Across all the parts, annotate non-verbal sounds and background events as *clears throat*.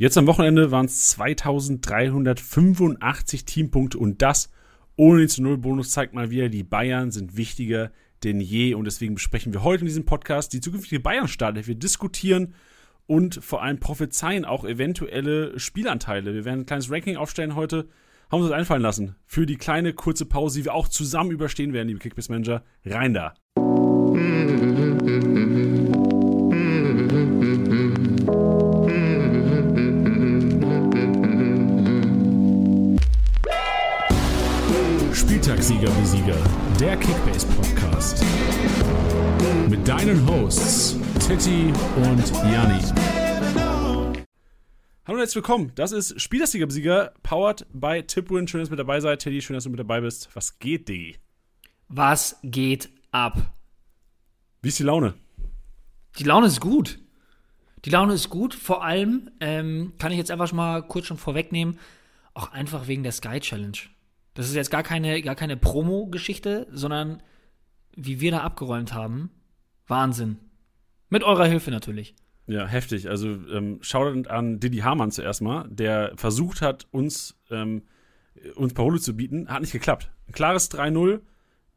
Jetzt am Wochenende waren es 2385 Teampunkte und das ohne den zu Null Bonus zeigt mal wieder, die Bayern sind wichtiger denn je und deswegen besprechen wir heute in diesem Podcast die zukünftige Bayern-Startelf. Wir diskutieren und vor allem prophezeien auch eventuelle Spielanteile. Wir werden ein kleines Ranking aufstellen heute. Haben uns das einfallen lassen. Für die kleine kurze Pause, die wir auch zusammen überstehen werden, liebe Kickbase Manager. Rein da. *laughs* Spieltagssieger wie Sieger, der Kickbase Podcast. Mit deinen Hosts Titti und Janni. Hallo und herzlich willkommen. Das ist Spieltagssieger wie Sieger, powered by Tipwin. Schön, dass du mit dabei seid. Teddy, schön, dass du mit dabei bist. Was geht, Diggi? Was geht ab? Wie ist die Laune? Die Laune ist gut. Die Laune ist gut. Vor allem ähm, kann ich jetzt einfach mal kurz schon vorwegnehmen, auch einfach wegen der Sky Challenge. Das ist jetzt gar keine, gar keine Promo-Geschichte, sondern wie wir da abgeräumt haben. Wahnsinn. Mit eurer Hilfe natürlich. Ja, heftig. Also ähm, Shoutout an Didi Hamann zuerst mal, der versucht hat, uns, ähm, uns Parole zu bieten. Hat nicht geklappt. Ein klares 3-0.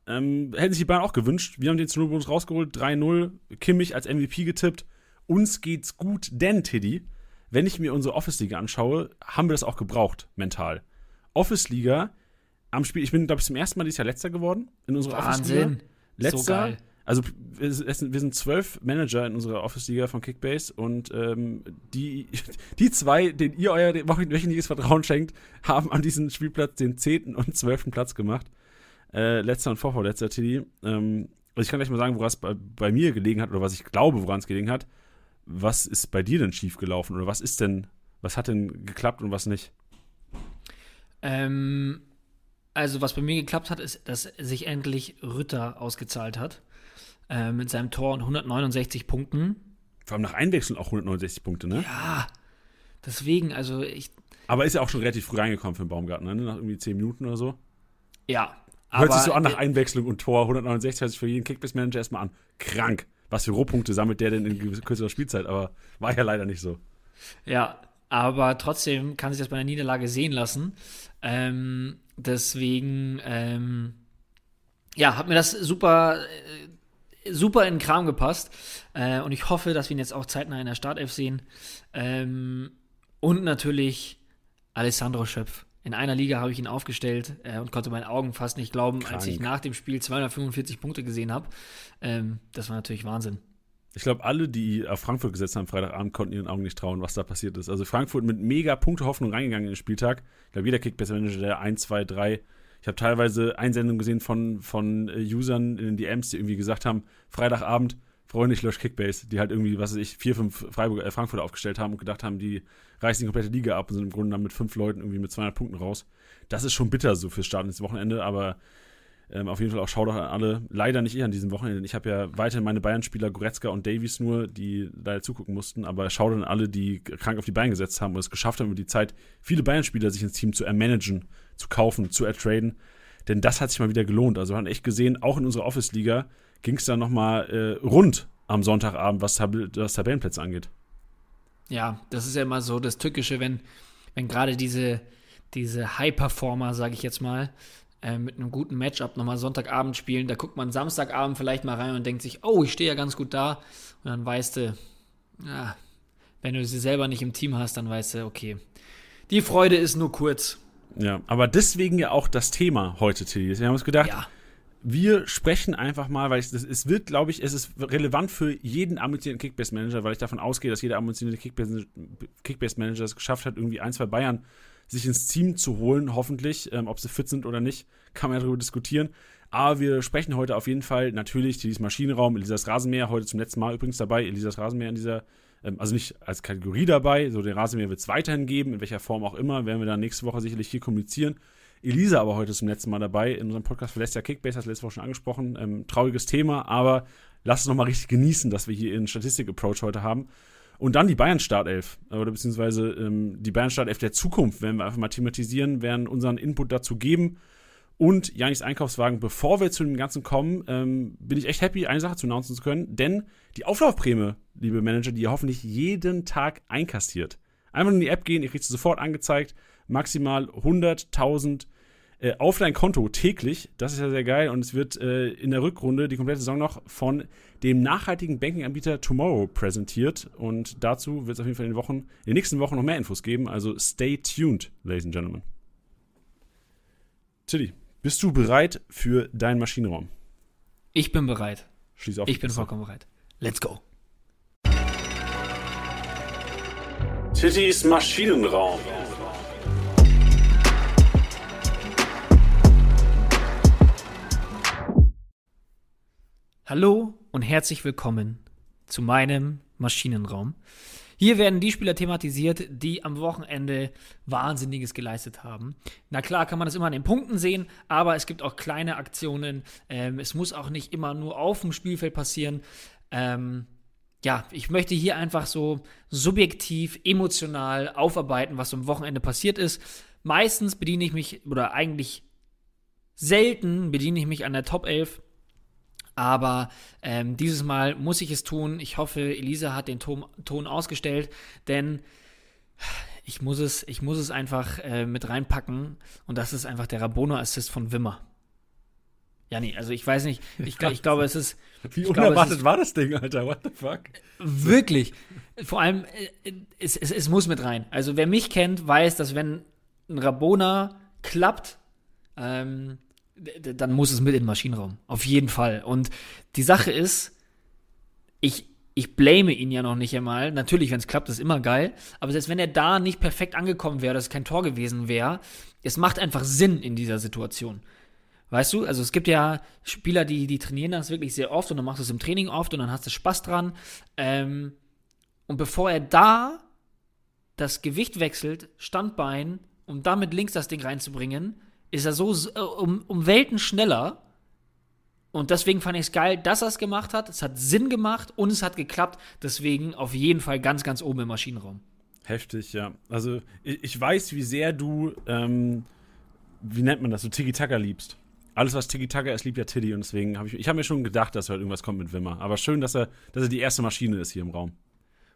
Ähm, hätten sich die Bayern auch gewünscht. Wir haben den zu uns rausgeholt. 3-0. Kimmich als MVP getippt. Uns geht's gut, denn, Tiddy, wenn ich mir unsere Office-Liga anschaue, haben wir das auch gebraucht, mental. Office-Liga am Spiel, ich bin, glaube ich, zum ersten Mal dieses Jahr letzter geworden in unserer Office-Liga. Wahnsinn. Letzter. So geil. Also wir sind, wir sind zwölf Manager in unserer Office-Liga von Kickbase und ähm, die, *laughs* die zwei, denen ihr euer wöchentliches Vertrauen schenkt, haben an diesem Spielplatz den zehnten und zwölften Platz gemacht. Äh, letzter und vorvorletzter TD. Ähm, also ich kann gleich mal sagen, woran es bei, bei mir gelegen hat oder was ich glaube, woran es gelegen hat. Was ist bei dir denn schief gelaufen oder was ist denn, was hat denn geklappt und was nicht? Ähm, also, was bei mir geklappt hat, ist, dass sich endlich Rütter ausgezahlt hat. Äh, mit seinem Tor und 169 Punkten. Vor allem nach Einwechseln auch 169 Punkte, ne? Ja, deswegen, also ich. Aber ist ja auch schon relativ früh reingekommen für den Baumgarten, ne? Nach irgendwie 10 Minuten oder so. Ja. Hört sich so an nach Einwechslung und Tor 169 hört sich für jeden Kickbase-Manager erstmal an. Krank. Was für Rohpunkte sammelt der denn in kürzerer Spielzeit? Aber war ja leider nicht so. Ja, aber trotzdem kann sich das bei einer Niederlage sehen lassen. Ähm, deswegen, ähm, ja, hat mir das super, äh, super in den Kram gepasst. Äh, und ich hoffe, dass wir ihn jetzt auch zeitnah in der Startelf sehen. Ähm, und natürlich Alessandro Schöpf. In einer Liga habe ich ihn aufgestellt äh, und konnte meinen Augen fast nicht glauben, Krank. als ich nach dem Spiel 245 Punkte gesehen habe. Ähm, das war natürlich Wahnsinn. Ich glaube, alle, die auf Frankfurt gesetzt haben Freitagabend, konnten ihren Augen nicht trauen, was da passiert ist. Also Frankfurt mit mega Punktehoffnung reingegangen in den Spieltag. Ich glaube, jeder Kickbase-Manager, der 1, 2, 3. Ich habe teilweise Einsendungen gesehen von, von äh, Usern in den DMs, die irgendwie gesagt haben, Freitagabend, Freunde, ich lösche Kickbase, die halt irgendwie, was weiß ich, vier, fünf Freiburg, äh, Frankfurter aufgestellt haben und gedacht haben, die reißen die komplette Liga ab und sind im Grunde dann mit fünf Leuten irgendwie mit 200 Punkten raus. Das ist schon bitter so fürs Start ins Wochenende, aber ähm, auf jeden Fall auch Shoutout an alle. Leider nicht ich an diesem Wochenende. Ich habe ja weiterhin meine Bayern-Spieler Goretzka und Davies nur, die leider zugucken mussten. Aber Shoutout an alle, die krank auf die Beine gesetzt haben und es geschafft haben, über die Zeit viele Bayern-Spieler sich ins Team zu ermanagen, zu kaufen, zu ertraden. Denn das hat sich mal wieder gelohnt. Also wir haben echt gesehen, auch in unserer Office-Liga ging es dann nochmal äh, rund am Sonntagabend, was, Tab was Tabellenplätze angeht. Ja, das ist ja immer so das Tückische, wenn, wenn gerade diese, diese High-Performer, sage ich jetzt mal, äh, mit einem guten Matchup nochmal Sonntagabend spielen. Da guckt man Samstagabend vielleicht mal rein und denkt sich, oh, ich stehe ja ganz gut da. Und dann weißt du, ja, wenn du sie selber nicht im Team hast, dann weißt du, okay, die Freude ist nur kurz. Ja, aber deswegen ja auch das Thema heute, Tilly. Wir haben uns gedacht, Ja, wir sprechen einfach mal, weil ich, das, es wird, glaube ich, es ist relevant für jeden ambitionierten Kickbase-Manager, weil ich davon ausgehe, dass jeder ambitionierte Kickbase- Kickbase-Manager es geschafft hat, irgendwie ein, zwei Bayern sich ins Team zu holen, hoffentlich. Ähm, ob sie fit sind oder nicht, kann man ja darüber diskutieren. Aber wir sprechen heute auf jeden Fall natürlich dieses Maschinenraum, Elisas Rasenmäher, heute zum letzten Mal übrigens dabei, Elisas Rasenmäher in dieser, ähm, also nicht als Kategorie dabei, so den Rasenmäher wird es weiterhin geben, in welcher Form auch immer, werden wir dann nächste Woche sicherlich hier kommunizieren. Elisa aber heute zum letzten Mal dabei in unserem Podcast verlässt ja Kickbase, das letzte Woche schon angesprochen. Ähm, trauriges Thema, aber lasst es nochmal richtig genießen, dass wir hier einen Statistik-Approach heute haben. Und dann die Bayern-Startelf, oder beziehungsweise ähm, die Bayern-Startelf der Zukunft, werden wir einfach mal thematisieren, werden unseren Input dazu geben. Und Janis Einkaufswagen, bevor wir zu dem Ganzen kommen, ähm, bin ich echt happy, eine Sache zu announcen zu können, denn die Auflaufprämie, liebe Manager, die ihr hoffentlich jeden Tag einkassiert, Einfach in die App gehen, ihr kriegt sie sofort angezeigt. Maximal 100.000 äh, auf dein Konto täglich. Das ist ja sehr geil. Und es wird äh, in der Rückrunde die komplette Saison noch von dem nachhaltigen Banking-Anbieter Tomorrow präsentiert. Und dazu wird es auf jeden Fall in den, Wochen, in den nächsten Wochen noch mehr Infos geben. Also stay tuned, ladies and gentlemen. Tilly, bist du bereit für deinen Maschinenraum? Ich bin bereit. Schließ auf. Ich bin vollkommen bereit. Let's go. Tittys Maschinenraum. Hallo und herzlich willkommen zu meinem Maschinenraum. Hier werden die Spieler thematisiert, die am Wochenende Wahnsinniges geleistet haben. Na klar, kann man das immer an den Punkten sehen, aber es gibt auch kleine Aktionen. Ähm, es muss auch nicht immer nur auf dem Spielfeld passieren. Ähm, ja, ich möchte hier einfach so subjektiv, emotional aufarbeiten, was am Wochenende passiert ist. Meistens bediene ich mich, oder eigentlich selten bediene ich mich an der Top 11 aber ähm, dieses Mal muss ich es tun. Ich hoffe, Elisa hat den Ton, Ton ausgestellt, denn ich muss es, ich muss es einfach äh, mit reinpacken. Und das ist einfach der Rabono-Assist von Wimmer. Ja, nee, also ich weiß nicht. Ich, ich glaube, es ist. *laughs* Wie unerwartet glaube, ist, war das Ding, Alter? What the fuck? Wirklich. Vor allem, äh, es, es, es muss mit rein. Also, wer mich kennt, weiß, dass wenn ein Rabona klappt, ähm, dann muss es mit in den Maschinenraum. Auf jeden Fall. Und die Sache ist, ich, ich blame ihn ja noch nicht einmal. Natürlich, wenn es klappt, ist immer geil. Aber selbst wenn er da nicht perfekt angekommen wäre, dass es kein Tor gewesen wäre, es macht einfach Sinn in dieser Situation. Weißt du, also es gibt ja Spieler, die, die trainieren das wirklich sehr oft und dann machst du es im Training oft und dann hast du Spaß dran. Ähm, und bevor er da das Gewicht wechselt, Standbein, um damit links das Ding reinzubringen, ist er so äh, um, um Welten schneller. Und deswegen fand ich es geil, dass er es gemacht hat. Es hat Sinn gemacht und es hat geklappt. Deswegen auf jeden Fall ganz, ganz oben im Maschinenraum. Heftig, ja. Also ich, ich weiß, wie sehr du, ähm, wie nennt man das, so Tiki-Taka liebst. Alles, was Tiki-Taka ist, liebt ja Tiddy. Und deswegen habe ich, ich habe mir schon gedacht, dass halt irgendwas kommt mit Wimmer. Aber schön, dass er, dass er die erste Maschine ist hier im Raum.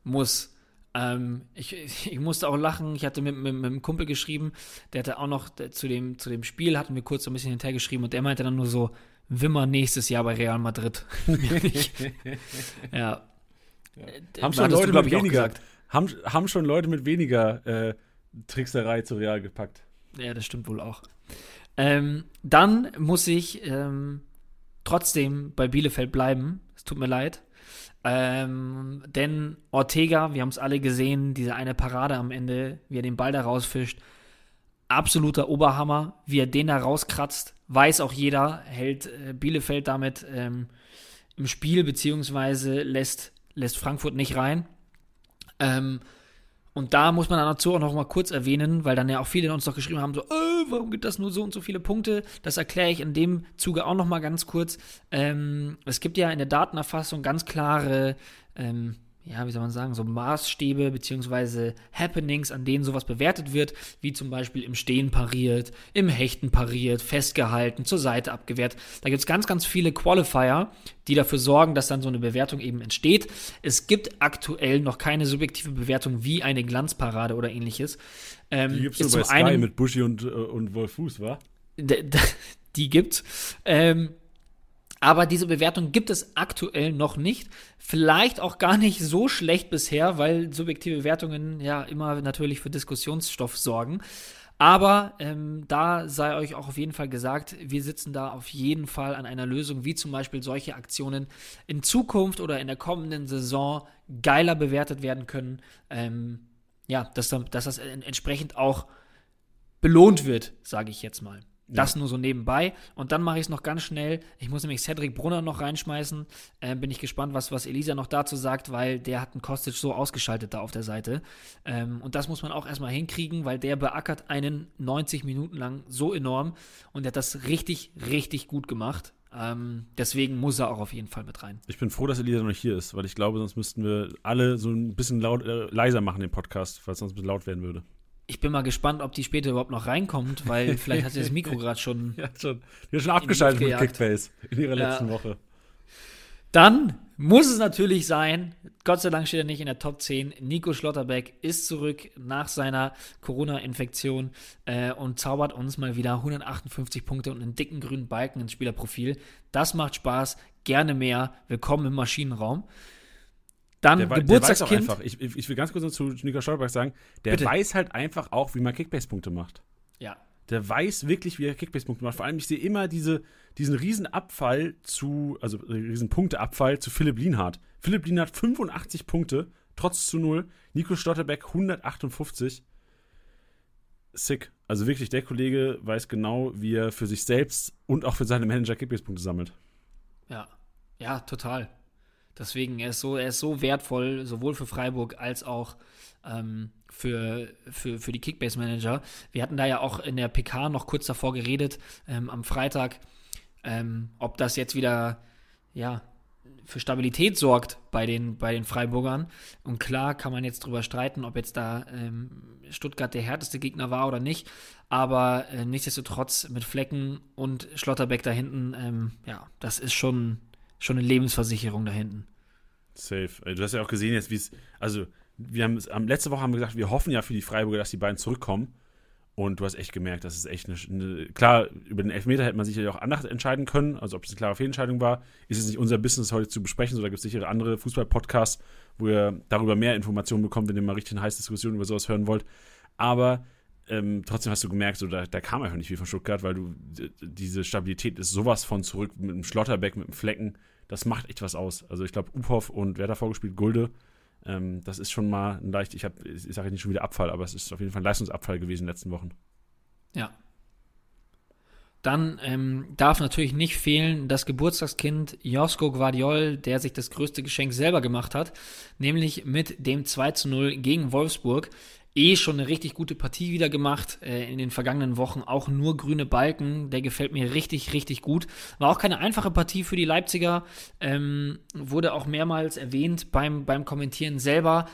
Muss. Ähm, ich, *laughs* ich, musste auch lachen. Ich hatte mit, mit, mit, einem Kumpel geschrieben, der hatte auch noch der, zu, dem, zu dem Spiel, hatten wir kurz so ein bisschen hinterher geschrieben und der meinte dann nur so, Wimmer nächstes Jahr bei Real Madrid. *laughs* *laughs* ja. ja. Haben schon Leute du, mit weniger, haben, haben schon Leute mit weniger äh, Trickserei zu Real gepackt. Ja, das stimmt wohl auch. Ähm, dann muss ich ähm, trotzdem bei Bielefeld bleiben. Es tut mir leid. Ähm, denn Ortega, wir haben es alle gesehen, diese eine Parade am Ende, wie er den Ball da rausfischt, absoluter Oberhammer, wie er den da rauskratzt, weiß auch jeder, hält äh, Bielefeld damit ähm, im Spiel, beziehungsweise lässt, lässt Frankfurt nicht rein. Ähm, und da muss man dann dazu auch noch mal kurz erwähnen, weil dann ja auch viele uns doch geschrieben haben, so, äh, warum gibt das nur so und so viele Punkte? Das erkläre ich in dem Zuge auch noch mal ganz kurz. Ähm, es gibt ja in der Datenerfassung ganz klare ähm, ja, wie soll man sagen, so Maßstäbe beziehungsweise Happenings, an denen sowas bewertet wird, wie zum Beispiel im Stehen pariert, im Hechten pariert, festgehalten, zur Seite abgewehrt. Da gibt es ganz, ganz viele Qualifier, die dafür sorgen, dass dann so eine Bewertung eben entsteht. Es gibt aktuell noch keine subjektive Bewertung wie eine Glanzparade oder ähnliches. Ähm, die gibt es bei Sky einen, mit Buschi und, äh, und Wolf Fuß, wa? *laughs* Die gibt's. Ähm, aber diese Bewertung gibt es aktuell noch nicht. Vielleicht auch gar nicht so schlecht bisher, weil subjektive Wertungen ja immer natürlich für Diskussionsstoff sorgen. Aber ähm, da sei euch auch auf jeden Fall gesagt, wir sitzen da auf jeden Fall an einer Lösung, wie zum Beispiel solche Aktionen in Zukunft oder in der kommenden Saison geiler bewertet werden können. Ähm, ja, dass, dass das entsprechend auch belohnt wird, sage ich jetzt mal. Das ja. nur so nebenbei. Und dann mache ich es noch ganz schnell. Ich muss nämlich Cedric Brunner noch reinschmeißen. Äh, bin ich gespannt, was, was Elisa noch dazu sagt, weil der hat einen Kostic so ausgeschaltet da auf der Seite. Ähm, und das muss man auch erstmal hinkriegen, weil der beackert einen 90 Minuten lang so enorm. Und der hat das richtig, richtig gut gemacht. Ähm, deswegen muss er auch auf jeden Fall mit rein. Ich bin froh, dass Elisa noch hier ist, weil ich glaube, sonst müssten wir alle so ein bisschen laut, äh, leiser machen, den Podcast, weil es sonst ein bisschen laut werden würde. Ich bin mal gespannt, ob die später überhaupt noch reinkommt, weil *laughs* vielleicht hat sie das Mikro gerade schon. *laughs* ja, schon. Die hat schon abgeschaltet mit Kickbase in ihrer letzten ja. Woche. Dann muss es natürlich sein. Gott sei Dank steht er nicht in der Top 10. Nico Schlotterbeck ist zurück nach seiner Corona-Infektion äh, und zaubert uns mal wieder 158 Punkte und einen dicken grünen Balken ins Spielerprofil. Das macht Spaß. Gerne mehr. Willkommen im Maschinenraum. Dann Der, wei- der weiß auch Geburtstagskind. einfach, ich, ich will ganz kurz noch zu Nico Stolberg sagen, der Bitte. weiß halt einfach auch, wie man Kickbase-Punkte macht. Ja, Der weiß wirklich, wie er Kickbase-Punkte macht. Vor allem, ich sehe immer diese, diesen riesen Abfall zu, also äh, riesen Punkteabfall zu Philipp Lienhardt. Philipp Lienhardt 85 Punkte, trotz zu null. Nico Stotterbeck 158. Sick. Also wirklich, der Kollege weiß genau, wie er für sich selbst und auch für seine Manager Kickbase-Punkte sammelt. Ja, ja, total. Deswegen, er ist so, er ist so wertvoll, sowohl für Freiburg als auch ähm, für, für, für die Kickbase-Manager. Wir hatten da ja auch in der PK noch kurz davor geredet, ähm, am Freitag, ähm, ob das jetzt wieder, ja, für Stabilität sorgt bei den, bei den Freiburgern. Und klar kann man jetzt drüber streiten, ob jetzt da ähm, Stuttgart der härteste Gegner war oder nicht. Aber äh, nichtsdestotrotz mit Flecken und Schlotterbeck da hinten, ähm, ja, das ist schon, schon eine Lebensversicherung da hinten. Safe. Äh, Du hast ja auch gesehen jetzt, wie es, also wir haben es, am letzte Woche haben wir gesagt, wir hoffen ja für die Freiburger, dass die beiden zurückkommen. Und du hast echt gemerkt, das ist echt eine, eine klar, über den Elfmeter hätte man sicherlich auch anders entscheiden können, also ob es eine klare Fehlentscheidung war, ist es nicht unser Business heute zu besprechen, so da gibt es sicher andere Fußball-Podcasts, wo ihr darüber mehr Informationen bekommt, wenn ihr mal richtig eine heiße Diskussion über sowas hören wollt. Aber ähm, trotzdem hast du gemerkt, so, da, da kam einfach nicht viel von Stuttgart, weil du diese Stabilität ist sowas von zurück mit dem Schlotterbeck, mit dem Flecken. Das macht echt was aus. Also ich glaube, Uphoff und wer hat davor gespielt? Gulde. Ähm, das ist schon mal ein leicht, ich, hab- ich sage nicht schon wieder Abfall, aber es ist auf jeden Fall ein Leistungsabfall gewesen in den letzten Wochen. Ja. Dann ähm, darf natürlich nicht fehlen das Geburtstagskind Josko Guardiol, der sich das größte Geschenk selber gemacht hat, nämlich mit dem 2 zu 0 gegen Wolfsburg. Eh schon eine richtig gute Partie wieder gemacht äh, in den vergangenen Wochen. Auch nur grüne Balken, der gefällt mir richtig, richtig gut. War auch keine einfache Partie für die Leipziger. Ähm, wurde auch mehrmals erwähnt beim, beim Kommentieren selber.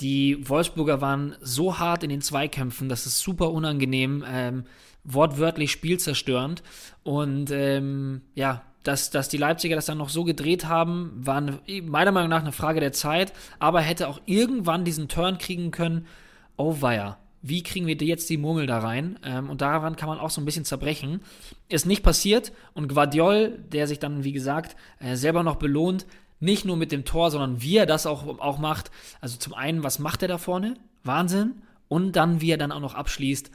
Die Wolfsburger waren so hart in den Zweikämpfen, das ist super unangenehm, ähm, wortwörtlich spielzerstörend. Und ähm, ja, dass, dass die Leipziger das dann noch so gedreht haben, war eine, meiner Meinung nach eine Frage der Zeit, aber hätte auch irgendwann diesen Turn kriegen können. Oh weia, wie kriegen wir jetzt die Murmel da rein? Ähm, und daran kann man auch so ein bisschen zerbrechen. Ist nicht passiert und Guardiol, der sich dann, wie gesagt, äh, selber noch belohnt, nicht nur mit dem Tor, sondern wie er das auch, auch macht. Also zum einen, was macht er da vorne? Wahnsinn. Und dann, wie er dann auch noch abschließt.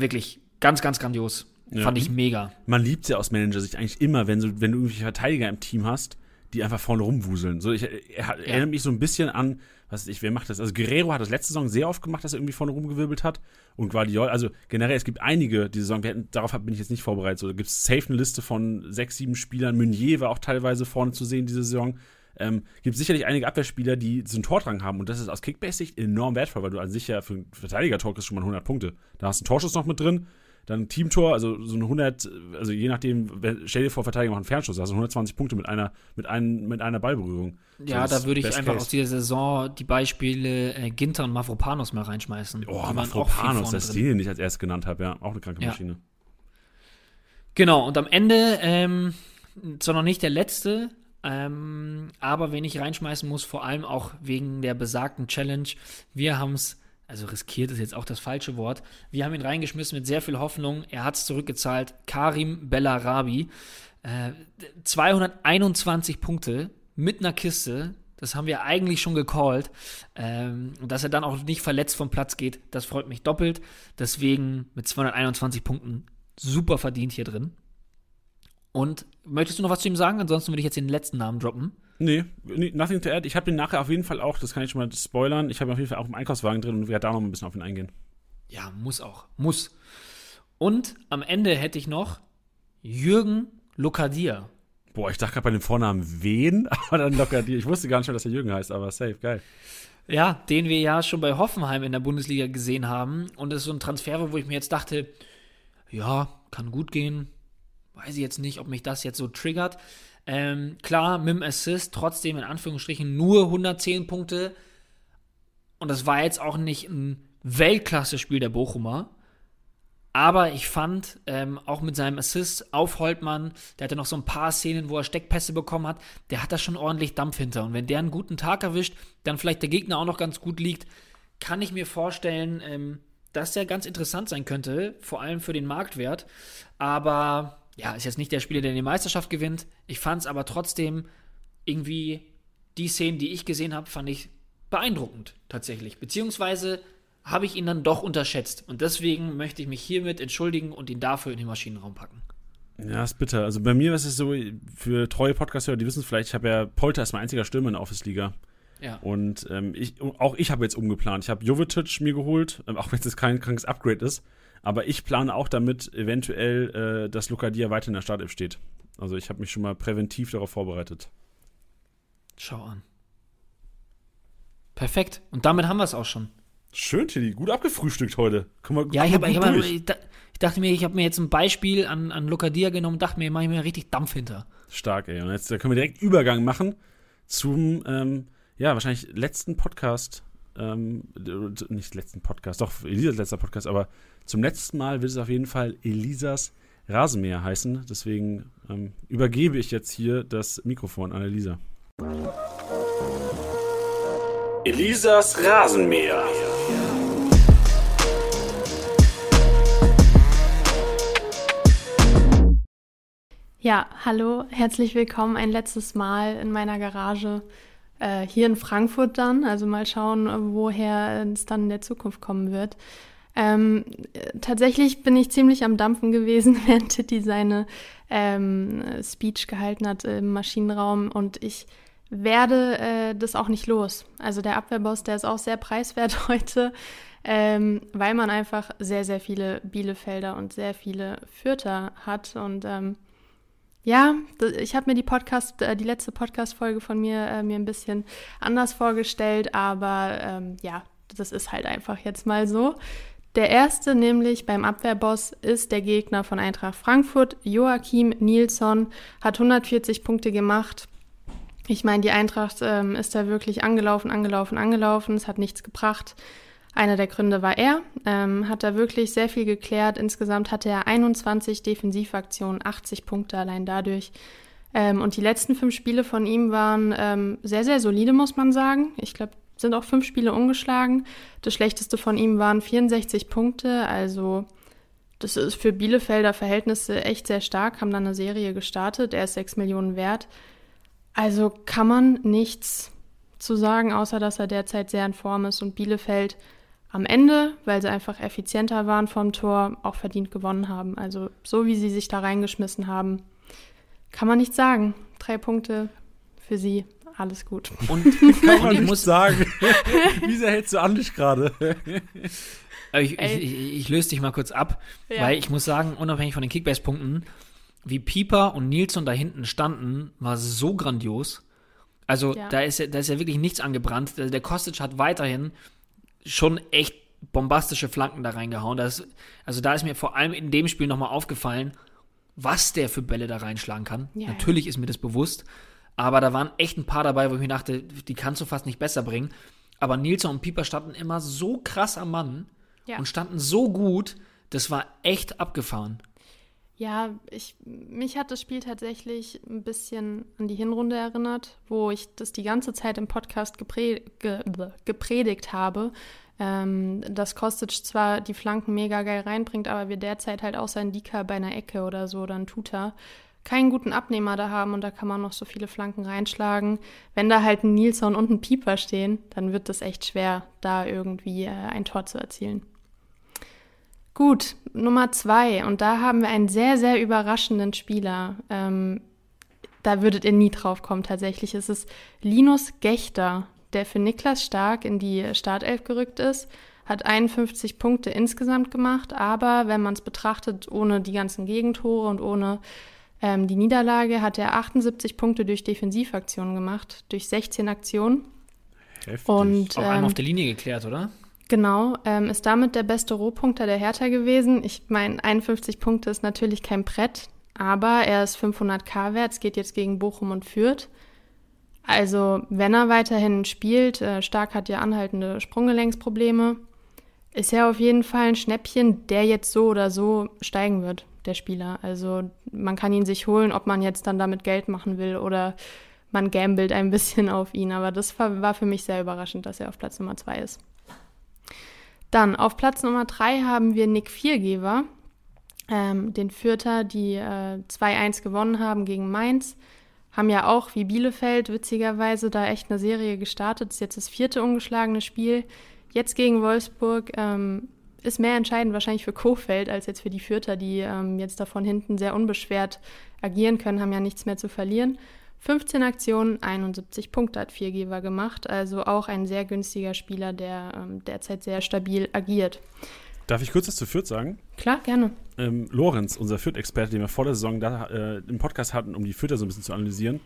Wirklich ganz, ganz grandios. Ja. Fand ich mega. Man liebt es ja aus Manager-Sicht eigentlich immer, wenn, so, wenn du irgendwelche Verteidiger im Team hast, die einfach vorne rumwuseln. So, ich, er, hat- erinnert mich so ein bisschen an, was weiß ich, wer macht das? Also Guerrero hat das letzte Saison sehr oft gemacht, dass er irgendwie vorne rumgewirbelt hat. Und Guardiol, also generell, es gibt einige diese Saison, wir hätten, darauf bin ich jetzt nicht vorbereitet. So, da gibt es safe eine Liste von sechs, sieben Spielern. Meunier war auch teilweise vorne zu sehen diese Saison. Ähm, gibt sicherlich einige Abwehrspieler, die so einen Tordrang haben. Und das ist aus Kickbase-Sicht enorm wertvoll, weil du an sich ja für einen Verteidiger-Tor kriegst schon mal 100 Punkte. Da hast du einen Torschuss noch mit drin, dann ein Teamtor, also so ein 100, also je nachdem, stell dir vor, Verteidiger machen einen Fernschuss, du 120 Punkte mit einer, mit einem, mit einer Ballberührung. Ja, da würde ich Best einfach Case. aus dieser Saison die Beispiele äh, Ginter und Mavropanos mal reinschmeißen. Oh, Die waren auch viel Mafropanos, vorne das drin. den den ich als erstes genannt habe, ja, auch eine kranke Ja. Maschine. Genau, und am Ende, ähm, zwar noch nicht der letzte, ähm, aber wen ich reinschmeißen muss, vor allem auch wegen der besagten Challenge. Wir haben es, also riskiert ist jetzt auch das falsche Wort, wir haben ihn reingeschmissen mit sehr viel Hoffnung. Er hat es zurückgezahlt. Karim Bellarabi, äh, 221 Punkte mit einer Kiste. Das haben wir eigentlich schon gecallt. Ähm, dass er dann auch nicht verletzt vom Platz geht, das freut mich doppelt. Deswegen mit 221 Punkten super verdient hier drin. Und möchtest du noch was zu ihm sagen? Ansonsten würde ich jetzt den letzten Namen droppen. Nee, nee, nothing to add. Ich habe den nachher auf jeden Fall auch, das kann ich schon mal spoilern, ich habe ihn auf jeden Fall auch im Einkaufswagen drin und werde da noch ein bisschen auf ihn eingehen. Ja, muss auch. Muss. Und am Ende hätte ich noch Jürgen Lokadia. Boah, ich dachte gerade bei dem Vornamen wen, *laughs* aber dann locker die. Ich wusste gar nicht mehr, dass er Jürgen heißt, aber safe, geil. Ja, den wir ja schon bei Hoffenheim in der Bundesliga gesehen haben. Und das ist so ein Transfer, wo ich mir jetzt dachte, ja, kann gut gehen. Weiß ich jetzt nicht, ob mich das jetzt so triggert. Ähm, klar, mit dem Assist, trotzdem in Anführungsstrichen nur 110 Punkte. Und das war jetzt auch nicht ein Weltklasse-Spiel der Bochumer. Aber ich fand, ähm, auch mit seinem Assist auf Holtmann, der hatte noch so ein paar Szenen, wo er Steckpässe bekommen hat, der hat da schon ordentlich Dampf hinter. Und wenn der einen guten Tag erwischt, dann vielleicht der Gegner auch noch ganz gut liegt, kann ich mir vorstellen, ähm, dass der ganz interessant sein könnte, vor allem für den Marktwert. Aber ja, ist jetzt nicht der Spieler, der die Meisterschaft gewinnt. Ich fand es aber trotzdem irgendwie, die Szenen, die ich gesehen habe, fand ich beeindruckend tatsächlich. Beziehungsweise habe ich ihn dann doch unterschätzt. Und deswegen möchte ich mich hiermit entschuldigen und ihn dafür in den Maschinenraum packen. Ja, ist bitter. Also bei mir ist es so, für treue Podcast-Hörer, die wissen es vielleicht, ich habe ja, Polter ist mein einziger Stürmer in der Office-Liga. Ja. Und ähm, ich, auch ich habe jetzt umgeplant. Ich habe Jovetic mir geholt, ähm, auch wenn es jetzt kein krankes Upgrade ist. Aber ich plane auch damit, eventuell, äh, dass Lucadia weiter in der Startelf steht. Also ich habe mich schon mal präventiv darauf vorbereitet. Schau an. Perfekt. Und damit haben wir es auch schon. Schön, Tilly. Gut abgefrühstückt heute. Komm mal, ja, ich, hab, ich, hab, ich, dachte mir, ich habe mir jetzt ein Beispiel an, an Lucadia genommen und dachte mir, mache ich mir richtig Dampf hinter. Stark, ey. Und jetzt können wir direkt Übergang machen zum ähm, ja, wahrscheinlich letzten Podcast, ähm, nicht letzten Podcast, doch Elisas letzter Podcast, aber zum letzten Mal wird es auf jeden Fall Elisas Rasenmäher heißen. Deswegen ähm, übergebe ich jetzt hier das Mikrofon an Elisa. Elisas Rasenmäher. Ja, hallo, herzlich willkommen ein letztes Mal in meiner Garage äh, hier in Frankfurt dann. Also mal schauen, woher es dann in der Zukunft kommen wird. Ähm, tatsächlich bin ich ziemlich am Dampfen gewesen, *laughs* während Titi seine ähm, Speech gehalten hat im Maschinenraum und ich werde äh, das auch nicht los. Also der Abwehrboss, der ist auch sehr preiswert *laughs* heute, ähm, weil man einfach sehr, sehr viele Bielefelder und sehr viele Fürther hat und ähm, ja, ich habe mir die Podcast, äh, die letzte Podcast-Folge von mir äh, mir ein bisschen anders vorgestellt, aber ähm, ja, das ist halt einfach jetzt mal so. Der erste, nämlich beim Abwehrboss, ist der Gegner von Eintracht Frankfurt. Joachim Nilsson hat 140 Punkte gemacht. Ich meine, die Eintracht ähm, ist da wirklich angelaufen, angelaufen, angelaufen. Es hat nichts gebracht. Einer der Gründe war er, ähm, hat da wirklich sehr viel geklärt. Insgesamt hatte er 21 Defensivaktionen, 80 Punkte allein dadurch. Ähm, und die letzten fünf Spiele von ihm waren ähm, sehr, sehr solide, muss man sagen. Ich glaube, sind auch fünf Spiele ungeschlagen. Das schlechteste von ihm waren 64 Punkte, also das ist für Bielefelder Verhältnisse echt sehr stark, haben dann eine Serie gestartet. Er ist 6 Millionen wert. Also kann man nichts zu sagen, außer dass er derzeit sehr in Form ist und Bielefeld am Ende, weil sie einfach effizienter waren vom Tor, auch verdient gewonnen haben. Also so wie sie sich da reingeschmissen haben, kann man nicht sagen. Drei Punkte für sie, alles gut. Und *laughs* kann man nicht muss sagen. *laughs* wie sehr hältst du an dich gerade? *laughs* ich, ich, ich, ich, löse dich mal kurz ab, ja. weil ich muss sagen, unabhängig von den Kickbase-Punkten, wie Pieper und Nilsson da hinten standen, war so grandios. Also ja. da, ist ja, da ist ja wirklich nichts angebrannt. Der, der Kostic hat weiterhin schon echt bombastische Flanken da reingehauen. Das, also da ist mir vor allem in dem Spiel nochmal aufgefallen, was der für Bälle da reinschlagen kann. Ja, Natürlich ja. ist mir das bewusst, aber da waren echt ein paar dabei, wo ich mir dachte, die kannst du fast nicht besser bringen. Aber Nilsson und Pieper standen immer so krass am Mann ja. und standen so gut, das war echt abgefahren. Ja, ich, mich hat das Spiel tatsächlich ein bisschen an die Hinrunde erinnert, wo ich das die ganze Zeit im Podcast gepre ge gepredigt habe, ähm, dass Kostic zwar die Flanken mega geil reinbringt, aber wir derzeit halt außer ein Dika bei einer Ecke oder so oder ein Tuta keinen guten Abnehmer da haben und da kann man noch so viele Flanken reinschlagen. Wenn da halt ein Nilsson und ein Pieper stehen, dann wird das echt schwer, da irgendwie äh, ein Tor zu erzielen. Gut, Nummer zwei. Und da haben wir einen sehr, sehr überraschenden Spieler. Ähm, da würdet ihr nie drauf kommen tatsächlich. Es ist Linus Gechter, der für Niklas Stark in die Startelf gerückt ist. Hat 51 Punkte insgesamt gemacht, aber wenn man es betrachtet, ohne die ganzen Gegentore und ohne ähm, die Niederlage, hat er 78 Punkte durch Defensivaktionen gemacht, durch 16 Aktionen. Heftig. Und, ähm, Auch einen auf der Linie geklärt, oder? Genau, ähm, ist damit der beste Rohpunkter der Hertha gewesen. Ich meine, 51 Punkte ist natürlich kein Brett, aber er ist 500k wert, es geht jetzt gegen Bochum und Fürth. Also, wenn er weiterhin spielt, äh, Stark hat ja anhaltende Sprunggelenksprobleme, ist ja auf jeden Fall ein Schnäppchen, der jetzt so oder so steigen wird, der Spieler. Also man kann ihn sich holen, ob man jetzt dann damit Geld machen will oder man gambelt ein bisschen *laughs* auf ihn. Aber das war für mich sehr überraschend, dass er auf Platz Nummer zwei ist. Dann auf Platz Nummer drei haben wir Nick Viergeber, ähm, den Fürther, die äh, 2-1 gewonnen haben gegen Mainz. Haben ja auch wie Bielefeld witzigerweise da echt eine Serie gestartet. Das ist jetzt das vierte ungeschlagene Spiel. Jetzt gegen Wolfsburg ähm, ist mehr entscheidend wahrscheinlich für Kofeld als jetzt für die Fürther, die ähm, jetzt da von hinten sehr unbeschwert agieren können, haben ja nichts mehr zu verlieren. 15 Aktionen, 71 Punkte hat Viergeber gemacht, also auch ein sehr günstiger Spieler, der ähm, derzeit sehr stabil agiert. Darf ich kurz was zu Fürth sagen? Klar, gerne. Ähm, Lorenz, unser Fürth-Experte, den wir vor der Saison da, äh, im Podcast hatten, um die Fürther so ein bisschen zu analysieren.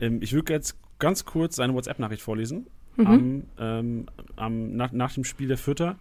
Ähm, ich würde jetzt ganz kurz seine WhatsApp-Nachricht vorlesen. Mhm. Am, ähm, am, nach, nach, dem Spiel der Fürther.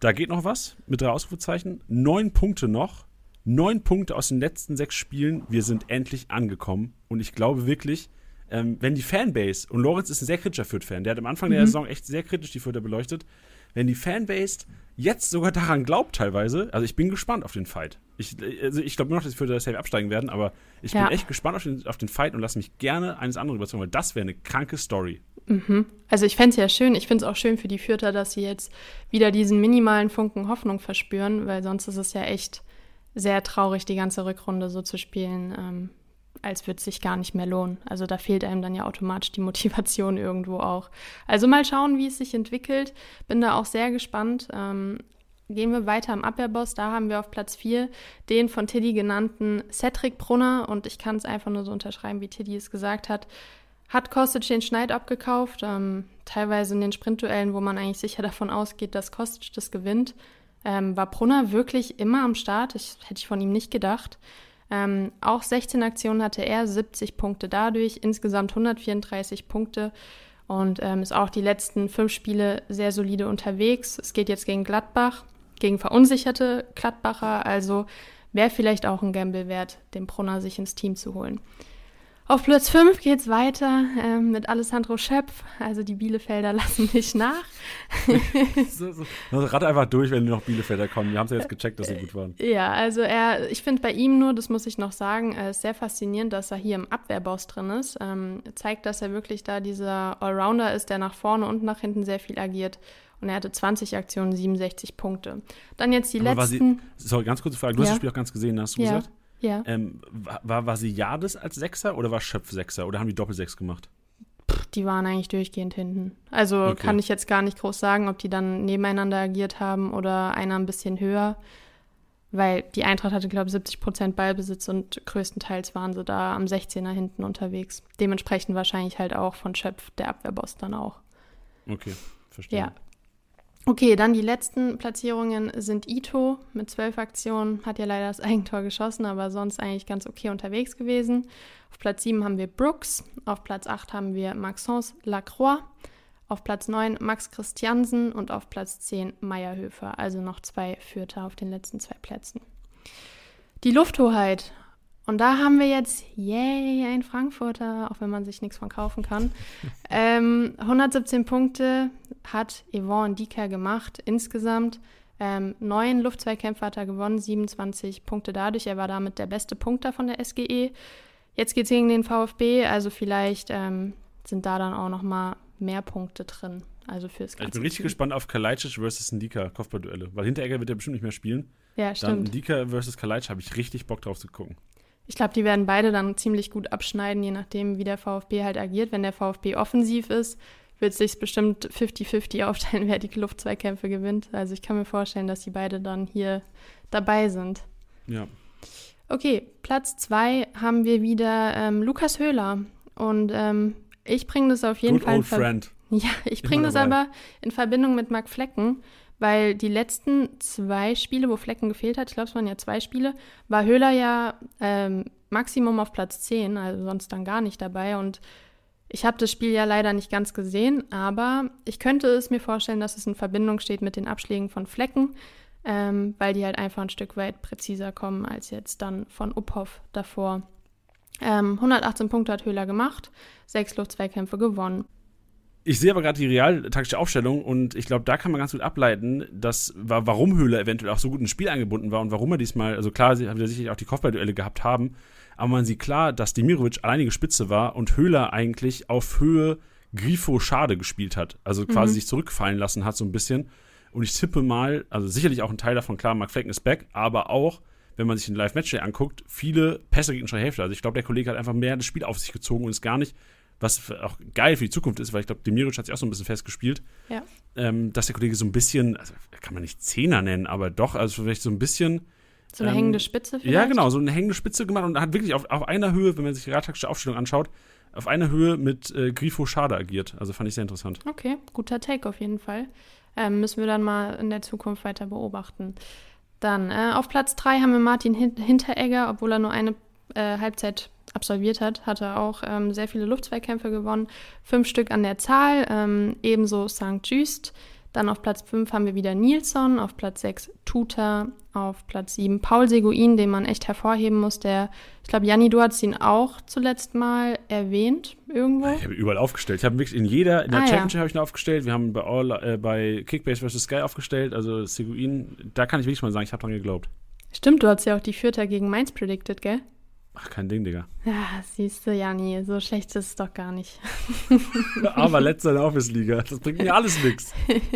Da geht noch was mit drei Ausrufezeichen. Neun Punkte noch. Neun Punkte aus den letzten sechs Spielen. Wir sind endlich angekommen. Und ich glaube wirklich, ähm, wenn die Fanbase, und Lorenz ist ein sehr kritischer Fürth-Fan, der hat am Anfang mhm. der Saison echt sehr kritisch die Fürther beleuchtet, wenn die Fanbase jetzt sogar daran glaubt teilweise, also ich bin gespannt auf den Fight. Ich, also ich glaube nur noch, dass die Fürther safe absteigen werden, aber ich ja. bin echt gespannt auf den, auf den Fight und lasse mich gerne eines anderen überzeugen, weil das wäre eine kranke Story. Mhm. Also ich fände es ja schön, ich finde es auch schön für die Fürther, dass sie jetzt wieder diesen minimalen Funken Hoffnung verspüren, weil sonst ist es ja echt sehr traurig, die ganze Rückrunde so zu spielen, ähm, als würde es sich gar nicht mehr lohnen. Also da fehlt einem dann ja automatisch die Motivation *laughs* irgendwo auch. Also mal schauen, wie es sich entwickelt. Bin da auch sehr gespannt. Ähm, gehen wir weiter am Abwehrboss. Da haben wir auf Platz 4 den von Tiddy genannten Cedric Brunner. Und ich kann es einfach nur so unterschreiben, wie Tiddy es gesagt hat. Hat Kostic den Schneid abgekauft, ähm, teilweise in den Sprintduellen, wo man eigentlich sicher davon ausgeht, dass Kostic das gewinnt. Ähm, war Brunner wirklich immer am Start? Das hätte ich von ihm nicht gedacht. Ähm, auch 16 Aktionen hatte er, 70 Punkte dadurch, insgesamt 134 Punkte und ähm, ist auch die letzten fünf Spiele sehr solide unterwegs. Es geht jetzt gegen Gladbach, gegen verunsicherte Gladbacher, also wäre vielleicht auch ein Gamble wert, den Brunner sich ins Team zu holen. Auf Platz 5 geht es weiter äh, mit Alessandro Schöpf. Also die Bielefelder *laughs* lassen nicht nach. *laughs* so, so. Also rat einfach durch, wenn noch Bielefelder kommen. Wir haben es ja jetzt gecheckt, dass sie gut waren. Ja, also er, ich finde bei ihm nur, das muss ich noch sagen, ist sehr faszinierend, dass er hier im Abwehrboss drin ist. Ähm, zeigt, dass er wirklich da dieser Allrounder ist, der nach vorne und nach hinten sehr viel agiert. Und er hatte 20 Aktionen, 67 Punkte. Dann jetzt die Aber letzten. Sie, sorry, ganz kurze Frage. Du ja. hast das Spiel auch ganz gesehen, hast du ja. gesagt? Ja. Ähm, war, war sie Jades als Sechser oder war Schöpf Sechser oder haben die Doppelsechs gemacht? Die waren eigentlich durchgehend hinten. Also okay. kann ich jetzt gar nicht groß sagen, ob die dann nebeneinander agiert haben oder einer ein bisschen höher. Weil die Eintracht hatte, glaube ich, 70 Prozent Ballbesitz und größtenteils waren sie da am 16er hinten unterwegs. Dementsprechend wahrscheinlich halt auch von Schöpf der Abwehrboss dann auch. Okay, verstehe. Ja, Okay, dann die letzten Platzierungen sind Ito mit zwölf Aktionen, hat ja leider das *laughs* Eigentor geschossen, aber sonst eigentlich ganz okay unterwegs gewesen. Auf Platz 7 haben wir Brooks, auf Platz 8 haben wir Maxence Lacroix, auf Platz 9 Max Christiansen und auf Platz 10 Meierhöfer, also noch zwei Führter auf den letzten zwei Plätzen. Die Lufthoheit und da haben wir jetzt, yay, ein Frankfurter, auch wenn man sich nichts von kaufen kann. *laughs* ähm, 117 Punkte hat Yvonne Dieker gemacht insgesamt. Ähm, neun Luftzweikämpfe hat er gewonnen, 27 Punkte dadurch. Er war damit der beste Punkter von der SGE. Jetzt geht es gegen den VfB, also vielleicht ähm, sind da dann auch noch mal mehr Punkte drin. Also fürs ganze Ich bin richtig Team. gespannt auf Kalajdzic versus Ndika Kopfballduelle, weil Hinteregger wird er bestimmt nicht mehr spielen. Ja, stimmt. Dann Ndika versus Kalajdzic habe ich richtig Bock drauf zu gucken. Ich glaube, die werden beide dann ziemlich gut abschneiden, je nachdem, wie der VfB halt agiert. Wenn der VfB offensiv ist, wird es sich bestimmt 50-50 *laughs* aufteilen, wer die Luftzweikämpfe gewinnt. Also ich kann mir vorstellen, dass die beide dann hier dabei sind. Ja. Okay, Platz zwei haben wir wieder ähm, Lukas Höhler. Und ähm, ich bringe das auf jeden Good Fall. Old friend. *laughs* Ja, ich bringe das aber in Verbindung mit Marc Flecken, weil die letzten zwei Spiele, wo Flecken gefehlt hat, ich glaube, es waren ja zwei Spiele, war Höhler ja ähm, Maximum auf Platz 10, also sonst dann gar nicht dabei. Und ich habe das Spiel ja leider nicht ganz gesehen, aber ich könnte es mir vorstellen, dass es in Verbindung steht mit den Abschlägen von Flecken, ähm, weil die halt einfach ein Stück weit präziser kommen als jetzt dann von Uphoff davor. Ähm, 118 Punkte hat Höhler gemacht, sechs Luftzweikämpfe gewonnen. Ich sehe aber gerade die realtaktische Aufstellung und ich glaube, da kann man ganz gut ableiten, dass, warum Höhler eventuell auch so gut ins Spiel eingebunden war und warum er diesmal, also klar, sie haben ja sicherlich auch die Kopfballduelle gehabt haben, aber man sieht klar, dass Demirovic alleinige Spitze war und Höhler eigentlich auf Höhe Grifo Schade gespielt hat. Also quasi mhm. sich zurückfallen lassen hat, so ein bisschen. Und ich tippe mal, also sicherlich auch ein Teil davon, klar, Mark Flecken ist back, aber auch, wenn man sich den Live-Match anguckt, viele Pässe gegen gegnerischer Hälfte. Also ich glaube, der Kollege hat einfach mehr das Spiel auf sich gezogen und ist gar nicht was auch geil für die Zukunft ist, weil ich glaube, Demirovic hat sich auch so ein bisschen festgespielt, ja. ähm, dass der Kollege so ein bisschen, also kann man nicht Zehner nennen, aber doch, also vielleicht so ein bisschen. So eine ähm, hängende Spitze vielleicht? Ja, genau, so eine hängende Spitze gemacht und hat wirklich auf, auf einer Höhe, wenn man sich die radtaktische Aufstellung anschaut, auf einer Höhe mit äh, Grifo Schade agiert. Also fand ich sehr interessant. Okay, guter Take auf jeden Fall. Ähm, müssen wir dann mal in der Zukunft weiter beobachten. Dann äh, auf Platz 3 haben wir Martin Hinteregger, obwohl er nur eine äh, Halbzeit absolviert hat, hatte auch ähm, sehr viele Luftzweikämpfe gewonnen, fünf Stück an der Zahl, ähm, ebenso St. Just. Dann auf Platz 5 haben wir wieder Nilsson, auf Platz 6 Tuta, auf Platz 7 Paul Seguin, den man echt hervorheben muss. Der, ich glaube, Janni, du hast ihn auch zuletzt mal erwähnt irgendwo. Ich habe ihn überall aufgestellt. Ich habe wirklich in jeder, in der ah, Championship ja. habe ich ihn aufgestellt. Wir haben bei, All, äh, bei Kickbase vs. Sky aufgestellt. Also Seguin, da kann ich wirklich mal sagen, ich habe dran geglaubt. Stimmt, du hast ja auch die Vierter gegen Mainz predicted, gell? Ach, kein Ding, Digga. Ja, siehst du, Jani, so schlecht ist es doch gar nicht. *laughs* Aber letzter Office-Liga, das bringt mir alles nichts. *laughs*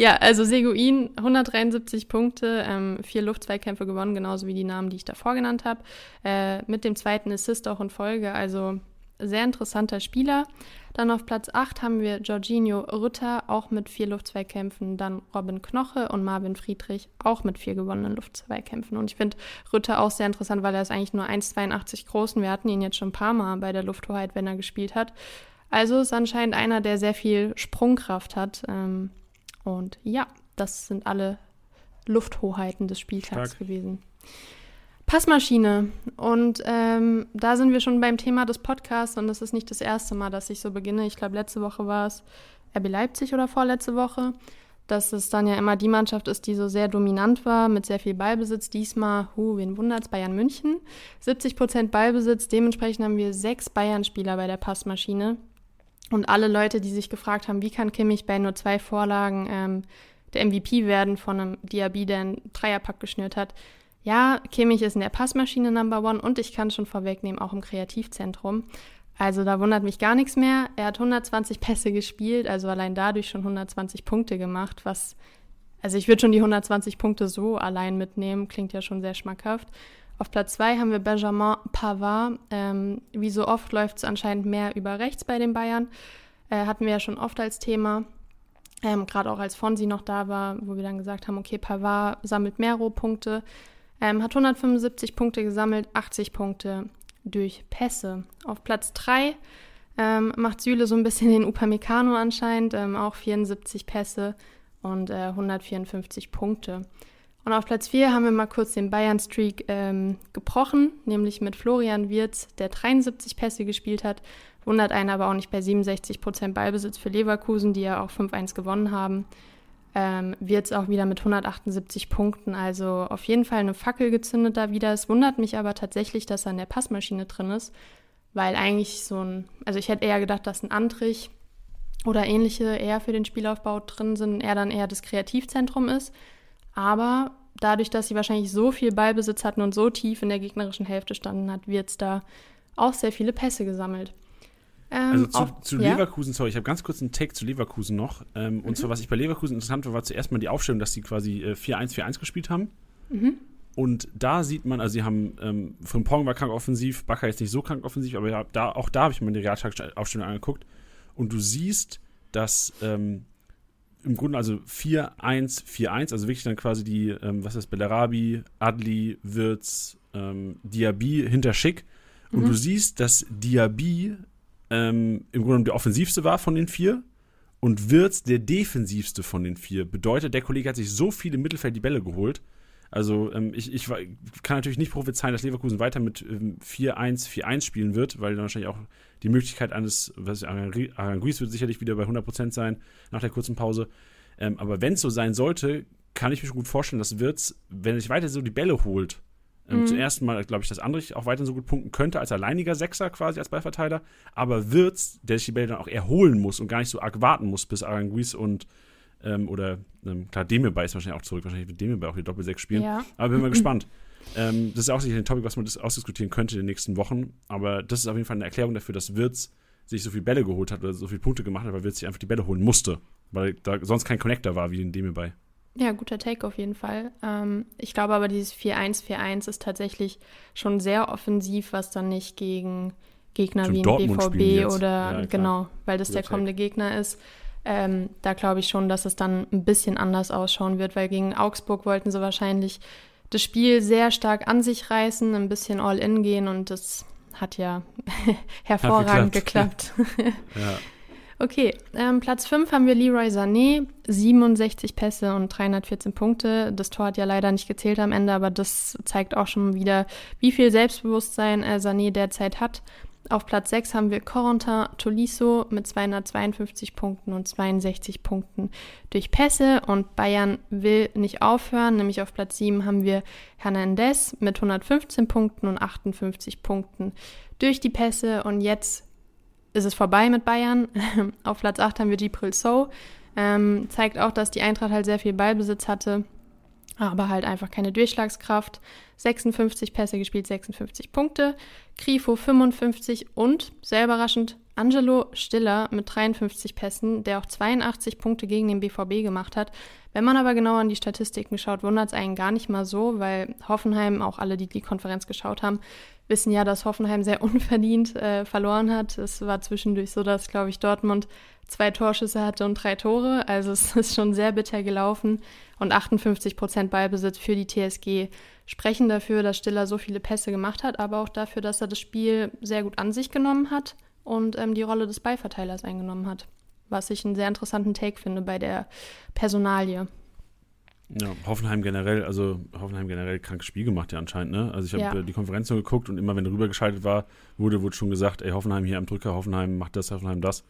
Ja, also Seguin, 173 Punkte, ähm, vier Luftzweikämpfe gewonnen, genauso wie die Namen, die ich davor genannt habe. Äh, mit dem zweiten Assist auch in Folge, also sehr interessanter Spieler. Dann auf Platz 8 haben wir Jorginho Rütter, auch mit vier Luftzweikämpfen. Dann Robin Knoche und Marvin Friedrich, auch mit vier gewonnenen Luftzweikämpfen. Und ich finde Rütter auch sehr interessant, weil er ist eigentlich nur 1,82 groß und wir hatten ihn jetzt schon ein paar Mal bei der Lufthoheit, wenn er gespielt hat. Also ist anscheinend einer, der sehr viel Sprungkraft hat. Ähm, und ja, das sind alle Lufthoheiten des Spieltags Stark. gewesen. Passmaschine. Und ähm, da sind wir schon beim Thema des Podcasts und das ist nicht das erste Mal, dass ich so beginne. Ich glaube, letzte Woche war es RB Leipzig oder vorletzte Woche, dass es dann ja immer die Mannschaft ist, die so sehr dominant war, mit sehr viel Ballbesitz. Diesmal, hu, wen wundert's, Bayern München. 70 Prozent Ballbesitz, dementsprechend haben wir sechs Bayern-Spieler bei der Passmaschine. Und alle Leute, die sich gefragt haben, wie kann Kimmich bei nur zwei Vorlagen ähm, der MVP werden von einem Diaby, der einen Dreierpack geschnürt hat, ja, Kimmich ist in der Passmaschine Number One und ich kann schon vorwegnehmen, auch im Kreativzentrum. Also da wundert mich gar nichts mehr. Er hat 120 Pässe gespielt, also allein dadurch schon 120 Punkte gemacht, was, also ich würde schon die 120 Punkte so allein mitnehmen, klingt ja schon sehr schmackhaft. Auf Platz 2 haben wir Benjamin Pavard. Ähm, wie so oft läuft es anscheinend mehr über rechts bei den Bayern. Äh, hatten wir ja schon oft als Thema. Ähm, Gerade auch als Fonsi noch da war, wo wir dann gesagt haben, okay, Pavard sammelt mehr Rohpunkte. Ähm, hat 175 Punkte gesammelt, 80 Punkte durch Pässe. Auf Platz 3 ähm, macht Süle so ein bisschen den Upamecano anscheinend, ähm, auch 74 Pässe und äh, 154 Punkte. Und auf Platz 4 haben wir mal kurz den Bayern-Streak ähm, gebrochen, nämlich mit Florian Wirz, der 73 Pässe gespielt hat. Wundert einen aber auch nicht bei 67% Ballbesitz für Leverkusen, die ja auch 5-1 gewonnen haben ähm, wird es auch wieder mit 178 Punkten. Also auf jeden Fall eine Fackel gezündet da wieder. Es wundert mich aber tatsächlich, dass er in der Passmaschine drin ist, weil eigentlich so ein, also ich hätte eher gedacht, dass ein Antrich oder ähnliche eher für den Spielaufbau drin sind, er dann eher das Kreativzentrum ist. Aber dadurch, dass sie wahrscheinlich so viel Ballbesitz hatten und so tief in der gegnerischen Hälfte standen hat, wird es da auch sehr viele Pässe gesammelt. Ähm, also zu, auch, zu Leverkusen, ja? sorry, ich habe ganz kurz einen Take zu Leverkusen noch. Ähm, mhm. Und zwar, was ich bei Leverkusen interessant war, war zuerst mal die Aufstellung, dass sie quasi äh, 4-1-4-1 gespielt haben. Mhm. Und da sieht man, also sie haben, ähm, Frimpong war krank offensiv, Bakker jetzt nicht so krank offensiv, aber ja, da, auch da habe ich mir die Realtag-Aufstellung angeguckt. Und du siehst, dass ähm, im Grunde also 4-1-4-1, also wirklich dann quasi die, ähm, was ist das, Bellarabi, Adli, Wirtz, ähm, Diaby hinter Schick. Und mhm. du siehst, dass Diaby ähm, im Grunde der offensivste war von den vier und Wirtz der defensivste von den vier. Bedeutet, der Kollege hat sich so viel im Mittelfeld die Bälle geholt. Also ähm, ich, ich kann natürlich nicht prophezeien, dass Leverkusen weiter mit ähm, 4-1, 4-1 spielen wird, weil dann wahrscheinlich auch die Möglichkeit eines, was Aranguiz wird sicherlich wieder bei 100% sein nach der kurzen Pause. Ähm, aber wenn es so sein sollte, kann ich mir schon gut vorstellen, dass Wirtz, wenn er sich weiter so die Bälle holt, Ähm, mhm. Zum ersten Mal, glaube ich, dass Andrich auch weiterhin so gut punkten könnte als alleiniger Sechser quasi als Ballverteiler. Aber Wirtz, der sich die Bälle dann auch erholen muss und gar nicht so arg warten muss, bis Aranguiz und ähm, oder ähm, klar, Demirbay ist wahrscheinlich auch zurück. Wahrscheinlich wird Demirbay auch die Doppel-6 spielen. Ja. Aber bin mal gespannt. Ähm, das ist auch sicher ein Topic, was man ausdiskutieren könnte in den nächsten Wochen. Aber das ist auf jeden Fall eine Erklärung dafür, dass Wirtz sich so viele Bälle geholt hat oder so viele Punkte gemacht hat, weil Wirtz sich einfach die Bälle holen musste. Weil da sonst kein Connector war wie in Demirbay. Ja, guter Take auf jeden Fall. Ähm, ich glaube aber, dieses 4-1-4-1 ist tatsächlich schon sehr offensiv, was dann nicht gegen Gegner Zum wie ein BVB oder ja, genau, weil das guter der kommende Take. Gegner ist. Ähm, da glaube ich schon, dass es dann ein bisschen anders ausschauen wird, weil gegen Augsburg wollten sie wahrscheinlich das Spiel sehr stark an sich reißen, ein bisschen all in gehen und das hat ja *laughs* hervorragend hat geklappt. geklappt. *laughs* ja. Okay, ähm, Platz 5 haben wir Leroy Sané, 67 Pässe und 314 Punkte. Das Tor hat ja leider nicht gezählt am Ende, aber das zeigt auch schon wieder, wie viel Selbstbewusstsein äh, Sané derzeit hat. Auf Platz 6 haben wir Corentin Tolisso mit 252 Punkten und 62 Punkten durch Pässe und Bayern will nicht aufhören, nämlich auf Platz 7 haben wir Hernandez mit 115 Punkten und 58 Punkten durch die Pässe und jetzt ist es vorbei mit Bayern. *laughs* Auf Platz 8 haben wir Gibril So. Ähm, zeigt auch, dass die Eintracht halt sehr viel Ballbesitz hatte, aber halt einfach keine Durchschlagskraft. 56 Pässe gespielt, 56 Punkte. Grifo 55 und, sehr überraschend, Angelo Stiller mit 53 Pässen, der auch 82 Punkte gegen den BVB gemacht hat. Wenn man aber genau an die Statistiken schaut, wundert es einen gar nicht mal so, weil Hoffenheim, auch alle, die die Konferenz geschaut haben, wissen ja, dass Hoffenheim sehr *laughs* unverdient äh, verloren hat. Es war zwischendurch so, dass, glaube ich, Dortmund zwei Torschüsse hatte und drei Tore. Also es *laughs* ist schon sehr bitter gelaufen. Und 58 Prozent Ballbesitz für die TSG sprechen dafür, dass Stiller so viele Pässe gemacht hat, aber auch dafür, dass er das Spiel sehr gut an sich genommen hat und ähm, die Rolle des Ballverteilers eingenommen hat. Was ich einen sehr interessanten Take finde bei der Personalie. Ja, Hoffenheim generell, also Hoffenheim generell krankes Spiel gemacht ja anscheinend, ne? Also ich habe ja. die Konferenz nur geguckt und immer wenn rübergeschaltet war, wurde, wurde schon gesagt, ey, Hoffenheim hier am Drücker, Hoffenheim macht das, Hoffenheim das.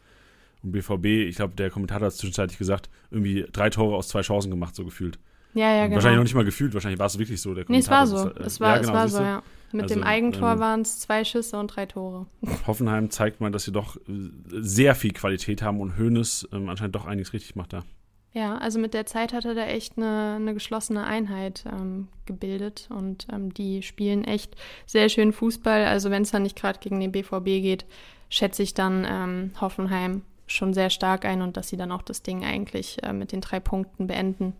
Und BVB, ich glaube, der Kommentator hat zwischenzeitlich gesagt, irgendwie drei Tore aus zwei Chancen gemacht, so gefühlt. Ja, ja, genau. Wahrscheinlich noch nicht mal gefühlt, wahrscheinlich war es wirklich so. Der nee, es war so. Es war, ja, genau, es war so, ja. Mit also, dem Eigentor ähm, waren es zwei Schüsse und drei Tore. Hoffenheim zeigt mal, dass sie doch äh, sehr viel Qualität haben und Hoeneß ähm, anscheinend doch einiges richtig macht da. Ja, also mit der Zeit hat er da echt eine, eine geschlossene Einheit ähm, gebildet und ähm, die spielen echt sehr schön Fußball. Also wenn es dann nicht gerade gegen den BVB geht, schätze ich dann ähm, Hoffenheim schon sehr stark ein und dass sie dann auch das Ding eigentlich äh, mit den drei Punkten beenden.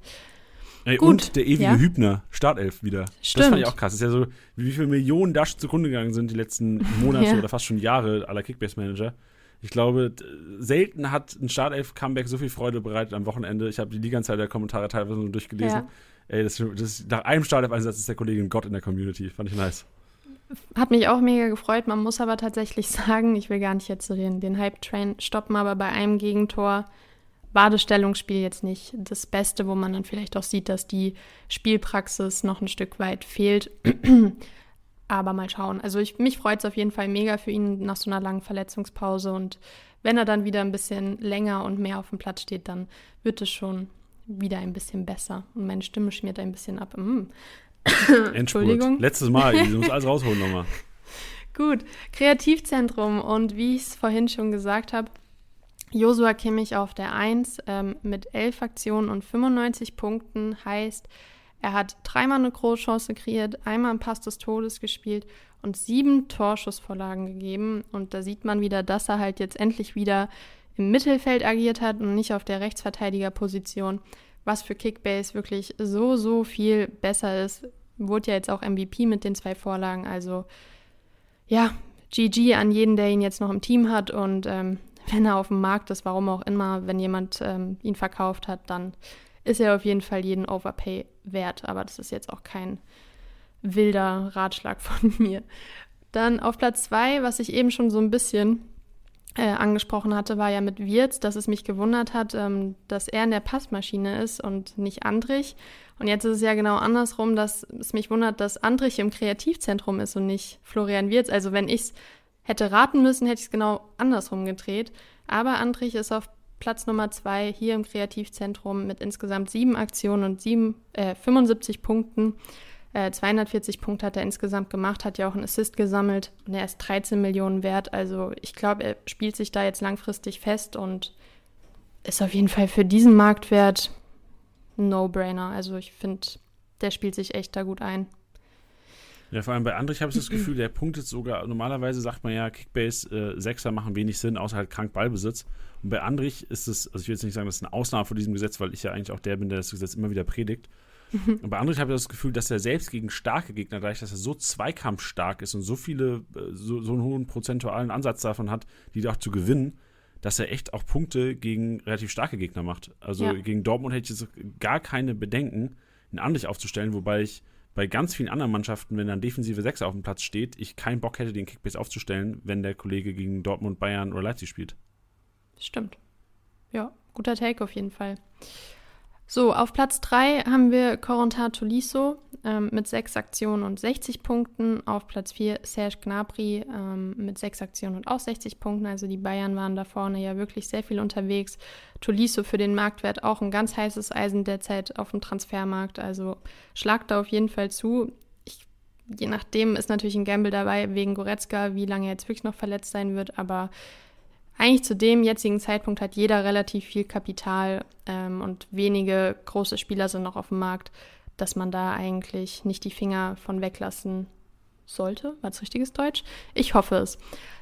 Ey, Gut, und der ewige ja? Hübner, Startelf wieder. Stimmt. Das fand ich auch krass. Das ist ja so, wie viele Millionen Dash zugrunde gegangen sind die letzten Monate *laughs* ja. oder fast schon Jahre aller Kickbase-Manager. Ich glaube, selten hat ein Startelf-Comeback so viel Freude bereitet am Wochenende. Ich habe die Liga-Zeit der Kommentare teilweise nur durchgelesen. Ja. Ey, das, das, nach einem Startelf-Einsatz ist der Kollegin Gott in der Community. Fand ich nice. Hat mich auch mega gefreut. Man muss aber tatsächlich *laughs* sagen, ich will gar nicht jetzt den, den Hype-Train stoppen, aber bei einem Gegentor war das Stellungsspiel jetzt nicht das Beste, wo man dann vielleicht auch sieht, dass die Spielpraxis noch ein Stück weit fehlt. *clears throat* Aber mal schauen. Also ich, mich freut es auf jeden Fall mega für ihn nach so einer langen Verletzungspause. Und wenn er dann wieder ein bisschen länger und mehr auf dem Platz steht, dann wird es schon wieder ein bisschen besser. Und meine Stimme schmiert ein bisschen ab. Mm. Entschuldigung. Letztes Mal, *laughs* du musst alles rausholen nochmal. Gut, Kreativzentrum. Und wie ich es vorhin schon gesagt habe, Josua Kimmich auf der 1 ähm, mit 11 Aktionen und 95 Punkten heißt, er hat dreimal eine Großchance kreiert, einmal einen Pass des Todes gespielt und sieben Torschussvorlagen gegeben. Und da sieht man wieder, dass er halt jetzt endlich wieder im Mittelfeld agiert hat und nicht auf der Rechtsverteidigerposition, was für Kickbase wirklich so, so viel besser ist. Wurde ja jetzt auch MVP mit den zwei Vorlagen. Also ja, GG an jeden, der ihn jetzt noch im Team hat. Und ähm, *laughs* wenn er auf dem Markt ist, warum auch immer, wenn jemand ähm, ihn verkauft hat, dann ist er auf jeden Fall jeden Overpay wert. Aber das ist jetzt auch kein wilder Ratschlag *laughs* von mir. Dann auf Platz zwei, was ich eben schon so ein bisschen äh, angesprochen hatte, war ja mit Wirtz, dass es mich gewundert hat, ähm, dass er in der Passmaschine ist und nicht Andrich. Und jetzt ist es ja genau andersrum, dass es mich wundert, dass Andrich im Kreativzentrum ist und nicht Florian Wirtz. Also wenn ich es hätte raten müssen, hätte ich es genau andersrum gedreht. Aber Andrich ist auf Platz Nummer zwei hier im Kreativzentrum mit insgesamt sieben Aktionen und sieben, äh, 75 Punkten. Äh, 240 Punkte hat er insgesamt gemacht, hat ja auch einen Assist gesammelt und er ist 13 Millionen wert. Also ich glaube, er spielt sich da jetzt langfristig fest und ist auf jeden Fall für diesen Marktwert ein No-Brainer. Also ich finde, der spielt sich echt da gut ein. Ja, vor allem bei Andrich habe ich das *clears throat* Gefühl, der punktet sogar, normalerweise sagt man ja, Kickbase äh, Sechser machen wenig Sinn, außer halt krank Ballbesitz. Und bei Andrich ist es, also ich will jetzt nicht sagen, das ist eine Ausnahme von diesem Gesetz, weil ich ja eigentlich auch der bin, der das Gesetz immer wieder predigt. *laughs* Und bei Andrich habe ich das Gefühl, dass er selbst gegen starke Gegner, dadurch, dass er so zweikampfstark ist und so viele, äh, so, so einen hohen prozentualen Ansatz davon hat, die auch zu gewinnen, dass er echt auch Punkte gegen relativ starke Gegner macht. Also Ja. gegen Dortmund hätte ich jetzt gar keine Bedenken, einen Andrich aufzustellen, wobei ich bei ganz vielen anderen Mannschaften, wenn dann defensive Sechser auf dem Platz steht, ich keinen Bock hätte, den Kickbase aufzustellen, wenn der Kollege gegen Dortmund, Bayern oder Leipzig spielt. Stimmt. Ja, guter Take auf jeden Fall. So, auf Platz 3 haben wir Corentin Tolisso ähm, mit 6 Aktionen und 60 Punkten. Auf Platz 4 Serge Gnabry ähm, mit 6 Aktionen und auch 60 Punkten. Also die Bayern waren da vorne ja wirklich sehr viel unterwegs. Tolisso für den Marktwert auch ein ganz heißes Eisen derzeit auf dem Transfermarkt. Also schlagt da auf jeden Fall zu. Ich, je nachdem ist natürlich ein Gamble dabei wegen Goretzka, wie lange er jetzt wirklich noch verletzt sein wird. Aber eigentlich zu dem jetzigen Zeitpunkt hat jeder relativ viel Kapital ähm, und wenige große Spieler sind noch auf dem Markt, dass man da eigentlich nicht die Finger von weglassen sollte. War das richtiges Deutsch? Ich hoffe es.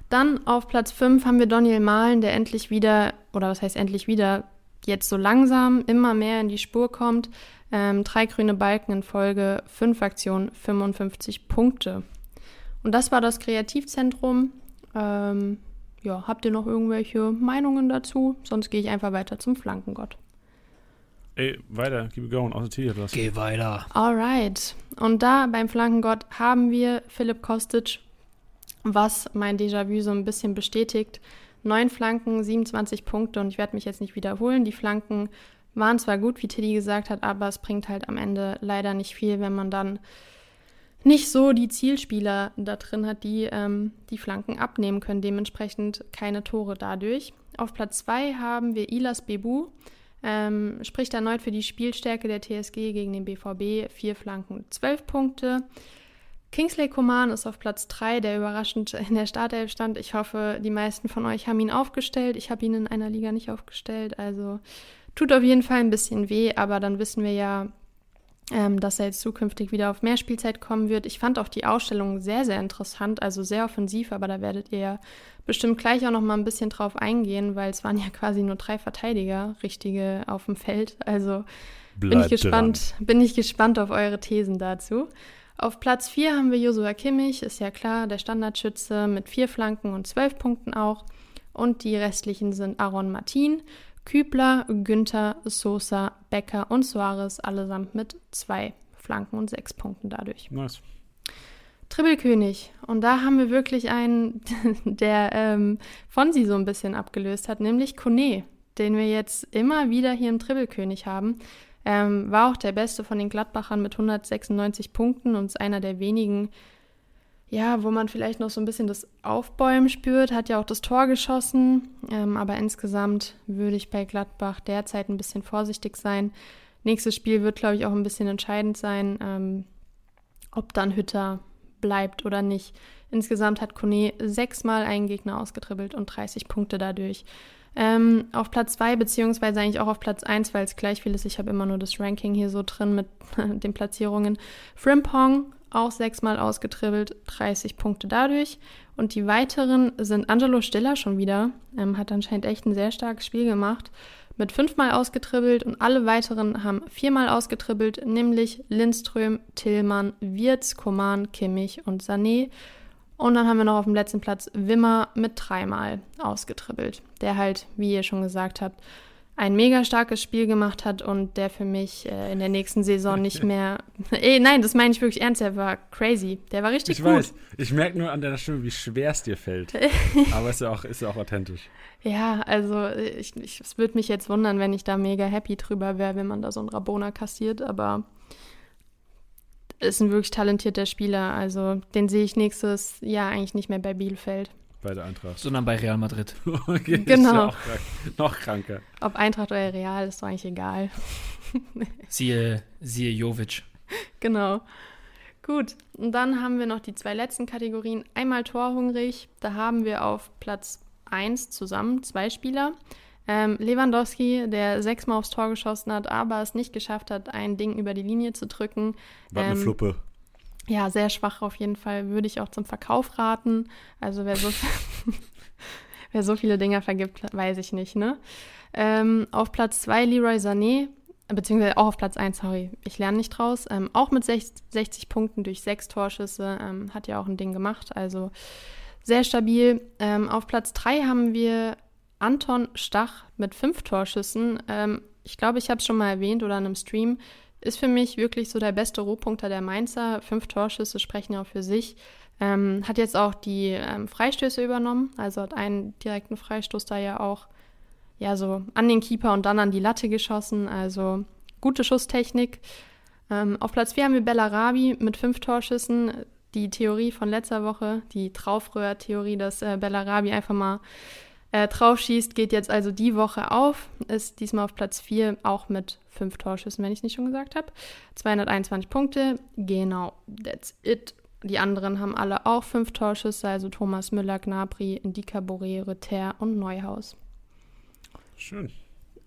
Dann auf Platz 5 haben wir Daniel Mahlen, der endlich wieder, oder was heißt endlich wieder, jetzt so langsam immer mehr in die Spur kommt. Ähm, drei grüne Balken in Folge, fünf Aktionen, 55 Punkte. Und das war das Kreativzentrum. Ähm, ja, habt ihr noch irgendwelche Meinungen dazu? Sonst gehe ich einfach weiter zum Flankengott. Ey, weiter, keep it going, außer Tilly hat was. Geh weiter. Alright. Und da beim Flankengott haben wir Philipp Kostic, was mein Déjà-vu so ein bisschen bestätigt. Neun Flanken, 27 Punkte und ich werde mich jetzt nicht wiederholen. Die Flanken waren zwar gut, wie Tilly gesagt hat, aber es bringt halt am Ende leider nicht viel, wenn man dann nicht so die Zielspieler da drin hat, die ähm, die Flanken abnehmen können. Dementsprechend keine Tore dadurch. Auf Platz 2 haben wir Ilas Bebu. Ähm, spricht erneut für die Spielstärke der TSG gegen den BVB. Vier Flanken, zwölf Punkte. Kingsley Coman ist auf Platz 3, der überraschend in der Startelf stand. Ich hoffe, die meisten von euch haben ihn aufgestellt. Ich habe ihn in einer Liga nicht aufgestellt. Also tut auf jeden Fall ein bisschen weh, aber dann wissen wir ja, ähm, dass er jetzt zukünftig wieder auf mehr Spielzeit kommen wird. Ich fand auch die Ausstellung sehr, sehr interessant, also sehr offensiv, aber da werdet ihr ja bestimmt gleich auch noch mal ein bisschen drauf eingehen, weil es waren ja quasi nur drei Verteidiger, richtige auf dem Feld. Also bin ich gespannt, bin ich gespannt auf eure Thesen dazu. Auf Platz 4 haben wir Josua Kimmich, ist ja klar, der Standardschütze mit vier Flanken und zwölf Punkten auch. Und die restlichen sind Aaron Martin, Kübler, Günther, Sosa, Becker und Suarez, allesamt mit zwei Flanken und sechs Punkten dadurch. Nice. Tribbelkönig. Und da haben wir wirklich einen, *laughs* der ähm, Fonsi so ein bisschen abgelöst hat, nämlich Kone, den wir jetzt immer wieder hier im Tribbelkönig haben. Ähm, war auch der beste von den Gladbachern mit 196 Punkten und ist einer der wenigen, ja, wo man vielleicht noch so ein bisschen das Aufbäumen spürt, hat ja auch das Tor geschossen, ähm, aber insgesamt würde ich bei Gladbach derzeit ein bisschen vorsichtig sein. Nächstes Spiel wird, glaube ich, auch ein bisschen entscheidend sein, ähm, ob dann Hütter bleibt oder nicht. Insgesamt hat Kone sechsmal einen Gegner ausgetribbelt und 30 Punkte dadurch. Ähm, auf Platz 2, beziehungsweise eigentlich auch auf Platz 1, weil es gleich viel ist. Ich habe immer nur das Ranking hier so drin mit *laughs* den Platzierungen. Frimpong auch sechsmal ausgetribbelt, 30 Punkte dadurch. Und die weiteren sind Angelo Stiller schon wieder. Ähm, hat anscheinend echt ein sehr starkes Spiel gemacht. Mit fünfmal ausgetribbelt und alle weiteren haben viermal ausgetribbelt, nämlich Lindström, Tillmann, Wirtz, Koman, Kimmich und Sané. Und dann haben wir noch auf dem letzten Platz Wimmer mit dreimal ausgetribbelt, der halt, wie ihr schon gesagt habt, ein mega starkes Spiel gemacht hat und der für mich äh, in der nächsten Saison nicht mehr. *laughs* Ey, nein, das meine ich wirklich ernst, der war crazy. Der war richtig Ich gut. weiß, ich merke nur an deiner Stimme, wie schwer es dir fällt. *laughs* Aber ist ja auch, ist ja auch authentisch. Ja, also ich, ich, es würde mich jetzt wundern, wenn ich da mega happy drüber wäre, wenn man da so einen Rabona kassiert, aber ist ein wirklich talentierter Spieler. Also den sehe ich nächstes Jahr eigentlich nicht mehr bei Bielefeld. Bei der Eintracht. Sondern bei Real Madrid. *laughs* Okay, ist Genau. ja auch krank. Noch kranker. Ob Eintracht oder Real, ist doch eigentlich egal. *laughs* Siehe, siehe Jovic. genau. Gut, und dann haben wir noch die zwei letzten Kategorien. Einmal torhungrig, da haben wir auf Platz 1 zusammen zwei Spieler. Ähm, Lewandowski, der sechsmal aufs Tor geschossen hat, aber es nicht geschafft hat, ein Ding über die Linie zu drücken. War eine Ähm, Fluppe. Ja, sehr schwach auf jeden Fall. Würde ich auch zum Verkauf raten. Also wer so, *laughs* wer so viele Dinger vergibt, weiß ich nicht, ne? Ähm, auf Platz 2 Leroy Sané, beziehungsweise auch auf Platz 1, sorry, ich lerne nicht draus. Ähm, auch mit 60, 60 Punkten durch sechs Torschüsse, ähm, hat ja auch ein Ding gemacht. Also sehr stabil. Ähm, auf Platz 3 haben wir Anton Stach mit fünf Torschüssen. Ähm, ich glaube, ich habe es schon mal erwähnt oder in einem Stream. Ist für mich wirklich so der beste Rohpunkter der Mainzer. Fünf Torschüsse sprechen ja auch für sich. Ähm, hat jetzt auch die ähm, Freistöße übernommen, also hat einen direkten Freistoß da ja auch ja so an den Keeper und dann an die Latte geschossen. Also gute Schusstechnik. Ähm, auf Platz 4 haben wir Bellarabi mit fünf Torschüssen. Die Theorie von letzter Woche, die Traufröhr-Theorie, dass äh, Bellarabi einfach mal äh, draufschießt, geht jetzt also die Woche auf. Ist diesmal auf Platz 4 auch mit fünf Torschüssen, wenn ich es nicht schon gesagt habe. 221 Punkte. Genau, that's it. Die anderen haben alle auch fünf Torschüsse, also Thomas Müller, Gnabry, Indika Boré, Ritter und Neuhaus. Schön.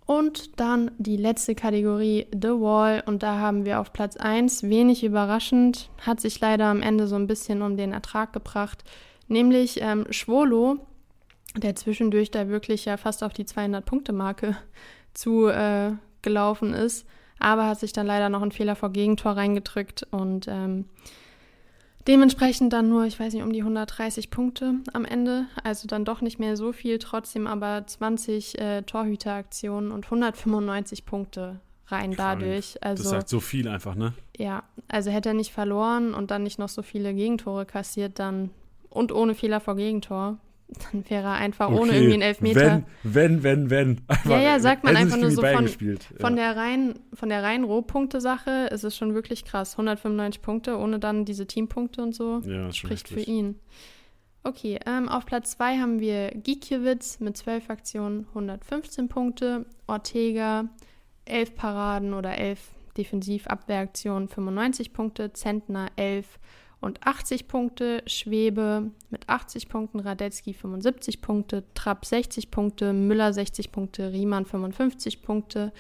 Und dann die letzte Kategorie, The Wall. Und da haben wir auf Platz 1, wenig überraschend, hat sich leider am Ende so ein bisschen um den Ertrag gebracht, nämlich ähm, Schwolo, der zwischendurch da wirklich ja fast auf die 200-Punkte-Marke *laughs* zu äh, gelaufen ist, aber hat sich dann leider noch ein Fehler vor Gegentor reingedrückt und ähm, dementsprechend dann nur, ich weiß nicht, um die 130 Punkte am Ende, also dann doch nicht mehr so viel, trotzdem aber 20 äh, Torhüteraktionen und 195 Punkte rein dadurch. Also das sagt so viel einfach, ne? ja, also hätte er nicht verloren und dann nicht noch so viele Gegentore kassiert, dann und ohne Fehler vor Gegentor, dann wäre er einfach ohne Okay, irgendwie einen Elfmeter. Wenn, wenn, wenn, wenn. Einfach, Ja, ja, sagt man einfach nur so von-. Von ja. der rein, von der rein Rohpunkte-Sache ist es schon wirklich krass. 195 Punkte, ohne dann diese Teampunkte und so. ja, Spricht für ihn. Okay, ähm, auf Platz 2 haben wir Gikiewicz mit 12 Aktionen, 115 Punkte. Ortega, 11 Paraden oder 11 Defensivabwehraktionen, 95 Punkte. Zentner, 11 und 80 Punkte. Schwebe mit 80 Punkten. Radetzky, 75 Punkte. Trapp, 60 Punkte. Müller, 60 Punkte. Riemann, 55 Punkte.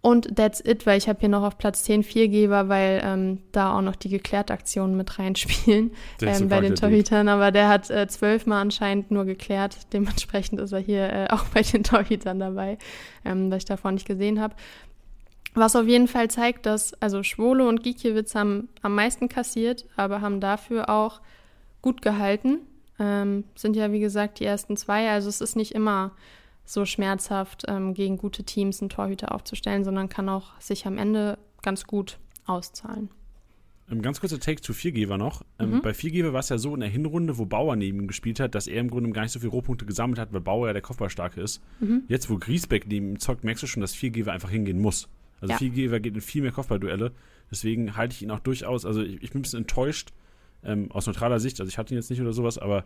Und that's it, weil ich habe hier noch auf Platz 10 Viergeber, weil ähm, da auch noch die Geklärt-Aktionen mit reinspielen ähm, bei den. Torhütern. Aber der hat äh, zwölfmal anscheinend nur geklärt. Dementsprechend ist er hier äh, *laughs* auch bei den Torhütern dabei, ähm, was ich davor nicht gesehen habe. Was auf jeden Fall zeigt, dass also Schwolo und Gikiewicz haben am meisten kassiert, aber haben dafür auch gut gehalten. Ähm, sind ja, wie gesagt, die ersten zwei. Also es ist nicht immer so schmerzhaft, ähm, gegen gute Teams einen Torhüter aufzustellen, sondern kann auch sich am Ende ganz gut auszahlen. Ähm, ganz kurzer Take zu Viergeber noch. Ähm, Mhm. Bei Viergeber war es ja so in der Hinrunde, wo Bauer neben ihm gespielt hat, dass er im Grunde gar nicht so viele Rohpunkte gesammelt hat, weil Bauer ja der Kopfballstarke ist. Mhm. Jetzt, wo Griesbeck neben ihm zockt, merkst du schon, dass Viergeber einfach hingehen muss. Also Ja. Viergeber geht in viel mehr Kopfballduelle. Deswegen halte ich ihn auch durchaus. Also ich, ich bin ein bisschen enttäuscht ähm, aus neutraler Sicht. Also ich hatte ihn jetzt nicht oder sowas, aber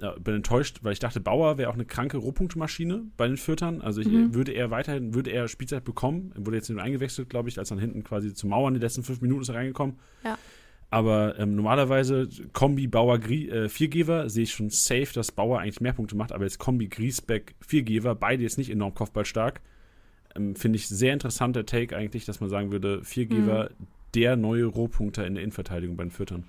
äh, bin enttäuscht, weil ich dachte, Bauer wäre auch eine kranke Rohpunktemaschine bei den Viertern. Also ich, Mhm. würde er weiterhin, würde er Spielzeit bekommen. Er wurde jetzt nur eingewechselt, glaube ich, als dann hinten quasi zu Mauern die letzten fünf Minuten ist er reingekommen. Ja. Aber ähm, normalerweise Kombi Bauer Grie äh, Viergeber sehe ich schon safe, dass Bauer eigentlich mehr Punkte macht, aber jetzt Kombi Griesbeck Viergeber, beide jetzt nicht enorm kopfballstark. Ähm, Finde ich sehr interessanter Take eigentlich, dass man sagen würde, Viergeber der neue Rohpunkter in der Innenverteidigung bei den Viertern.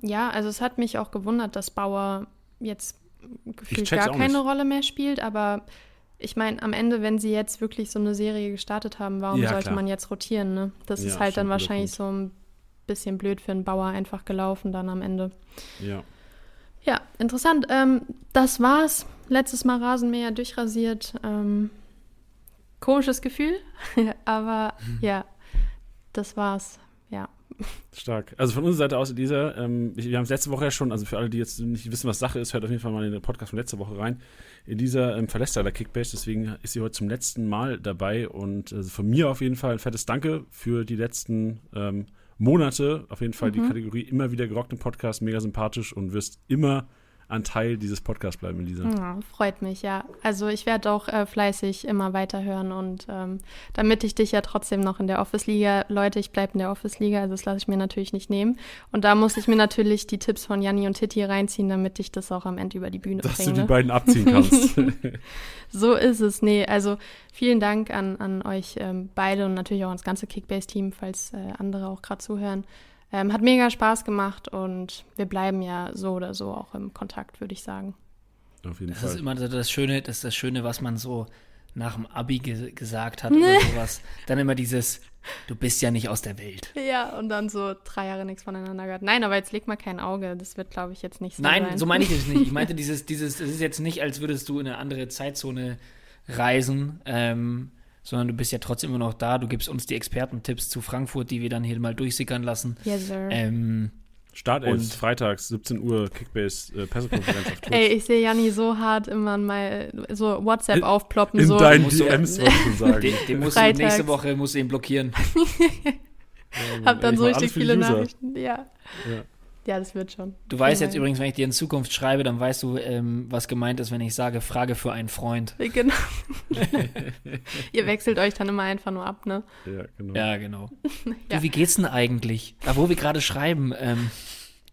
Ja, also es hat mich auch gewundert, dass Bauer jetzt gefühlt gar keine nicht. Rolle mehr spielt, aber ich meine, am Ende, wenn sie jetzt wirklich so eine Serie gestartet haben, warum Ja, sollte klar. man jetzt rotieren, ne? Das Ja, ist halt dann wahrscheinlich so ein bisschen blöd für einen Bauer einfach gelaufen dann am Ende. Ja. Ja, interessant. Ähm, das war's. Letztes Mal Rasenmäher durchrasiert. Ähm, komisches Gefühl, *laughs* aber ja, das war's. Ja. Stark. Also von unserer Seite aus, Elisa, ähm, wir haben es letzte Woche ja schon, also für alle, die jetzt nicht wissen, was Sache ist, hört auf jeden Fall mal in den Podcast von letzter Woche rein. Elisa ähm, verlässt leider Kickbase, deswegen ist sie heute zum letzten Mal dabei und also von mir auf jeden Fall ein fettes Danke für die letzten ähm, Monate. Auf jeden Fall die Mhm. Kategorie immer wieder gerockt im Podcast, mega sympathisch und wirst immer ein Teil dieses Podcasts bleiben, Elisa. Ja, freut mich, ja. Also ich werde auch äh, fleißig immer weiterhören und ähm, damit ich dich ja trotzdem noch in der Office-Liga, Leute, ich bleibe in der Office-Liga, also das lasse ich mir natürlich nicht nehmen. Und da muss ich mir natürlich die Tipps von Janni und Titti reinziehen, damit ich das auch am Ende über die Bühne Dass bringe. du die beiden abziehen kannst. *laughs* So ist es. Nee, also vielen Dank an, an euch ähm, beide und natürlich auch ans ganze Kickbase-Team, falls äh, andere auch gerade zuhören. Ähm, hat mega Spaß gemacht und wir bleiben ja so oder so auch im Kontakt, würde ich sagen. Auf jeden Das Fall. ist immer das Schöne, das ist das Schöne, was man so nach dem Abi ge gesagt hat oder sowas. Dann immer dieses, du bist ja nicht aus der Welt. Ja, und dann so drei Jahre nichts voneinander gehört. Nein, aber jetzt leg mal kein Auge. Das wird, glaube ich, jetzt nicht so Nein, sein. so meine ich das nicht. Ich meinte *laughs* dieses, dieses, es ist jetzt nicht, als würdest du in eine andere Zeitzone reisen, ähm, sondern du bist ja trotzdem immer noch da. Du gibst uns die Expertentipps zu Frankfurt, die wir dann hier mal durchsickern lassen. Yes, sir. Ähm, Start Und- ist freitags, 17 Uhr, Kickbase äh, Pressekonferenz auf *laughs* Twitch. Ey, ich sehe Janni so hart immer mal so WhatsApp In- aufploppen. In so. deinen du- DMs, wollte ich schon sagen. den, den musst du Freitags. nächste Woche musst du ihn blockieren. *laughs* Hab dann Ey, so richtig viele User. Nachrichten. Ja. Ja. Ja, das wird schon. Du weißt jetzt übrigens, wenn ich dir in Zukunft schreibe, dann weißt du, ähm, was gemeint ist, wenn ich sage, Frage für einen Freund. Genau. *laughs* Ihr wechselt euch dann immer einfach nur ab, ne? Ja, genau. Ja, genau. *laughs* Ja. Du, wie geht's denn eigentlich? Da, wo wir gerade schreiben, ähm,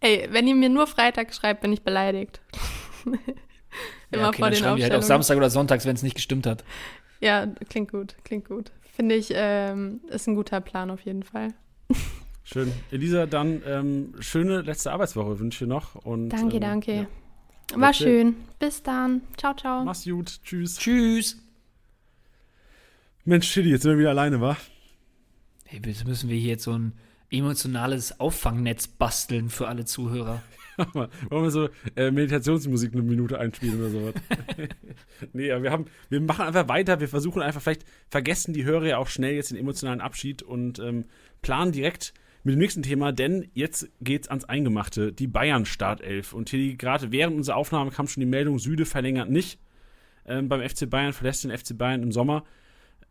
Ey, wenn ihr mir nur Freitag schreibt, bin ich beleidigt. *laughs* immer ja, okay, vor dann den schreiben wir halt auch. Samstag oder Sonntags, wenn es nicht gestimmt hat. Ja, klingt gut, klingt gut. Finde ich, ähm, ist ein guter Plan auf jeden Fall. Schön. Elisa, dann ähm, schöne letzte Arbeitswoche wünsche ich dir noch. Und, Danke, ähm, danke. Ja. War Okay. schön. Bis dann. Ciao, ciao. Mach's gut. Tschüss. Tschüss. Mensch, Chili, jetzt sind wir wieder alleine, wa? Hey, jetzt müssen wir hier jetzt so ein emotionales Auffangnetz basteln für alle Zuhörer. *laughs* Wollen wir so äh, Meditationsmusik eine Minute einspielen oder sowas? *laughs* nee, aber wir haben, wir machen einfach weiter, wir versuchen einfach, vielleicht vergessen die Hörer ja auch schnell jetzt den emotionalen Abschied und ähm, planen direkt mit dem nächsten Thema, denn jetzt geht's ans Eingemachte, die Bayern-Startelf. Und hier gerade während unserer Aufnahme kam schon die Meldung, Süde verlängert nicht ähm, beim FC Bayern, verlässt den FC Bayern im Sommer.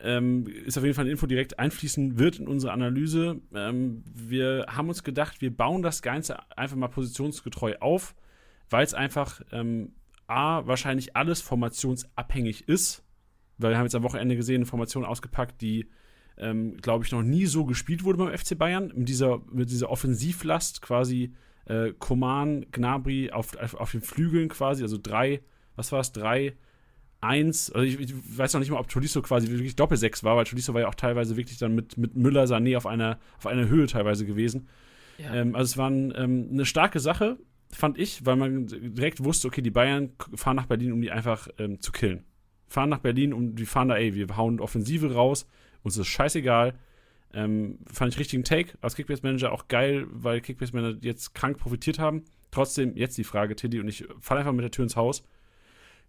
Ähm, ist auf jeden Fall eine Info, die direkt einfließen wird in unsere Analyse. Ähm, wir haben uns gedacht, wir bauen das Ganze einfach mal positionsgetreu auf, weil es einfach ähm, A, wahrscheinlich alles formationsabhängig ist, weil wir haben jetzt am Wochenende gesehen, eine Formation ausgepackt, die, ähm, glaube ich, noch nie so gespielt wurde beim FC Bayern, mit dieser, mit dieser Offensivlast quasi äh, Koman, Gnabry auf, auf, auf den Flügeln quasi, also drei, was war es, drei, eins, also ich, ich weiß noch nicht mal, ob Tolisso quasi wirklich Doppelsechs war, weil Tolisso war ja auch teilweise wirklich dann mit, mit Müller, Sané auf einer, auf einer Höhe teilweise gewesen. Ja. Ähm, also es war ähm, eine starke Sache, fand ich, weil man direkt wusste, okay, die Bayern fahren nach Berlin, um die einfach ähm, zu killen. Fahren nach Berlin und die fahren da, ey, wir hauen Offensive raus, uns ist scheißegal. Ähm, fand ich richtigen Take als Kickbase-Manager auch geil, weil Kickbase-Manager jetzt krank profitiert haben. Trotzdem jetzt die Frage, Tiddy, und ich falle einfach mit der Tür ins Haus.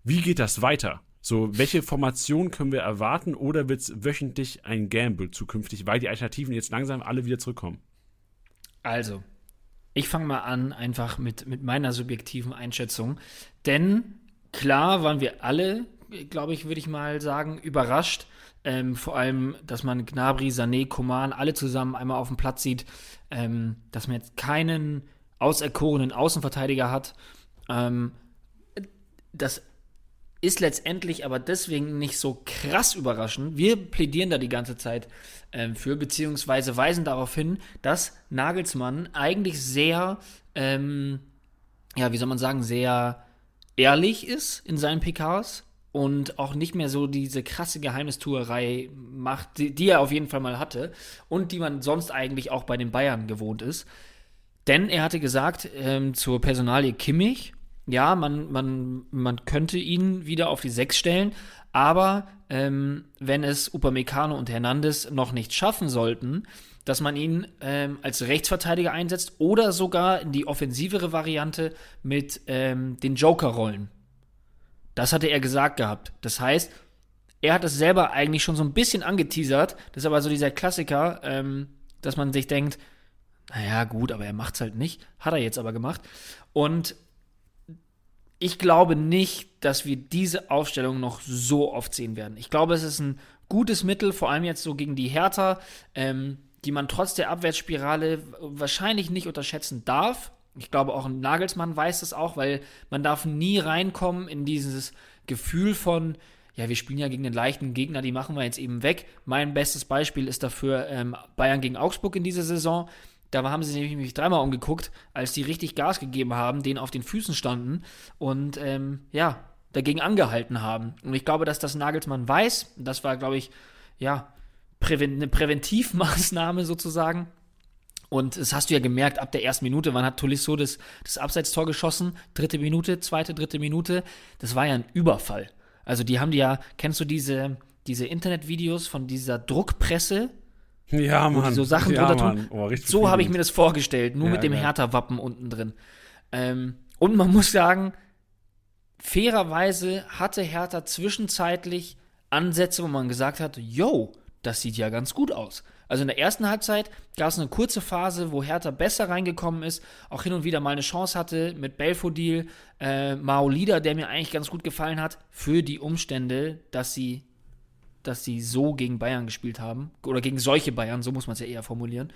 Wie geht das weiter? So, welche Formation können wir erwarten oder wird es wöchentlich ein Gamble zukünftig, weil die Alternativen jetzt langsam alle wieder zurückkommen? Also, ich fange mal an, einfach mit, mit meiner subjektiven Einschätzung. Denn klar waren wir alle, glaube ich, würde ich mal sagen, überrascht. Ähm, vor allem, dass man Gnabry, Sané, Koman alle zusammen einmal auf dem Platz sieht. Ähm, dass man jetzt keinen auserkorenen Außenverteidiger hat. Ähm, das ist letztendlich aber deswegen nicht so krass überraschend. Wir plädieren da die ganze Zeit ähm, für, beziehungsweise weisen darauf hin, dass Nagelsmann eigentlich sehr, ähm, ja, wie soll man sagen, sehr ehrlich ist in seinen PKs und auch nicht mehr so diese krasse Geheimnistuerei macht, die, die er auf jeden Fall mal hatte und die man sonst eigentlich auch bei den Bayern gewohnt ist. Denn er hatte gesagt ähm, zur Personalie Kimmich, ja, man, man, man könnte ihn wieder auf die Sechs stellen, aber ähm, wenn es Upamecano und Hernandez noch nicht schaffen sollten, dass man ihn ähm, als Rechtsverteidiger einsetzt oder sogar in die offensivere Variante mit ähm, den Joker-Rollen. Das hatte er gesagt gehabt. Das heißt, er hat das selber eigentlich schon so ein bisschen angeteasert. Das ist aber so dieser Klassiker, ähm, dass man sich denkt, naja, gut, aber er macht's halt nicht. Hat er jetzt aber gemacht. Und ich glaube nicht, dass wir diese Aufstellung noch so oft sehen werden. Ich glaube, es ist ein gutes Mittel, vor allem jetzt so gegen die Hertha, ähm, die man trotz der Abwärtsspirale wahrscheinlich nicht unterschätzen darf. Ich glaube, auch ein Nagelsmann weiß das auch, weil man darf nie reinkommen in dieses Gefühl von, ja, wir spielen ja gegen den leichten Gegner, die machen wir jetzt eben weg. Mein bestes Beispiel ist dafür ähm, Bayern gegen Augsburg in dieser Saison. Da haben sie nämlich dreimal umgeguckt, als die richtig Gas gegeben haben, denen auf den Füßen standen und ähm, ja, dagegen angehalten haben. Und ich glaube, dass das Nagelsmann weiß. Das war, glaube ich, ja, Präven eine Präventivmaßnahme sozusagen. Und das hast du ja gemerkt, ab der ersten Minute, wann hat Tolisso das, das Abseitstor geschossen? Dritte Minute, zweite, dritte Minute. Das war ja ein Überfall. Also die haben die ja, kennst du diese, diese Internetvideos von dieser Druckpresse? Ja, Mann. so Sachen ja, drunter tun. Oh, so habe ich mir das vorgestellt, nur Ja, mit dem geil. Hertha-Wappen unten drin. Ähm, und man muss sagen, fairerweise hatte Hertha zwischenzeitlich Ansätze, wo man gesagt hat, yo, das sieht ja ganz gut aus. Also in der ersten Halbzeit gab es eine kurze Phase, wo Hertha besser reingekommen ist, auch hin und wieder mal eine Chance hatte mit Belfodil, äh, Maolida, der mir eigentlich ganz gut gefallen hat, für die Umstände, dass sie, dass sie so gegen Bayern gespielt haben. Oder gegen solche Bayern, so muss man es ja eher formulieren.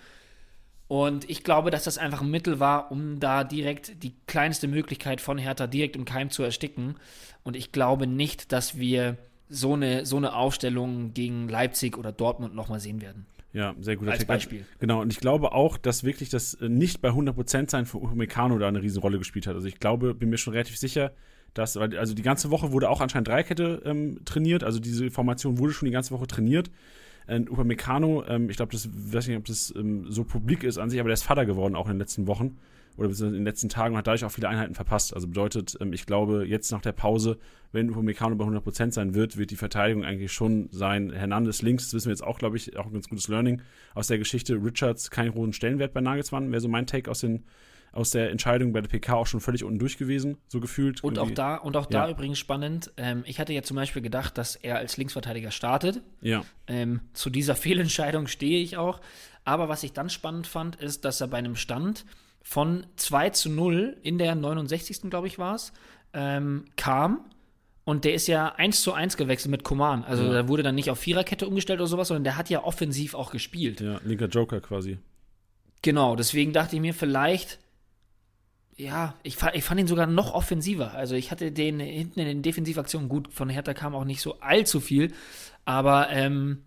Und ich glaube, dass das einfach ein Mittel war, um da direkt die kleinste Möglichkeit von Hertha direkt im Keim zu ersticken. Und ich glaube nicht, dass wir so eine, so eine Aufstellung gegen Leipzig oder Dortmund nochmal sehen werden. Ja, sehr guter Als Tipp. Beispiel. Genau, und ich glaube auch, dass wirklich das äh, nicht bei 100% sein für Upamecano da eine Riesenrolle gespielt hat. Also ich glaube, bin mir schon relativ sicher, dass, weil, also die ganze Woche wurde auch anscheinend Dreikette ähm, trainiert, also diese Formation wurde schon die ganze Woche trainiert. Und Upamecano, ähm, ich glaube, das weiß nicht, ob das ähm, so publik ist an sich, aber der ist Vater geworden auch in den letzten Wochen oder in den letzten Tagen und hat dadurch auch viele Einheiten verpasst. Also bedeutet, ähm, ich glaube, jetzt nach der Pause, wenn Upamecano bei 100% sein wird, wird die Verteidigung eigentlich schon sein. Hernandez links, das wissen wir jetzt auch, glaube ich, auch ein ganz gutes Learning aus der Geschichte. Richards keinen hohen Stellenwert bei Nagelsmann, wäre so mein Take aus, den, aus der Entscheidung bei der PK auch schon völlig unten durch gewesen, so gefühlt. Und auch da, und auch da Ja. übrigens spannend, ähm, ich hatte ja zum Beispiel gedacht, dass er als Linksverteidiger startet. Ja, Ähm, zu dieser *laughs* Fehlentscheidung stehe ich auch. Aber was ich dann spannend fand, ist, dass er bei einem Stand von 2 zu 0 in der 69. glaube ich war es, ähm, kam. Und der ist ja 1 zu 1 gewechselt mit Koman. Also Ja. da wurde dann nicht auf Viererkette umgestellt oder sowas, sondern der hat ja offensiv auch gespielt. ja, linker Joker quasi. Genau, deswegen dachte ich mir vielleicht, ja, ich, ich fand ihn sogar noch offensiver. Also ich hatte den hinten in den Defensivaktionen gut, von Hertha kam auch nicht so allzu viel, aber ähm,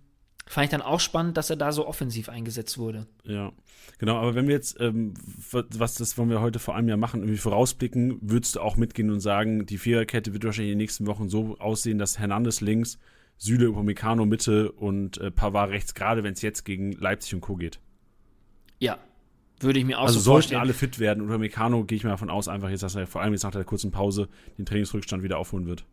fand ich dann auch spannend, dass er da so offensiv eingesetzt wurde. Ja, genau, aber wenn wir jetzt, ähm, was das wollen wir heute vor allem ja machen, irgendwie vorausblicken, würdest du auch mitgehen und sagen, die Viererkette wird wahrscheinlich in den nächsten Wochen so aussehen, dass Hernandez links, Süle, Upamecano Mitte und äh, Pavard rechts, gerade wenn es jetzt gegen Leipzig und Co. geht. Ja, würde ich mir auch Also so sollten vorstellen. alle fit werden und Upamecano gehe ich mal davon aus, einfach jetzt, dass er vor allem jetzt nach der kurzen Pause den Trainingsrückstand wieder aufholen wird.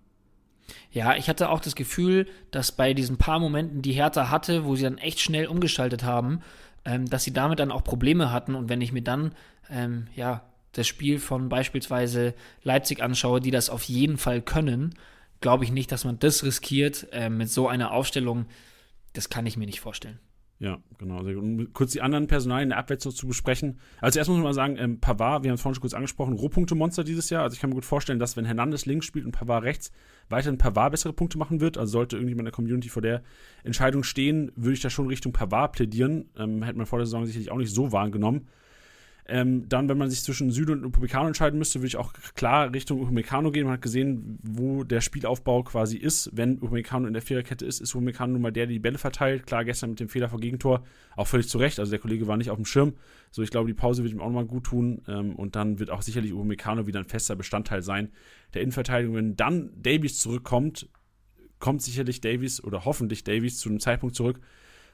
Ja, ich hatte auch das Gefühl, dass bei diesen paar Momenten, die Hertha hatte, wo sie dann echt schnell umgeschaltet haben, ähm, dass sie damit dann auch Probleme hatten. Und wenn ich mir dann, ähm, ja, das Spiel von beispielsweise Leipzig anschaue, die das auf jeden Fall können, glaube ich nicht, dass man das riskiert ähm, mit so einer Aufstellung. Das kann ich mir nicht vorstellen. Ja, genau. Gut. Um kurz die anderen Personalien in der Abwehr zu besprechen. Also erst muss man mal sagen, ähm, Pavard, wir haben es vorhin schon kurz angesprochen, Rohpunkte-Monster dieses Jahr. Also ich kann mir gut vorstellen, dass wenn Hernandez links spielt und Pavard rechts, weiterhin Pavard bessere Punkte machen wird. Also sollte irgendjemand in der Community vor der Entscheidung stehen, würde ich da schon Richtung Pavard plädieren. Ähm, hätte man vor der Saison sicherlich auch nicht so wahrgenommen. Ähm, dann, wenn man sich zwischen Süd und Upamecano entscheiden müsste, würde ich auch klar Richtung Upamecano gehen. Man hat gesehen, wo der Spielaufbau quasi ist. Wenn Upamecano in der Viererkette ist, ist Upamecano nun mal der, der die Bälle verteilt. Klar, gestern mit dem Fehler vor Gegentor auch völlig zu Recht. Also der Kollege war nicht auf dem Schirm. So, ich glaube, die Pause wird ihm auch nochmal gut tun. Ähm, und dann wird auch sicherlich Upamecano wieder ein fester Bestandteil sein der Innenverteidigung. Wenn dann Davies zurückkommt, kommt sicherlich Davies oder hoffentlich Davies zu einem Zeitpunkt zurück,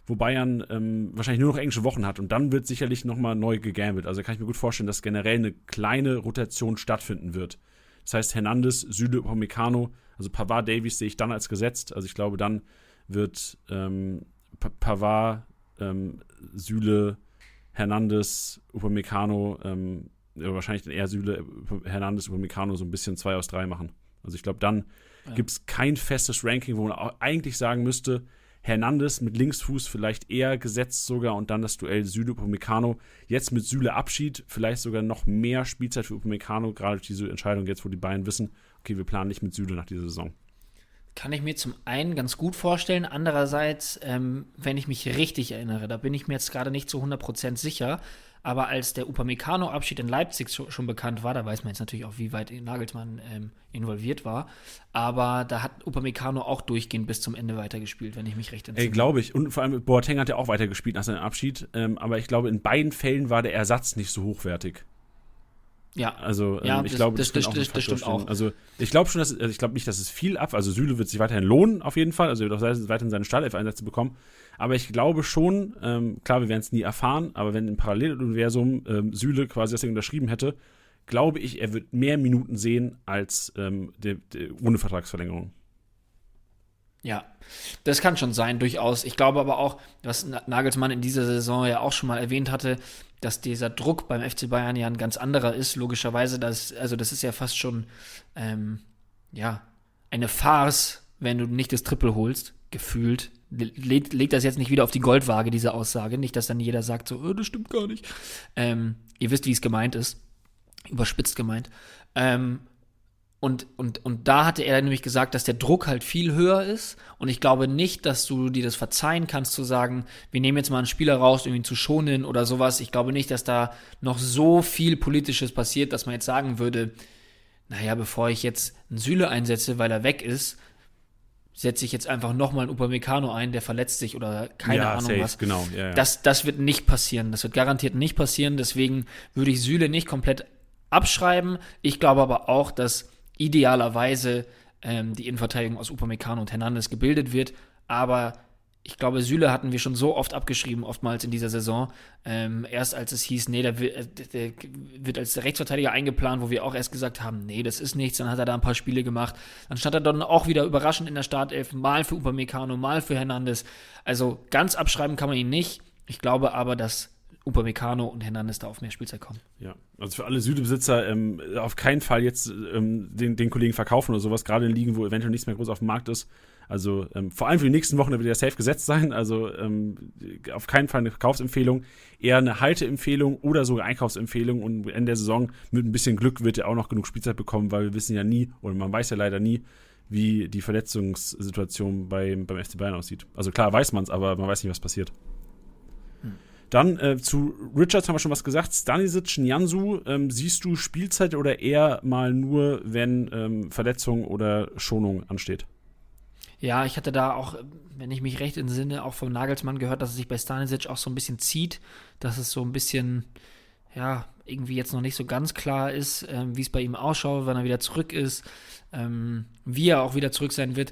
wo Bayern ähm, wahrscheinlich nur noch englische Wochen hat. Und dann wird sicherlich nochmal neu gegambelt. Also kann ich mir gut vorstellen, dass generell eine kleine Rotation stattfinden wird. Das heißt, Hernandez, Süle, Upamecano, also Pavard, Davies sehe ich dann als gesetzt. Also ich glaube, dann wird ähm, Pa- Pavard, ähm, Süle, Hernandez, Upamecano, ähm, wahrscheinlich dann eher Süle, Hernandez, Upamecano so ein bisschen zwei aus drei machen. Also ich glaube, dann Ja. gibt es kein festes Ranking, wo man eigentlich sagen müsste, Hernandez mit Linksfuß vielleicht eher gesetzt sogar und dann das Duell Süle Upamecano. Jetzt mit Süle Abschied, vielleicht sogar noch mehr Spielzeit für Upamecano, gerade durch diese Entscheidung jetzt, wo die Bayern wissen, okay, wir planen nicht mit Süle nach dieser Saison. Kann ich mir zum einen ganz gut vorstellen. Andererseits, ähm, wenn ich mich richtig erinnere, da bin ich mir jetzt gerade nicht zu 100% sicher, aber als der Upamecano-Abschied in Leipzig schon, bekannt war, da weiß man jetzt natürlich auch, wie weit Nagelsmann ähm, involviert war. Aber da hat Upamecano auch durchgehend bis zum Ende weitergespielt, wenn ich mich recht entsinne. Ey, glaube ich. Und vor allem Boateng hat ja auch weitergespielt nach seinem Abschied. Ähm, aber ich glaube, in beiden Fällen war der Ersatz nicht so hochwertig. Ja. Also ähm, ja, ich das, glaube, das, das, das, das stimmt auch. Also ich glaube schon, dass also ich glaube nicht, dass es viel ab. Also Süle wird sich weiterhin lohnen auf jeden Fall. Also er wird auch weiterhin seine Startelf-Einsätze bekommen. Aber ich glaube schon, ähm, klar, wir werden es nie erfahren, aber wenn im Paralleluniversum ähm, Süle quasi das Ding unterschrieben hätte, glaube ich, er wird mehr Minuten sehen als ähm, der, der, ohne Vertragsverlängerung. Ja, das kann schon sein, durchaus. Ich glaube aber auch, was Nagelsmann in dieser Saison ja auch schon mal erwähnt hatte, dass dieser Druck beim FC Bayern ja ein ganz anderer ist, logischerweise. Das, also das ist ja fast schon ähm, ja, eine Farce, wenn du nicht das Triple holst, gefühlt legt, legt das jetzt nicht wieder auf die Goldwaage, diese Aussage. Nicht, dass dann jeder sagt, so, oh, das stimmt gar nicht. Ähm, ihr wisst, wie es gemeint ist. Überspitzt gemeint. Ähm, und, und, und da hatte er nämlich gesagt, dass der Druck halt viel höher ist. Und ich glaube nicht, dass du dir das verzeihen kannst, zu sagen, wir nehmen jetzt mal einen Spieler raus, um ihn zu schonen oder sowas. Ich glaube nicht, dass da noch so viel Politisches passiert, dass man jetzt sagen würde, naja, bevor ich jetzt einen Süle einsetze, weil er weg ist, setze ich jetzt einfach nochmal einen Upamecano ein, der verletzt sich oder keine ja, Ahnung safe, was. Genau, ja, ja. Das, das wird nicht passieren. Das wird garantiert nicht passieren. Deswegen würde ich Süle nicht komplett abschreiben. Ich glaube aber auch, dass idealerweise ähm, die Innenverteidigung aus Upamecano und Hernandez gebildet wird. Aber ich glaube, Süle hatten wir schon so oft abgeschrieben, oftmals in dieser Saison. Ähm, erst als es hieß, nee, der wird, äh, der wird als Rechtsverteidiger eingeplant, wo wir auch erst gesagt haben, nee, das ist nichts. Dann hat er da ein paar Spiele gemacht. Dann stand er dann auch wieder überraschend in der Startelf, mal für Upamecano, mal für Hernandez. Also ganz abschreiben kann man ihn nicht. Ich glaube aber, dass Upamecano und Hernandez da auf mehr Spielzeit kommen. Ja, also für alle Südebesitzer ähm, auf keinen Fall jetzt ähm, den, den Kollegen verkaufen oder sowas, gerade in Ligen, wo eventuell nichts mehr groß auf dem Markt ist. Also ähm, vor allem für die nächsten Wochen wird er safe gesetzt sein. Also ähm, auf keinen Fall eine Verkaufsempfehlung, eher eine Halteempfehlung oder sogar Einkaufsempfehlung. Und Ende der Saison mit ein bisschen Glück wird er auch noch genug Spielzeit bekommen, weil wir wissen ja nie, oder man weiß ja leider nie, wie die Verletzungssituation bei, beim FC Bayern aussieht. Also klar weiß man es, aber man weiß nicht, was passiert. Dann äh, zu Richards haben wir schon was gesagt. Stanisic, Njansu, ähm, siehst du Spielzeit oder eher mal nur, wenn ähm, Verletzung oder Schonung ansteht? Ja, ich hatte da auch, wenn ich mich recht entsinne, auch vom Nagelsmann gehört, dass es sich bei Stanisic auch so ein bisschen zieht, dass es so ein bisschen, ja, irgendwie jetzt noch nicht so ganz klar ist, ähm, wie es bei ihm ausschaut, wann er wieder zurück ist, ähm, wie er auch wieder zurück sein wird.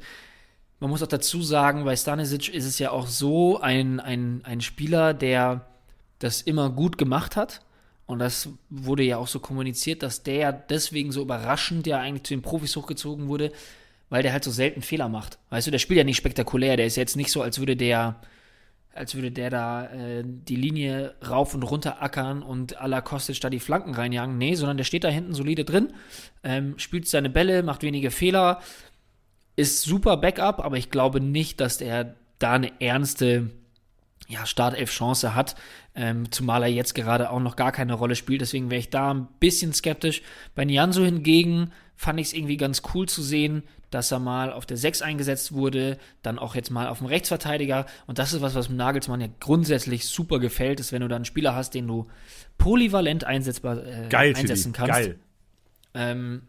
Man muss auch dazu sagen, bei Stanisic ist es ja auch so ein, ein, ein Spieler, der das immer gut gemacht hat. Und das wurde ja auch so kommuniziert, dass der deswegen so überraschend ja eigentlich zu den Profis hochgezogen wurde, weil der halt so selten Fehler macht. Weißt du, der spielt ja nicht spektakulär, der ist jetzt nicht so, als würde der, als würde der da äh, die Linie rauf und runter ackern und à la Kostic da die Flanken reinjagen. Nee, sondern der steht da hinten solide drin, ähm, spielt seine Bälle, macht wenige Fehler, ist super Backup, aber ich glaube nicht, dass der da eine ernste ja, Startelf-Chance hat, ähm, zumal er jetzt gerade auch noch gar keine Rolle spielt. Deswegen wäre ich da ein bisschen skeptisch. Bei Nianzo hingegen fand ich es irgendwie ganz cool zu sehen, dass er mal auf der 6 eingesetzt wurde, dann auch jetzt mal auf dem Rechtsverteidiger. Und das ist was, was Nagelsmann ja grundsätzlich super gefällt, ist, wenn du da einen Spieler hast, den du polyvalent einsetzbar äh, Geil, einsetzen kannst. Geil. Ähm,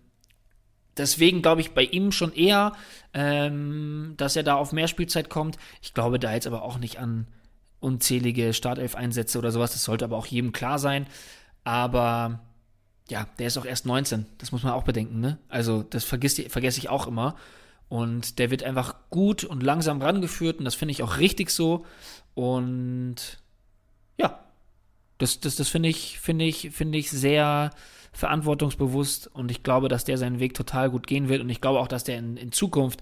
deswegen glaube ich bei ihm schon eher, ähm, dass er da auf mehr Spielzeit kommt. Ich glaube da jetzt aber auch nicht an unzählige Startelf-Einsätze oder sowas. Das sollte aber auch jedem klar sein. Aber ja, der ist auch erst 19. Das muss man auch bedenken, ne? Also, das vergesse vergess ich auch immer. Und der wird einfach gut und langsam rangeführt und das finde ich auch richtig so. Und ja, das, das, das finde ich, finde ich, finde ich sehr verantwortungsbewusst und ich glaube, dass der seinen Weg total gut gehen wird und ich glaube auch, dass der in, in Zukunft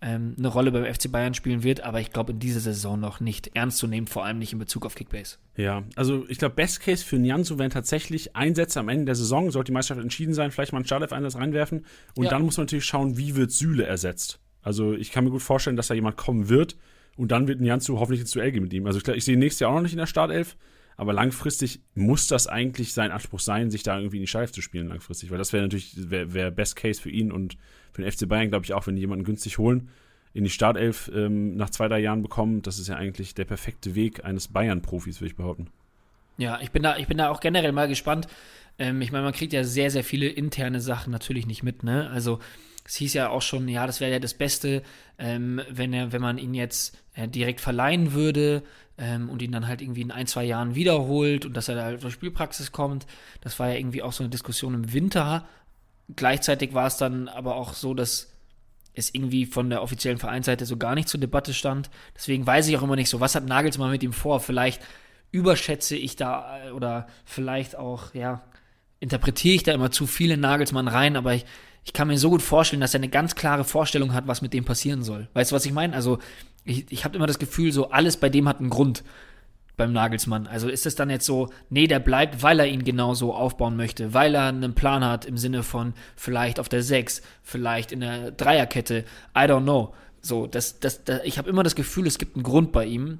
ähm, eine Rolle beim FC Bayern spielen wird, aber ich glaube in dieser Saison noch nicht ernst zu nehmen, vor allem nicht in Bezug auf Kickbase. Ja, also ich glaube, Best Case für Nianzu wären tatsächlich Einsätze am Ende der Saison, sollte die Meisterschaft entschieden sein, vielleicht mal einen Startelf-Einsatz reinwerfen und ja. dann muss man natürlich schauen, wie wird Süle ersetzt. Also ich kann mir gut vorstellen, dass da jemand kommen wird und dann wird Nianzu hoffentlich ins Duell gehen mit ihm. Also ich, ich sehe nächstes Jahr auch noch nicht in der Startelf, Aber langfristig muss das eigentlich sein Anspruch sein, sich da irgendwie in die Scheibe zu spielen, langfristig. Weil das wäre natürlich, wäre wär Best Case für ihn und für den FC Bayern, glaube ich, auch, wenn die jemanden günstig holen, in die Startelf ähm, nach zwei, drei Jahren bekommen. Das ist ja eigentlich der perfekte Weg eines Bayern-Profis, würde ich behaupten. Ja, ich bin da, ich bin da auch generell mal gespannt. Ähm, ich meine, man kriegt ja sehr, sehr viele interne Sachen natürlich nicht mit, ne? Also es hieß ja auch schon, ja, das wäre ja das Beste, ähm, wenn er, wenn man ihn jetzt äh, direkt verleihen würde ähm, und ihn dann halt irgendwie in ein, zwei Jahren wiederholt und dass er da halt zur Spielpraxis kommt. Das war ja irgendwie auch so eine Diskussion im Winter. Gleichzeitig war es dann aber auch so, dass es irgendwie von der offiziellen Vereinsseite so gar nicht zur Debatte stand. Deswegen weiß ich auch immer nicht so, was hat Nagelsmann mit ihm vor? Vielleicht überschätze ich da äh, oder vielleicht auch, ja, interpretiere ich da immer zu viele Nagelsmann rein, aber ich, ich kann mir so gut vorstellen, dass er eine ganz klare Vorstellung hat, was mit dem passieren soll. Weißt du, was ich meine? Also, ich, ich habe immer das Gefühl, so alles bei dem hat einen Grund beim Nagelsmann. Also ist es dann jetzt so, nee, der bleibt, weil er ihn genauso aufbauen möchte, weil er einen Plan hat im Sinne von vielleicht auf der 6, vielleicht in der Dreierkette, I don't know. So, das, das, das ich habe immer das Gefühl, es gibt einen Grund bei ihm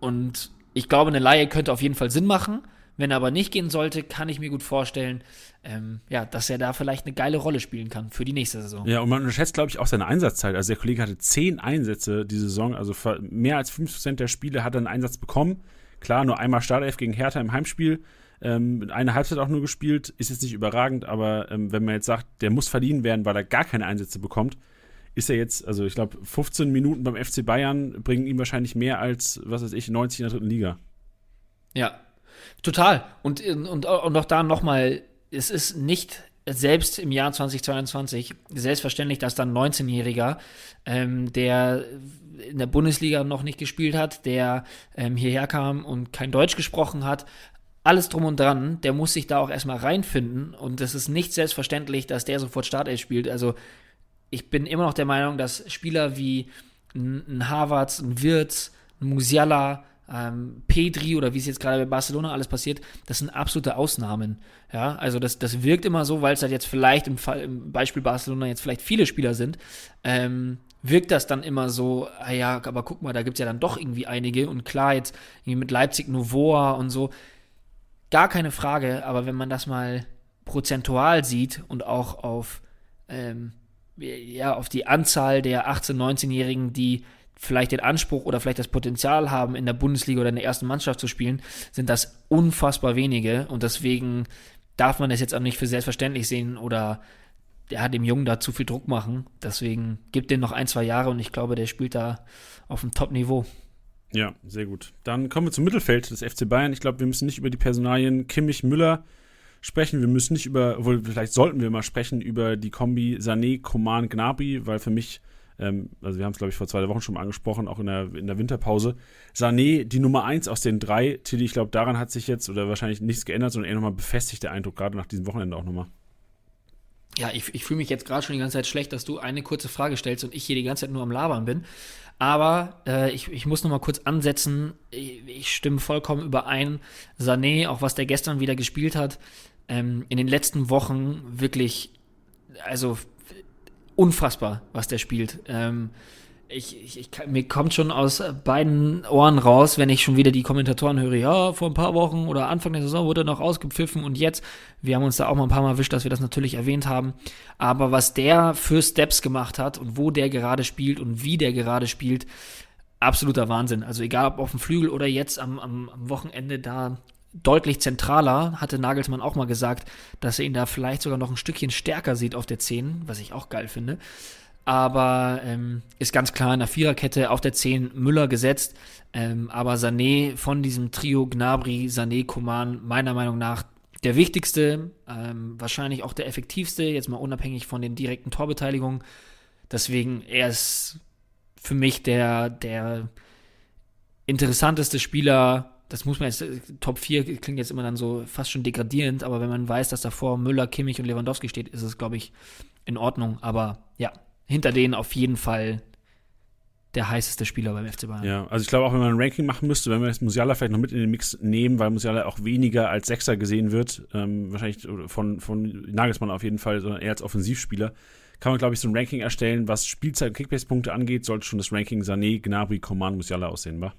und ich glaube, eine Laie könnte auf jeden Fall Sinn machen. Wenn er aber nicht gehen sollte, kann ich mir gut vorstellen, ähm, ja, dass er da vielleicht eine geile Rolle spielen kann für die nächste Saison. Ja, und man unterschätzt, glaube ich, auch seine Einsatzzeit. Also der Kollege hatte zehn Einsätze diese Saison, also mehr als 50% der Spiele hat er einen Einsatz bekommen. Klar, nur einmal Startelf gegen Hertha im Heimspiel. Ähm, eine Halbzeit auch nur gespielt, ist jetzt nicht überragend, aber ähm, wenn man jetzt sagt, der muss verliehen werden, weil er gar keine Einsätze bekommt, ist er jetzt, also ich glaube, 15 Minuten beim FC Bayern bringen ihm wahrscheinlich mehr als, was weiß ich, 90 in der dritten Liga. Ja, total. Und, und, und auch da nochmal, es ist nicht selbst im Jahr 2022 selbstverständlich, dass dann 19-Jähriger, ähm, der in der Bundesliga noch nicht gespielt hat, der ähm, hierher kam und kein Deutsch gesprochen hat, alles drum und dran, der muss sich da auch erstmal reinfinden und es ist nicht selbstverständlich, dass der sofort Startelf spielt. Also ich bin immer noch der Meinung, dass Spieler wie ein Harvards, ein Wirtz, ein Musiala, ähm, Pedri oder wie es jetzt gerade bei Barcelona alles passiert, das sind absolute Ausnahmen. Ja, also das, das wirkt immer so, weil es halt jetzt vielleicht im, Fall, im Beispiel Barcelona jetzt vielleicht viele Spieler sind, ähm, wirkt das dann immer so, ah ja, aber guck mal, da gibt es ja dann doch irgendwie einige und klar, jetzt mit Leipzig Novoa und so, gar keine Frage, aber wenn man das mal prozentual sieht und auch auf ähm, ja, auf die Anzahl der 18-, 19-Jährigen, die vielleicht den Anspruch oder vielleicht das Potenzial haben, in der Bundesliga oder in der ersten Mannschaft zu spielen, sind das unfassbar wenige. Und deswegen darf man das jetzt auch nicht für selbstverständlich sehen oder der hat dem Jungen da zu viel Druck machen. Deswegen gibt dem noch ein, zwei Jahre und ich glaube, der spielt da auf dem Top-Niveau. Ja, sehr gut. Dann kommen wir zum Mittelfeld des FC Bayern. Ich glaube, wir müssen nicht über die Personalien Kimmich, Müller sprechen. Wir müssen nicht über, obwohl vielleicht sollten wir mal sprechen über die Kombi Sané, Koman, Gnabry, weil für mich, ähm, also wir haben es glaube ich vor zwei Wochen schon mal angesprochen, auch in der, in der Winterpause, Sané die Nummer eins aus den drei. Tilly, ich glaube, daran hat sich jetzt oder wahrscheinlich nichts geändert, sondern eher nochmal befestigt der Eindruck, gerade nach diesem Wochenende auch nochmal. Ja, ich, ich fühle mich jetzt gerade schon die ganze Zeit schlecht, dass du eine kurze Frage stellst und ich hier die ganze Zeit nur am Labern bin. Aber äh, ich, ich muss noch mal kurz ansetzen. Ich, ich, stimme vollkommen überein. Sané, auch was der gestern wieder gespielt hat, ähm, in den letzten Wochen wirklich, also unfassbar, was der spielt. Ähm, ich, ich, ich, mir kommt schon aus beiden Ohren raus, wenn ich schon wieder die Kommentatoren höre, ja, vor ein paar Wochen oder Anfang der Saison wurde noch ausgepfiffen und jetzt, wir haben uns da auch mal ein paar Mal erwischt, dass wir das natürlich erwähnt haben, aber was der für Steps gemacht hat und wo der gerade spielt und wie der gerade spielt, absoluter Wahnsinn. Also egal ob auf dem Flügel oder jetzt am, am, am Wochenende da deutlich zentraler, hatte Nagelsmann auch mal gesagt, dass er ihn da vielleicht sogar noch ein Stückchen stärker sieht auf der 10, was ich auch geil finde. Aber ähm, ist ganz klar in der Viererkette auf der 10 Müller gesetzt. Ähm, aber Sané von diesem Trio Gnabry, Sané, Koman, meiner Meinung nach der wichtigste, ähm, wahrscheinlich auch der effektivste, jetzt mal unabhängig von den direkten Torbeteiligungen. Deswegen, er ist für mich der, der interessanteste Spieler das muss man jetzt, Top 4 klingt jetzt immer dann so fast schon degradierend, aber wenn man weiß, dass davor Müller, Kimmich und Lewandowski steht, ist es, glaube ich, in Ordnung. Aber ja, hinter denen auf jeden Fall der heißeste Spieler beim FC Bayern. Ja, also ich glaube auch, wenn man ein Ranking machen müsste, wenn wir jetzt Musiala vielleicht noch mit in den Mix nehmen, weil Musiala auch weniger als Sechser gesehen wird, ähm, wahrscheinlich von, von Nagelsmann auf jeden Fall, sondern eher als Offensivspieler, kann man, glaube ich, so ein Ranking erstellen, was Spielzeit und Kickbase-Punkte angeht, sollte schon das Ranking Sané, Gnabry, Coman, Musiala aussehen, wa?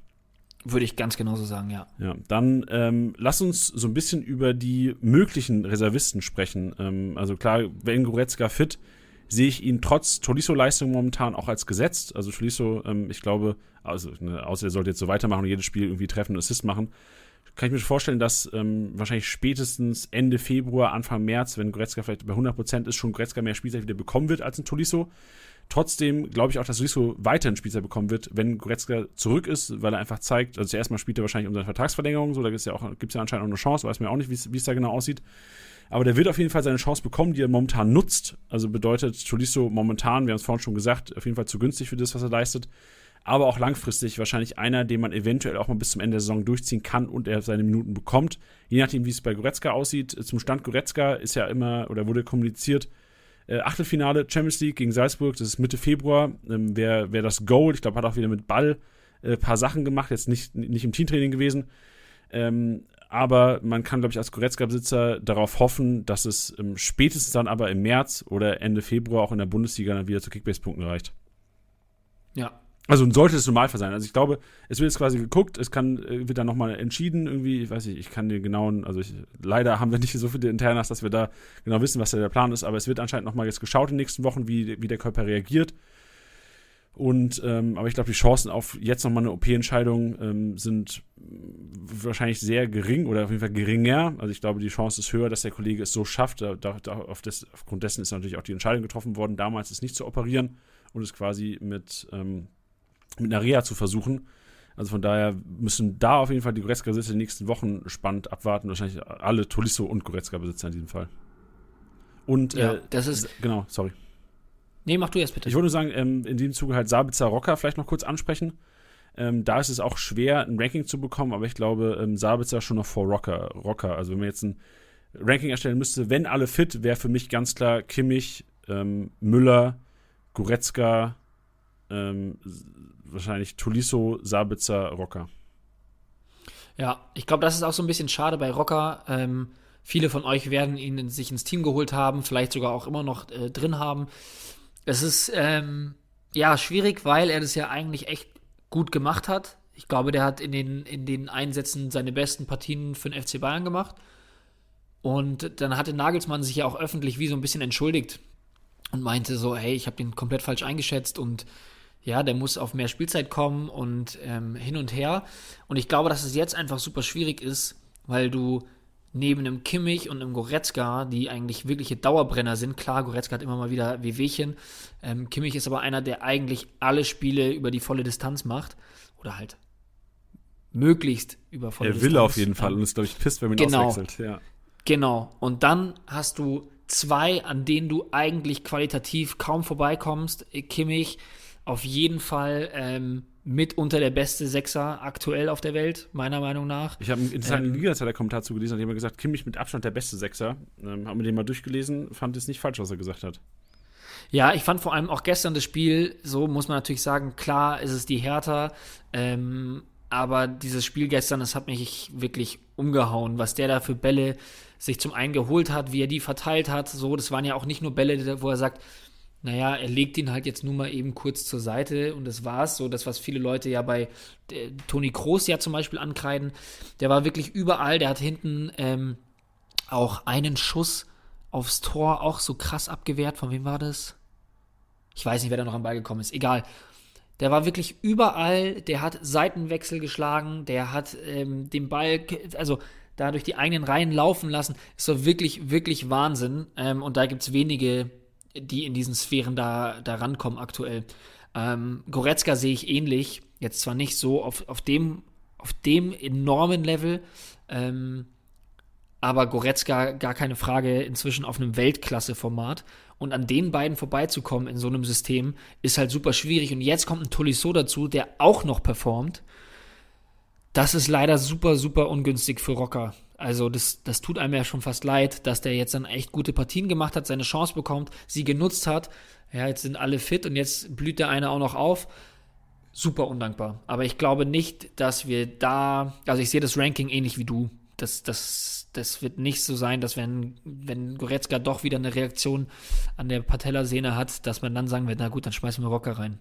Würde ich ganz genauso sagen, ja. Ja, dann ähm, lass uns so ein bisschen über die möglichen Reservisten sprechen. Ähm, also klar, wenn Goretzka fit, sehe ich ihn trotz Tolisso-Leistung momentan auch als gesetzt. Also Tolisso, ähm, ich glaube, also ne, außer er sollte jetzt so weitermachen und jedes Spiel irgendwie treffen und Assist machen, kann ich mir vorstellen, dass ähm, wahrscheinlich spätestens Ende Februar, Anfang März, wenn Goretzka vielleicht bei 100% ist, schon Goretzka mehr Spielzeit wieder bekommen wird als ein Tolisso. Trotzdem glaube ich auch, dass Riso weiterhin Spielzeit bekommen wird, wenn Goretzka zurück ist, weil er einfach zeigt, also zuerst mal spielt er wahrscheinlich um seine Vertragsverlängerung, so, da gibt es ja, ja anscheinend auch eine Chance, weiß man auch nicht, wie es da genau aussieht. Aber der wird auf jeden Fall seine Chance bekommen, die er momentan nutzt. Also bedeutet Tolisso momentan, wir haben es vorhin schon gesagt, auf jeden Fall zu günstig für das, was er leistet. Aber auch langfristig wahrscheinlich einer, den man eventuell auch mal bis zum Ende der Saison durchziehen kann und er seine Minuten bekommt. Je nachdem, wie es bei Goretzka aussieht. Zum Stand Goretzka ist ja immer oder wurde kommuniziert, äh, Achtelfinale Champions League gegen Salzburg, das ist Mitte Februar. Ähm, Wäre wär das Goal, ich glaube, hat auch wieder mit Ball ein äh, paar Sachen gemacht, jetzt nicht, nicht im Teamtraining gewesen. Ähm, aber man kann, glaube ich, als Goretzka-Besitzer darauf hoffen, dass es ähm, spätestens dann aber im März oder Ende Februar auch in der Bundesliga dann wieder zu Kickbase-Punkten reicht. Ja, also sollte es Normalfall sein. Also ich glaube, es wird jetzt quasi geguckt, es kann, äh, wird dann nochmal entschieden, irgendwie, ich weiß nicht, ich kann den genauen, also ich, leider haben wir nicht so viele Internas, dass wir da genau wissen, was der Plan ist, aber es wird anscheinend nochmal jetzt geschaut in den nächsten Wochen, wie, wie der Körper reagiert. Und, ähm, aber ich glaube, die Chancen auf jetzt nochmal eine OP-Entscheidung ähm, sind wahrscheinlich sehr gering oder auf jeden Fall geringer. Also ich glaube, die Chance ist höher, dass der Kollege es so schafft. Da, da, auf des, aufgrund dessen ist natürlich auch die Entscheidung getroffen worden, damals es nicht zu operieren und es quasi mit, ähm, mit einer Reha zu versuchen. Also von daher müssen da auf jeden Fall die Goretzka-Besitzer in den nächsten Wochen spannend abwarten. Wahrscheinlich alle Tolisso und Goretzka-Besitzer in diesem Fall. Und ja, äh, das ist. Genau, sorry. Nee, mach du erst bitte. Ich wollte nur sagen, ähm, in diesem Zuge halt Sabitzer Rocker vielleicht noch kurz ansprechen. Ähm, da ist es auch schwer, ein Ranking zu bekommen, aber ich glaube, ähm, Sabitzer schon noch vor Rocker. Rocker. Also wenn man jetzt ein Ranking erstellen müsste, wenn alle fit, wäre für mich ganz klar Kimmich, ähm, Müller, Goretzka, ähm, wahrscheinlich Tuliso, Sabitzer, Rocker. Ja, ich glaube, das ist auch so ein bisschen schade bei Rocker. Ähm, viele von euch werden ihn in, sich ins Team geholt haben, vielleicht sogar auch immer noch äh, drin haben. Es ist ähm, ja schwierig, weil er das ja eigentlich echt gut gemacht hat. Ich glaube, der hat in den, in den Einsätzen seine besten Partien für den FC Bayern gemacht. Und dann hatte Nagelsmann sich ja auch öffentlich wie so ein bisschen entschuldigt und meinte so, hey, ich habe den komplett falsch eingeschätzt und ja, der muss auf mehr Spielzeit kommen und ähm, hin und her. Und ich glaube, dass es jetzt einfach super schwierig ist, weil du neben einem Kimmich und einem Goretzka, die eigentlich wirkliche Dauerbrenner sind, klar, Goretzka hat immer mal wieder Wehwehchen. Ähm, Kimmich ist aber einer, der eigentlich alle Spiele über die volle Distanz macht. Oder halt möglichst über volle Distanz. Er will auf jeden Fall ähm, und ist, glaube ich, pisst, wenn man ihn genau, auswechselt. Ja. Genau. Und dann hast du zwei, an denen du eigentlich qualitativ kaum vorbeikommst. Kimmich, auf jeden Fall ähm, mitunter der beste Sechser aktuell auf der Welt, meiner Meinung nach. Ich habe einen interessanten ähm, Liga-Kommentar zu gelesen, hat jemand gesagt, Kimmich mit Abstand der beste Sechser. Ähm, haben wir den mal durchgelesen, fand es nicht falsch, was er gesagt hat. Ja, ich fand vor allem auch gestern das Spiel, so muss man natürlich sagen, klar ist es die Hertha, ähm, aber dieses Spiel gestern, das hat mich wirklich umgehauen, was der da für Bälle sich zum einen geholt hat, wie er die verteilt hat. So, das waren ja auch nicht nur Bälle, wo er sagt, naja, er legt ihn halt jetzt nur mal eben kurz zur Seite und das war's. So, das, was viele Leute ja bei äh, Toni Kroos ja zum Beispiel ankreiden. Der war wirklich überall, der hat hinten ähm, auch einen Schuss aufs Tor auch so krass abgewehrt. Von wem war das? Ich weiß nicht, wer da noch am Ball gekommen ist. Egal. Der war wirklich überall, der hat Seitenwechsel geschlagen, der hat ähm, den Ball, also da durch die eigenen Reihen laufen lassen. Ist so wirklich, wirklich Wahnsinn. Ähm, und da gibt es wenige die in diesen Sphären da, da rankommen aktuell. Ähm, Goretzka sehe ich ähnlich, jetzt zwar nicht so auf, auf, dem, auf dem enormen Level, ähm, aber Goretzka gar keine Frage inzwischen auf einem Weltklasse-Format. Und an den beiden vorbeizukommen in so einem System ist halt super schwierig. Und jetzt kommt ein Tolisso dazu, der auch noch performt. Das ist leider super, super ungünstig für Rocker. Also das, das tut einem ja schon fast leid, dass der jetzt dann echt gute Partien gemacht hat, seine Chance bekommt, sie genutzt hat. Ja, jetzt sind alle fit und jetzt blüht der eine auch noch auf. Super undankbar. Aber ich glaube nicht, dass wir da, also ich sehe das Ranking ähnlich wie du. Das, das, das wird nicht so sein, dass wenn, wenn Goretzka doch wieder eine Reaktion an der Patellasehne hat, dass man dann sagen wird, na gut, dann schmeißen wir Rocker rein.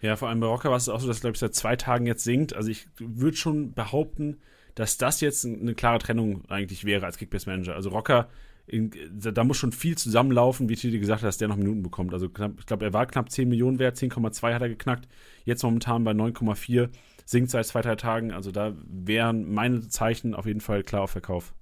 Ja, vor allem bei Rocker war es auch so, dass, glaube ich, seit zwei Tagen jetzt sinkt. Also ich würde schon behaupten, dass das jetzt eine klare Trennung eigentlich wäre als Kickbase-Manager. Also Rocker, in, da muss schon viel zusammenlaufen, wie Titi gesagt hat, dass der noch Minuten bekommt. Also knapp, ich glaube, er war knapp 10 Millionen wert, 10,2 hat er geknackt, jetzt momentan bei 9,4, sinkt seit zwei, drei Tagen. Also da wären meine Zeichen auf jeden Fall klar auf Verkauf.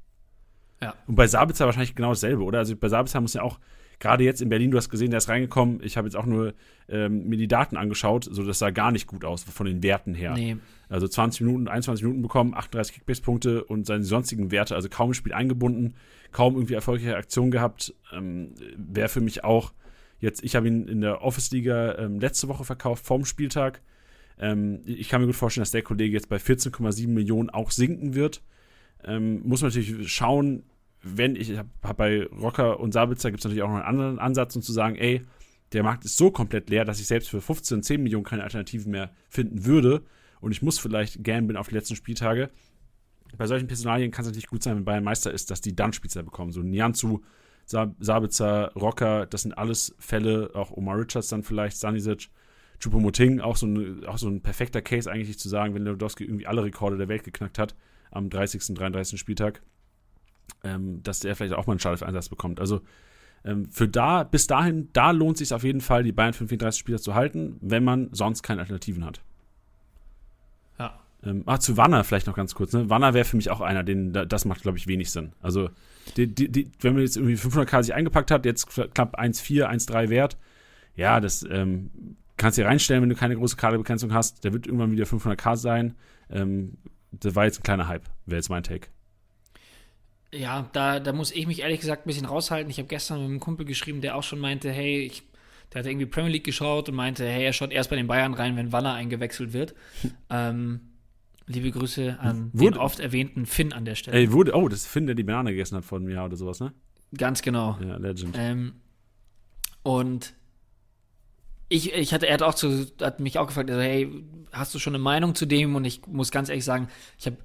Ja. Und bei Sabitzer wahrscheinlich genau dasselbe, oder? Also bei Sabitzer muss ja auch gerade jetzt in Berlin, du hast gesehen, der ist reingekommen. Ich habe jetzt auch nur ähm, mir die Daten angeschaut, so das sah gar nicht gut aus von den Werten her. Nee. Also 20 Minuten, 21 Minuten bekommen, 38 Kickbase-Punkte und seine sonstigen Werte, also kaum im Spiel eingebunden, kaum irgendwie erfolgreiche Aktion gehabt. Ähm, Wäre für mich auch jetzt, ich habe ihn in der Office-Liga ähm, letzte Woche verkauft, vorm Spieltag. Ähm, ich kann mir gut vorstellen, dass der Kollege jetzt bei 14,7 Millionen auch sinken wird. Ähm, muss man natürlich schauen, wenn ich habe hab bei Rocker und Sabitzer gibt es natürlich auch noch einen anderen Ansatz, um zu sagen, ey, der Markt ist so komplett leer, dass ich selbst für 15, 10 Millionen keine Alternativen mehr finden würde und ich muss vielleicht gamblen auf die letzten Spieltage. Bei solchen Personalien kann es natürlich gut sein, wenn Bayern Meister ist, dass die dann Spielzeit bekommen. So Nianzu, Sabitzer, Rocker, das sind alles Fälle, auch Omar Richards dann vielleicht, Stanisic, Chupomoting, auch so, ein, auch so ein perfekter Case eigentlich zu sagen, wenn Lewandowski irgendwie alle Rekorde der Welt geknackt hat am 30., 33. Spieltag ähm, dass der vielleicht auch mal einen Startelf-Einsatz bekommt. Also ähm, für da, bis dahin, da lohnt es sich auf jeden Fall, die Bayern 35 Spieler zu halten, wenn man sonst keine Alternativen hat. Ja. Ähm, ah, zu Wanner vielleicht noch ganz kurz. Ne? Wanner wäre für mich auch einer, den, das macht, glaube ich, wenig Sinn. Also, die, die, die, wenn man jetzt irgendwie 500k sich eingepackt hat, jetzt knapp 1,4, 1,3 wert, ja, das ähm, kannst du dir reinstellen, wenn du keine große Kaderbegrenzung hast. Der wird irgendwann wieder 500k sein. Ähm, das war jetzt ein kleiner Hype, wäre jetzt mein Take. Ja, da, da muss ich mich ehrlich gesagt ein bisschen raushalten. Ich habe gestern mit einem Kumpel geschrieben, der auch schon meinte, hey, ich, der hat irgendwie Premier League geschaut und meinte, hey, er schaut erst bei den Bayern rein, wenn Waller eingewechselt wird. *laughs* ähm, liebe Grüße an wurde, den oft erwähnten Finn an der Stelle. Ey, wurde, oh, das ist Finn, der die Banane gegessen hat vor einem Jahr oder sowas, ne? Ganz genau. Ja, Legend. Ähm, und ich, ich hatte, er hat auch zu, hat mich auch gefragt, also, hey, hast du schon eine Meinung zu dem? Und ich muss ganz ehrlich sagen, ich habe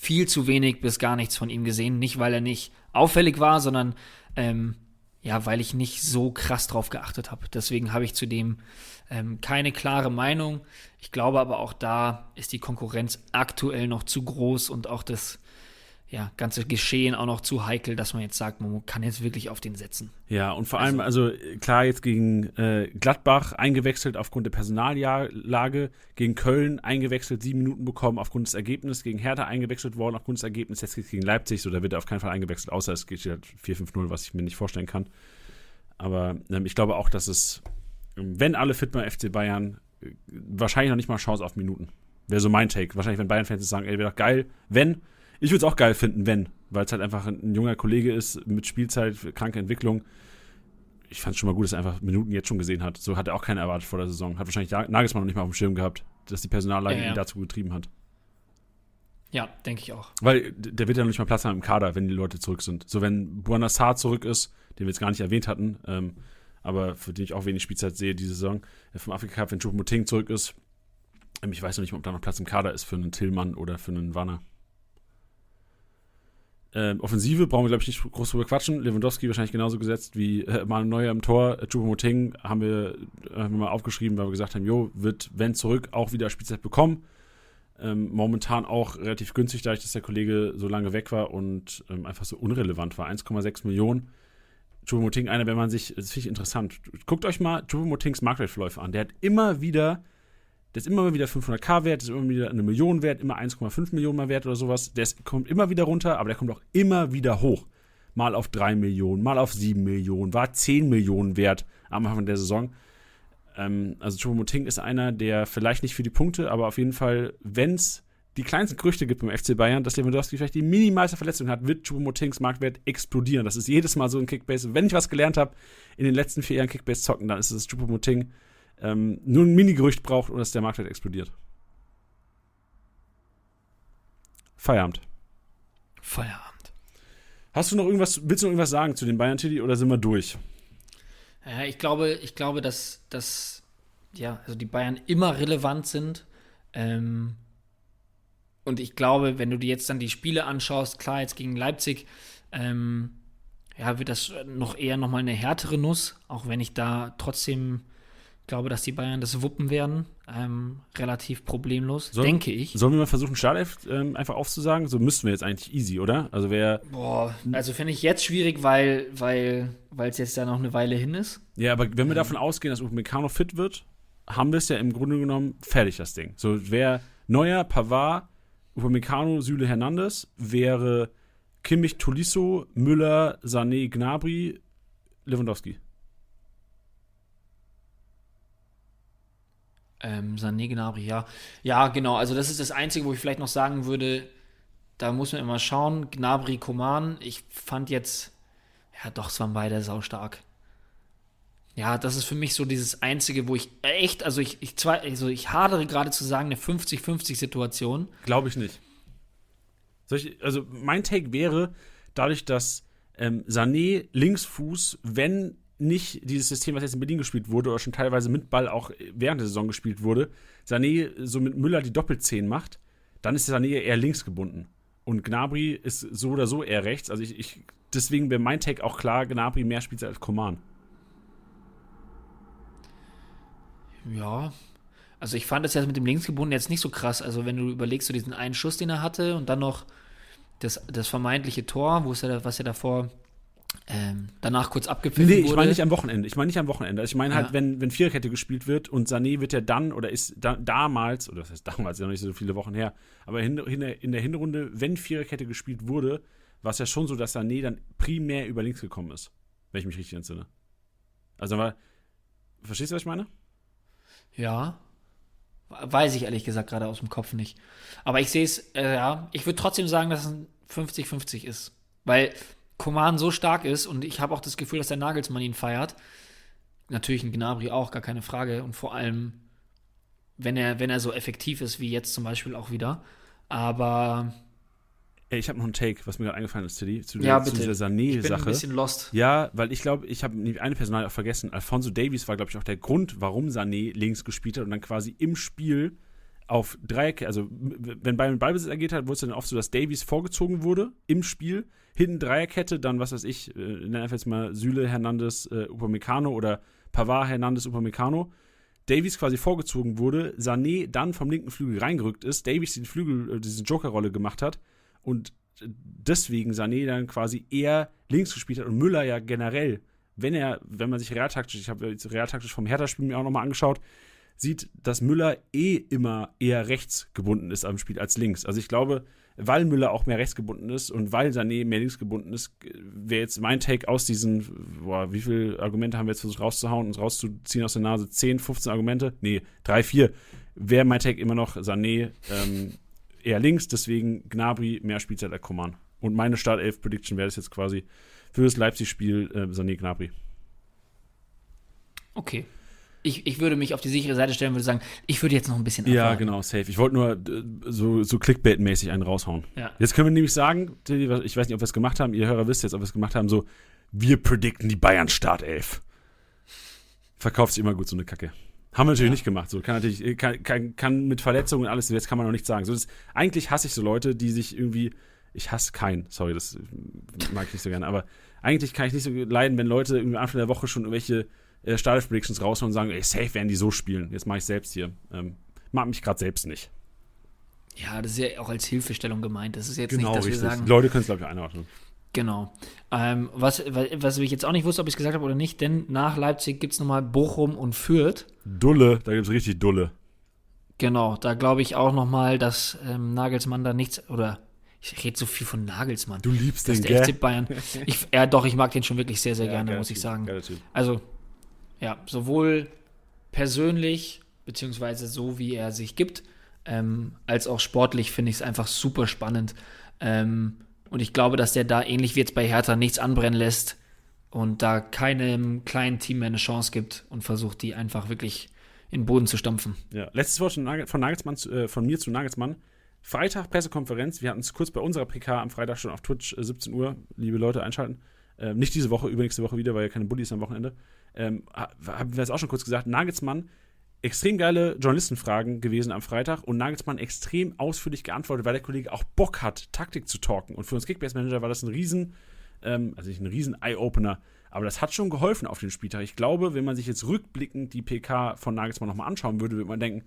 viel zu wenig bis gar nichts von ihm gesehen. Nicht, weil er nicht auffällig war, sondern ähm, ja, weil ich nicht so krass drauf geachtet habe. Deswegen habe ich zudem ähm, keine klare Meinung. Ich glaube aber auch da ist die Konkurrenz aktuell noch zu groß und auch das ja, ganze Geschehen auch noch zu heikel, dass man jetzt sagt, man kann jetzt wirklich auf den setzen. Ja, und vor allem, also, also klar, jetzt gegen äh, Gladbach eingewechselt aufgrund der Personallage, gegen Köln eingewechselt, sieben Minuten bekommen aufgrund des Ergebnisses, gegen Hertha eingewechselt worden aufgrund des Ergebnisses, jetzt gegen Leipzig, so, da wird er auf keinen Fall eingewechselt, außer es geht halt 4-5-0, was ich mir nicht vorstellen kann. Aber ähm, ich glaube auch, dass es, wenn alle fit beim FC Bayern, äh, wahrscheinlich noch nicht mal Chance auf Minuten. Wäre so mein Take. Wahrscheinlich, wenn Bayern-Fans sagen, ey, wäre doch geil, wenn ich würde es auch geil finden, wenn, weil es halt einfach ein, junger Kollege ist mit Spielzeit, kranke Entwicklung. Ich fand es schon mal gut, dass er einfach Minuten jetzt schon gesehen hat. So hat er auch keiner erwartet vor der Saison. Hat wahrscheinlich Nagelsmann noch nicht mal auf dem Schirm gehabt, dass die Personallage ja, ja. ihn dazu getrieben hat. Ja, denke ich auch. Weil der wird ja noch nicht mal Platz haben im Kader, wenn die Leute zurück sind. So, wenn Buonassar zurück ist, den wir jetzt gar nicht erwähnt hatten, ähm, aber für den ich auch wenig Spielzeit sehe diese Saison, äh, vom Afrika Cup, wenn Choupo-Moting zurück ist, ähm, ich weiß noch nicht, ob da noch Platz im Kader ist für einen Tillmann oder für einen Wanner. Ähm, Offensive brauchen wir, glaube ich, nicht groß drüber quatschen. Lewandowski wahrscheinlich genauso gesetzt wie äh, mal Neuer im Tor. Äh, Choupo-Moting haben wir, äh, haben wir mal aufgeschrieben, weil wir gesagt haben, jo, wird, wenn zurück, auch wieder Spielzeit bekommen. Ähm, momentan auch relativ günstig, dadurch, dass der Kollege so lange weg war und ähm, einfach so unrelevant war. 1,6 Millionen. Choupo-Moting, einer, wenn man sich, das finde ich interessant. Guckt euch mal Choupo-Motings Marktwertverläufe an. Der hat immer wieder der ist immer wieder 500k wert, ist immer wieder eine Million wert, immer 1,5 Millionen mal wert oder sowas. Der ist, kommt immer wieder runter, aber der kommt auch immer wieder hoch. Mal auf 3 Millionen, mal auf 7 Millionen, war 10 Millionen wert am Anfang der Saison. Ähm, also Choupo-Moting ist einer, der vielleicht nicht für die Punkte, aber auf jeden Fall, wenn es die kleinsten Gerüchte gibt beim FC Bayern, dass Lewandowski vielleicht die minimalste Verletzung hat, wird Choupo-Motings Marktwert explodieren. Das ist jedes Mal so ein Kickbase. Wenn ich was gelernt habe in den letzten vier Jahren Kickbase zocken, dann ist es Choupo-Moting ähm, nur ein Mini-Gerücht braucht und dass der Marktwert explodiert. Feierabend. Feierabend. Hast du noch irgendwas, willst du noch irgendwas sagen zu den Bayern, Tilly, oder sind wir durch? Ja, ich glaube, ich glaube, dass, dass ja, also die Bayern immer relevant sind. Ähm, und ich glaube, wenn du dir jetzt dann die Spiele anschaust, klar, jetzt gegen Leipzig, ähm, ja, wird das noch eher nochmal eine härtere Nuss, auch wenn ich da trotzdem glaube, dass die Bayern das wuppen werden. Ähm, relativ problemlos, Soll- denke ich. Sollen wir mal versuchen, Startelf ähm, einfach aufzusagen? So müssten wir jetzt eigentlich easy, oder? Also wer. Boah, also finde ich jetzt schwierig, weil weil weil es jetzt ja noch eine Weile hin ist. Ja, aber wenn wir davon ausgehen, dass Upamecano fit wird, haben wir es ja im Grunde genommen fertig, das Ding. So, wer Neuer, Pavard, Upamecano, Süle, Hernandez, wäre Kimmich, Tolisso, Müller, Sané, Gnabry, Lewandowski. Ähm, Sané Gnabry, ja. Ja, genau. Also das ist das Einzige, wo ich vielleicht noch sagen würde, da muss man immer schauen. Gnabry, Koman, ich fand jetzt, ja doch, es waren beide saustark. Ja, das ist für mich so dieses Einzige, wo ich echt, also ich, ich, zwei, also ich hadere gerade zu sagen, eine 50-50-Situation. Glaube ich nicht. Ich, also mein Take wäre, dadurch, dass ähm, Sané Linksfuß, wenn nicht dieses System, was jetzt in Berlin gespielt wurde, oder schon teilweise mit Ball auch während der Saison gespielt wurde, Sané so mit Müller die Doppelzehn macht, dann ist Sané eher links gebunden. Und Gnabry ist so oder so eher rechts. Also ich, ich deswegen wäre mein Take auch klar, Gnabry mehr spielt als Coman. Ja. Also ich fand das jetzt mit dem Linksgebunden jetzt nicht so krass. Also wenn du überlegst, so diesen einen Schuss, den er hatte und dann noch das, das vermeintliche Tor, wo es ja, was ja davor ähm, danach kurz abgepfiffen Nee, ich meine nicht am Wochenende. Ich meine nicht am Wochenende. Also ich meine halt, Ja. wenn, wenn Viererkette gespielt wird und Sané wird ja dann oder ist da, damals, oder das heißt damals, ja noch nicht so viele Wochen her, aber in, in, der, in der Hinrunde, wenn Viererkette gespielt wurde, war es ja schon so, dass Sané dann primär über links gekommen ist. Wenn ich mich richtig entsinne. Also war. Verstehst du, was ich meine? Ja. Weiß ich ehrlich gesagt gerade aus dem Kopf nicht. Aber ich sehe es, äh, ja, ich würde trotzdem sagen, dass es ein 50-50 ist. Weil Koman so stark ist und ich habe auch das Gefühl, dass der Nagelsmann ihn feiert. Natürlich ein Gnabry auch, gar keine Frage. Und vor allem, wenn er, wenn er so effektiv ist wie jetzt zum Beispiel auch wieder. Aber Ey, ich habe noch einen Take, was mir gerade eingefallen ist, Tilly, zu, ja, zu dieser ich bin ein Sané-Sache. bisschen lost. Ja, weil ich glaube, ich habe eine Personal auch vergessen. Alfonso Davies war, glaube ich, auch der Grund, warum Sané links gespielt hat und dann quasi im Spiel auf Dreieck, also wenn Bayern Ballbesitz agiert hat, wurde es dann oft so, dass Davies vorgezogen wurde im Spiel, hinten Dreierkette, dann was weiß ich, äh, nenne einfach jetzt mal Süle, Hernandez, äh, Upamecano oder Pavard, Hernandez, Upamecano. Davies quasi vorgezogen wurde, Sané dann vom linken Flügel reingerückt ist, Davies den Flügel, äh, diese Joker-Rolle gemacht hat und deswegen Sané dann quasi eher links gespielt hat und Müller ja generell, wenn er, wenn man sich realtaktisch, ich habe jetzt realtaktisch vom Hertha-Spiel mir auch nochmal angeschaut, sieht, dass Müller eh immer eher rechts gebunden ist am Spiel als links. Also ich glaube, weil Müller auch mehr rechts gebunden ist und weil Sané mehr links gebunden ist, wäre jetzt mein Take aus diesen, boah, wie viele Argumente haben wir jetzt versucht rauszuhauen und rauszuziehen aus der Nase? 10, 15 Argumente? Nee, 3, 4. Wäre mein Take immer noch Sané ähm, eher links, deswegen Gnabry mehr Spielzeit als Coman. Und meine Startelf-Prediction wäre das jetzt quasi für das Leipzig-Spiel äh, Sané Gnabry. Okay. Ich, ich würde mich auf die sichere Seite stellen und würde sagen, ich würde jetzt noch ein bisschen Ja, abwarten. genau, safe. Ich wollte nur äh, so, so Clickbait-mäßig einen raushauen. Ja. Jetzt können wir nämlich sagen, ich weiß nicht, ob wir es gemacht haben, ihr Hörer wisst jetzt, ob wir es gemacht haben, so, wir predikten die Bayern-Startelf. Verkauft sich immer gut so eine Kacke. Haben wir natürlich Ja. nicht gemacht. So kann natürlich, kann, kann, kann mit Verletzungen und alles, jetzt kann man noch nichts sagen. So, das, eigentlich hasse ich so Leute, die sich irgendwie, ich hasse keinen, sorry, das äh, mag ich nicht so gerne, aber eigentlich kann ich nicht so leiden, wenn Leute irgendwie Anfang der Woche schon irgendwelche äh, Startelf-Predictions raushauen und sagen, ey, safe werden die so spielen. Jetzt mache ich selbst hier. Ähm, mag mich gerade selbst nicht. Ja, das ist ja auch als Hilfestellung gemeint. Das ist jetzt Genau, nicht, dass richtig. wir sagen, Leute können es, glaube ich, einordnen. Genau. Ähm, was, was ich jetzt auch nicht wusste, ob ich es gesagt habe oder nicht, denn nach Leipzig gibt es nochmal Bochum und Fürth. Dulle, da gibt es richtig Dulle. Genau, da glaube ich auch nochmal, dass ähm, Nagelsmann da nichts, oder ich rede so viel von Nagelsmann. Du liebst den, der gell? FC Bayern. Ich, ja, doch, ich mag den schon wirklich sehr, sehr Ja, gerne, muss ich sagen. Also, ja, sowohl persönlich, beziehungsweise so, wie er sich gibt, ähm, als auch sportlich finde ich es einfach super spannend. Ähm, und ich glaube, dass der da ähnlich wie jetzt bei Hertha nichts anbrennen lässt und da keinem kleinen Team mehr eine Chance gibt und versucht, die einfach wirklich in den Boden zu stampfen. Ja. Letztes Wort von, Nagel, von Nagelsmann, äh, von mir zu Nagelsmann. Freitag Pressekonferenz. Wir hatten es kurz bei unserer PK am Freitag schon auf Twitch, äh, 17 Uhr. Liebe Leute, einschalten. Ähm, nicht diese Woche, übernächste Woche wieder, weil ja keine Bullies am Wochenende. Ähm, ha- haben wir es auch schon kurz gesagt. Nagelsmann, extrem geile Journalistenfragen gewesen am Freitag und Nagelsmann extrem ausführlich geantwortet, weil der Kollege auch Bock hat, Taktik zu talken. Und für uns Kickbase-Manager war das ein riesen Ähm, also nicht ein riesen Eye-Opener, aber das hat schon geholfen auf den Spieltag. Ich glaube, wenn man sich jetzt rückblickend die PK von Nagelsmann nochmal anschauen würde, würde man denken,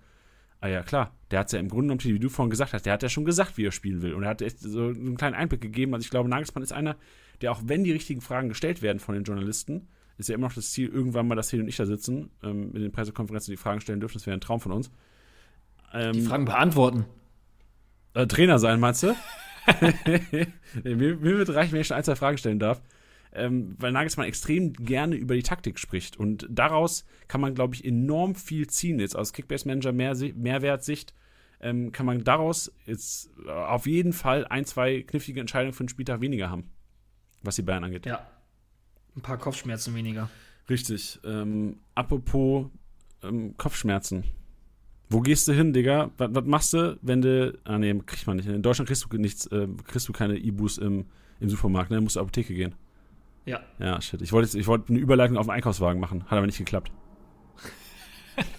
ah ja klar, der hat es ja im Grunde genommen, wie du vorhin gesagt hast, der hat ja schon gesagt, wie er spielen will. Und er hat echt so einen kleinen Einblick gegeben. Also ich glaube, Nagelsmann ist einer, der auch wenn die richtigen Fragen gestellt werden von den Journalisten, ist ja immer noch das Ziel, irgendwann mal, dass Hill und ich da sitzen, ähm, mit den Pressekonferenzen die Fragen stellen dürfen. Das wäre ein Traum von uns. Ähm, die Fragen beantworten. Äh, Trainer sein, meinst du? *laughs* mir, mir wird reichen, wenn ich schon ein, zwei Fragen stellen darf. Ähm, weil Nagelsmann extrem gerne über die Taktik spricht. Und daraus kann man, glaube ich, enorm viel ziehen. Jetzt aus Kickbase-Manager mehr, Mehrwertsicht ähm, kann man daraus jetzt auf jeden Fall ein, zwei knifflige Entscheidungen für den Spieltag weniger haben, was die Bayern angeht. Ja, ein paar Kopfschmerzen weniger. Richtig. Ähm, apropos ähm, Kopfschmerzen. Wo gehst du hin, Digga? Was, was, machst du, wenn du. Ah, nee, kriegt man nicht. In Deutschland kriegst du nichts, äh, kriegst du keine Ibus im, im Supermarkt, ne? Du musst zur Apotheke gehen. Ja. Ja, shit. Ich wollte, ich wollte eine Überleitung auf den Einkaufswagen machen, hat aber nicht geklappt. *laughs* *laughs*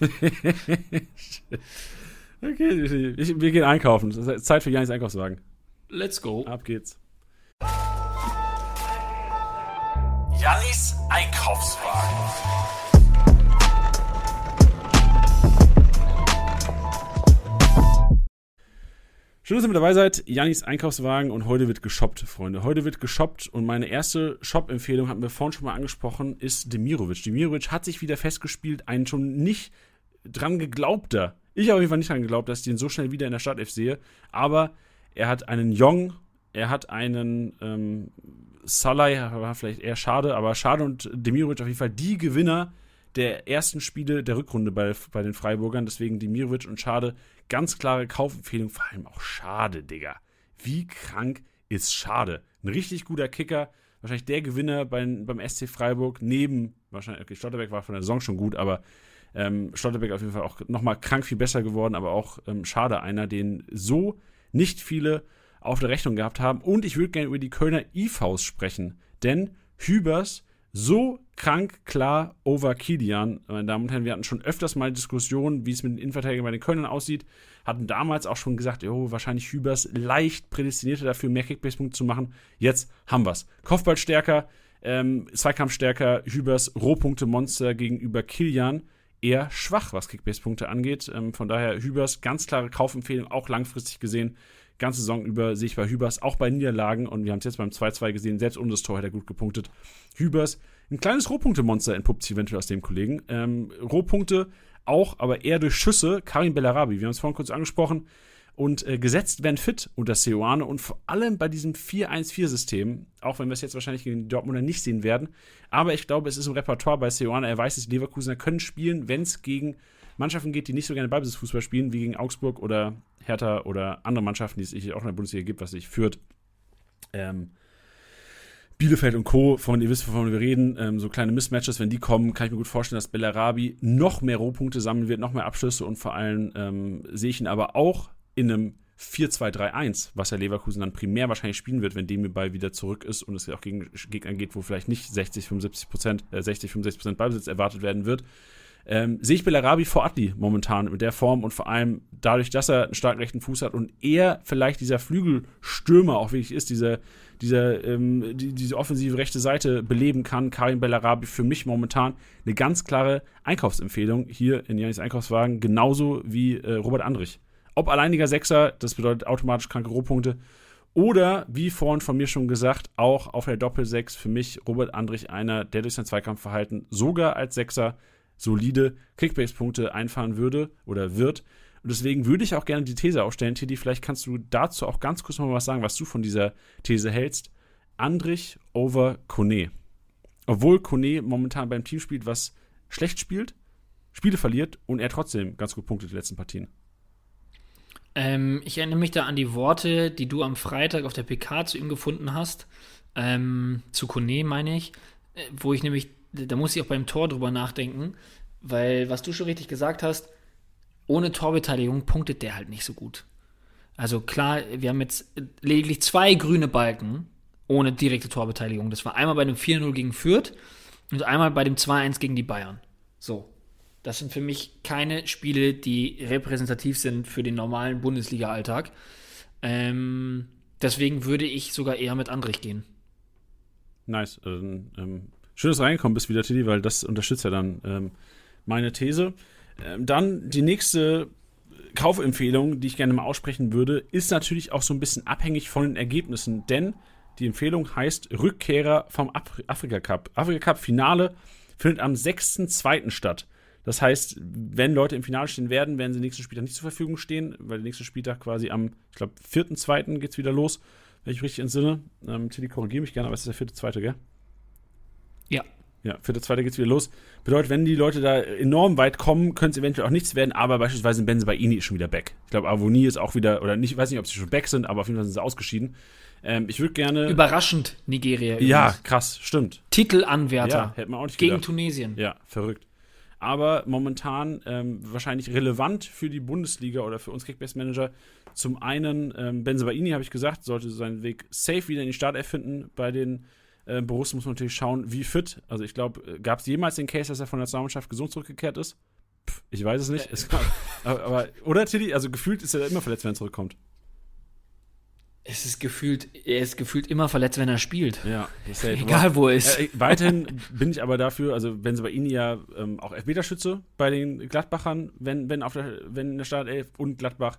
okay, ich, wir gehen einkaufen. Zeit für Janis Einkaufswagen. Let's go. Ab geht's. Jannis Einkaufswagen. Schön, dass ihr mit dabei seid. Jannis Einkaufswagen und heute wird geshoppt, Freunde. Heute wird geshoppt und meine erste Shop-Empfehlung, hatten wir vorhin schon mal angesprochen, ist Demirovic. Demirovic hat sich wieder festgespielt, ein schon nicht dran geglaubter. Ich habe auf jeden Fall nicht dran geglaubt, dass ich den so schnell wieder in der Startelf sehe. Aber er hat einen Jong, er hat einen ähm, Salai war vielleicht eher schade, aber Schade und Demirovic auf jeden Fall die Gewinner der ersten Spiele der Rückrunde bei, bei den Freiburgern. Deswegen Demirovic und Schade ganz klare Kaufempfehlung. Vor allem auch Schade, Digga. Wie krank ist Schade? Ein richtig guter Kicker. Wahrscheinlich der Gewinner beim, beim SC Freiburg. Neben, wahrscheinlich, okay, Stotterbeck war von der Saison schon gut, aber ähm, Stotterbeck auf jeden Fall auch nochmal krank viel besser geworden. Aber auch ähm, Schade einer, den so nicht viele auf der Rechnung gehabt haben. Und ich würde gerne über die Kölner IVs sprechen. Denn Hübers so krank klar over Kilian. Meine Damen und Herren, wir hatten schon öfters mal Diskussionen, wie es mit den Innenverteidigern bei den Kölnern aussieht. Hatten damals auch schon gesagt, jo, wahrscheinlich Hübers leicht prädestinierte dafür, mehr Kickbase-Punkte zu machen. Jetzt haben wir's. Kopfball stärker, ähm, Zweikampf stärker, Hübers Rohpunkte-Monster gegenüber Kilian eher schwach, was Kickbase-Punkte angeht. Ähm, von daher Hübers ganz klare Kaufempfehlung, auch langfristig gesehen ganze Saison über sehe ich bei Hübers, auch bei Niederlagen, und wir haben es jetzt beim 2-2 gesehen, selbst ohne das Tor hat er gut gepunktet. Hübers, ein kleines Rohpunkte-Monster entpuppt sich eventuell aus dem Kollegen. Ähm, Rohpunkte auch, aber eher durch Schüsse. Karim Bellarabi, wir haben es vorhin kurz angesprochen. Und äh, gesetzt werden fit unter Seoane und vor allem bei diesem 4-1-4-System, auch wenn wir es jetzt wahrscheinlich gegen die Dortmunder nicht sehen werden. Aber ich glaube, es ist im Repertoire bei Seoane. Er weiß, dass die Leverkusener können spielen, wenn es gegen Mannschaften geht, die nicht so gerne Ballbesitzfußball spielen, wie gegen Augsburg oder Hertha oder andere Mannschaften, die es auch in der Bundesliga gibt, was sich führt. Ähm, Bielefeld und Co., von ihr wisst, wovon wir reden, ähm, so kleine Mismatches, wenn die kommen, kann ich mir gut vorstellen, dass Bellarabi noch mehr Rohpunkte sammeln wird, noch mehr Abschlüsse und vor allem ähm, sehe ich ihn aber auch in einem 4-2-3-1, was der Leverkusen dann primär wahrscheinlich spielen wird, wenn dem Ball wieder zurück ist und es auch gegen Gegner geht, wo vielleicht nicht 60, 75 Prozent, äh, 60, 65 Prozent Ballbesitz erwartet werden wird, ähm, sehe ich Bellarabi vor Adli momentan mit der Form und vor allem dadurch, dass er einen starken rechten Fuß hat und er vielleicht dieser Flügelstürmer auch wirklich ist, dieser, dieser, ähm, die, diese offensive rechte Seite beleben kann. Karim Bellarabi für mich momentan eine ganz klare Einkaufsempfehlung hier in Janis Einkaufswagen, genauso wie äh, Robert Andrich. Ob alleiniger Sechser, das bedeutet automatisch kranke Rohpunkte. Oder, wie vorhin von mir schon gesagt, auch auf der Doppel-6 für mich Robert Andrich einer, der durch sein Zweikampfverhalten sogar als Sechser solide Kickbase-Punkte einfahren würde oder wird. Und deswegen würde ich auch gerne die These aufstellen, Teddy, vielleicht kannst du dazu auch ganz kurz mal was sagen, was du von dieser These hältst. Andrich over Kone. Obwohl Kone momentan beim Team spielt, was schlecht spielt, Spiele verliert und er trotzdem ganz gut punktet die letzten Partien. Ähm, ich erinnere mich da an die Worte, die du am Freitag auf der PK zu ihm gefunden hast. Ähm, zu Kone meine ich, äh, wo ich nämlich da muss ich auch beim Tor drüber nachdenken, weil, was du schon richtig gesagt hast, ohne Torbeteiligung punktet der halt nicht so gut. Also klar, wir haben jetzt lediglich zwei grüne Balken ohne direkte Torbeteiligung. Das war einmal bei dem 4-0 gegen Fürth und einmal bei dem 2-1 gegen die Bayern. So. Das sind für mich keine Spiele, die repräsentativ sind für den normalen Bundesliga-Alltag. Ähm, deswegen würde ich sogar eher mit Andrich gehen. Nice. Also, ähm, schön, dass du reingekommen bist wieder, Tilly, weil das unterstützt ja dann ähm, meine These. Ähm, dann die nächste Kaufempfehlung, die ich gerne mal aussprechen würde, ist natürlich auch so ein bisschen abhängig von den Ergebnissen, denn die Empfehlung heißt Rückkehrer vom Af Afrika Cup. Afrika Cup Finale findet am 6.2. statt. Das heißt, wenn Leute im Finale stehen werden, werden sie nächsten Spieltag nicht zur Verfügung stehen, weil der nächste Spieltag quasi am, ich glaube, 4.2. geht es wieder los, wenn ich richtig entsinne. Ähm, Tilly, korrigiere mich gerne, aber es ist der 4.2., gell? Ja. Ja, 4.2. geht es wieder los. Bedeutet, wenn die Leute da enorm weit kommen, könnte es eventuell auch nichts werden, aber beispielsweise Benzebaini ist schon wieder back. Ich glaube, Avoni ist auch wieder, oder nicht, ich weiß nicht, ob sie schon back sind, aber auf jeden Fall sind sie ausgeschieden. Ähm, ich würde gerne. Überraschend Nigeria. Ja, übrigens. krass, stimmt. Titelanwärter. Ja, hätte man auch nicht Gegen gedacht. Tunesien. Ja, verrückt. Aber momentan ähm, wahrscheinlich relevant für die Bundesliga oder für uns Kickbase Manager. Zum einen, ähm, Benzebaini, habe ich gesagt, sollte seinen Weg safe wieder in die Startelf finden. Bei den äh, Borussen muss man natürlich schauen, wie fit. Also ich glaube, äh, gab es jemals den Case, dass er von der Nationalmannschaft gesund zurückgekehrt ist? Pff, ich weiß es nicht. Es gab, *laughs* aber, aber, oder Tilly, also gefühlt ist er immer verletzt, wenn er zurückkommt. Es ist gefühlt, er ist gefühlt immer verletzt, wenn er spielt. Ja, egal wo er ist. Äh, weiterhin *laughs* bin ich aber dafür, also wenn sie bei ihnen ja ähm, auch Elfmeterschütze bei den Gladbachern, wenn, wenn auf der, wenn in der Startelf und Gladbach,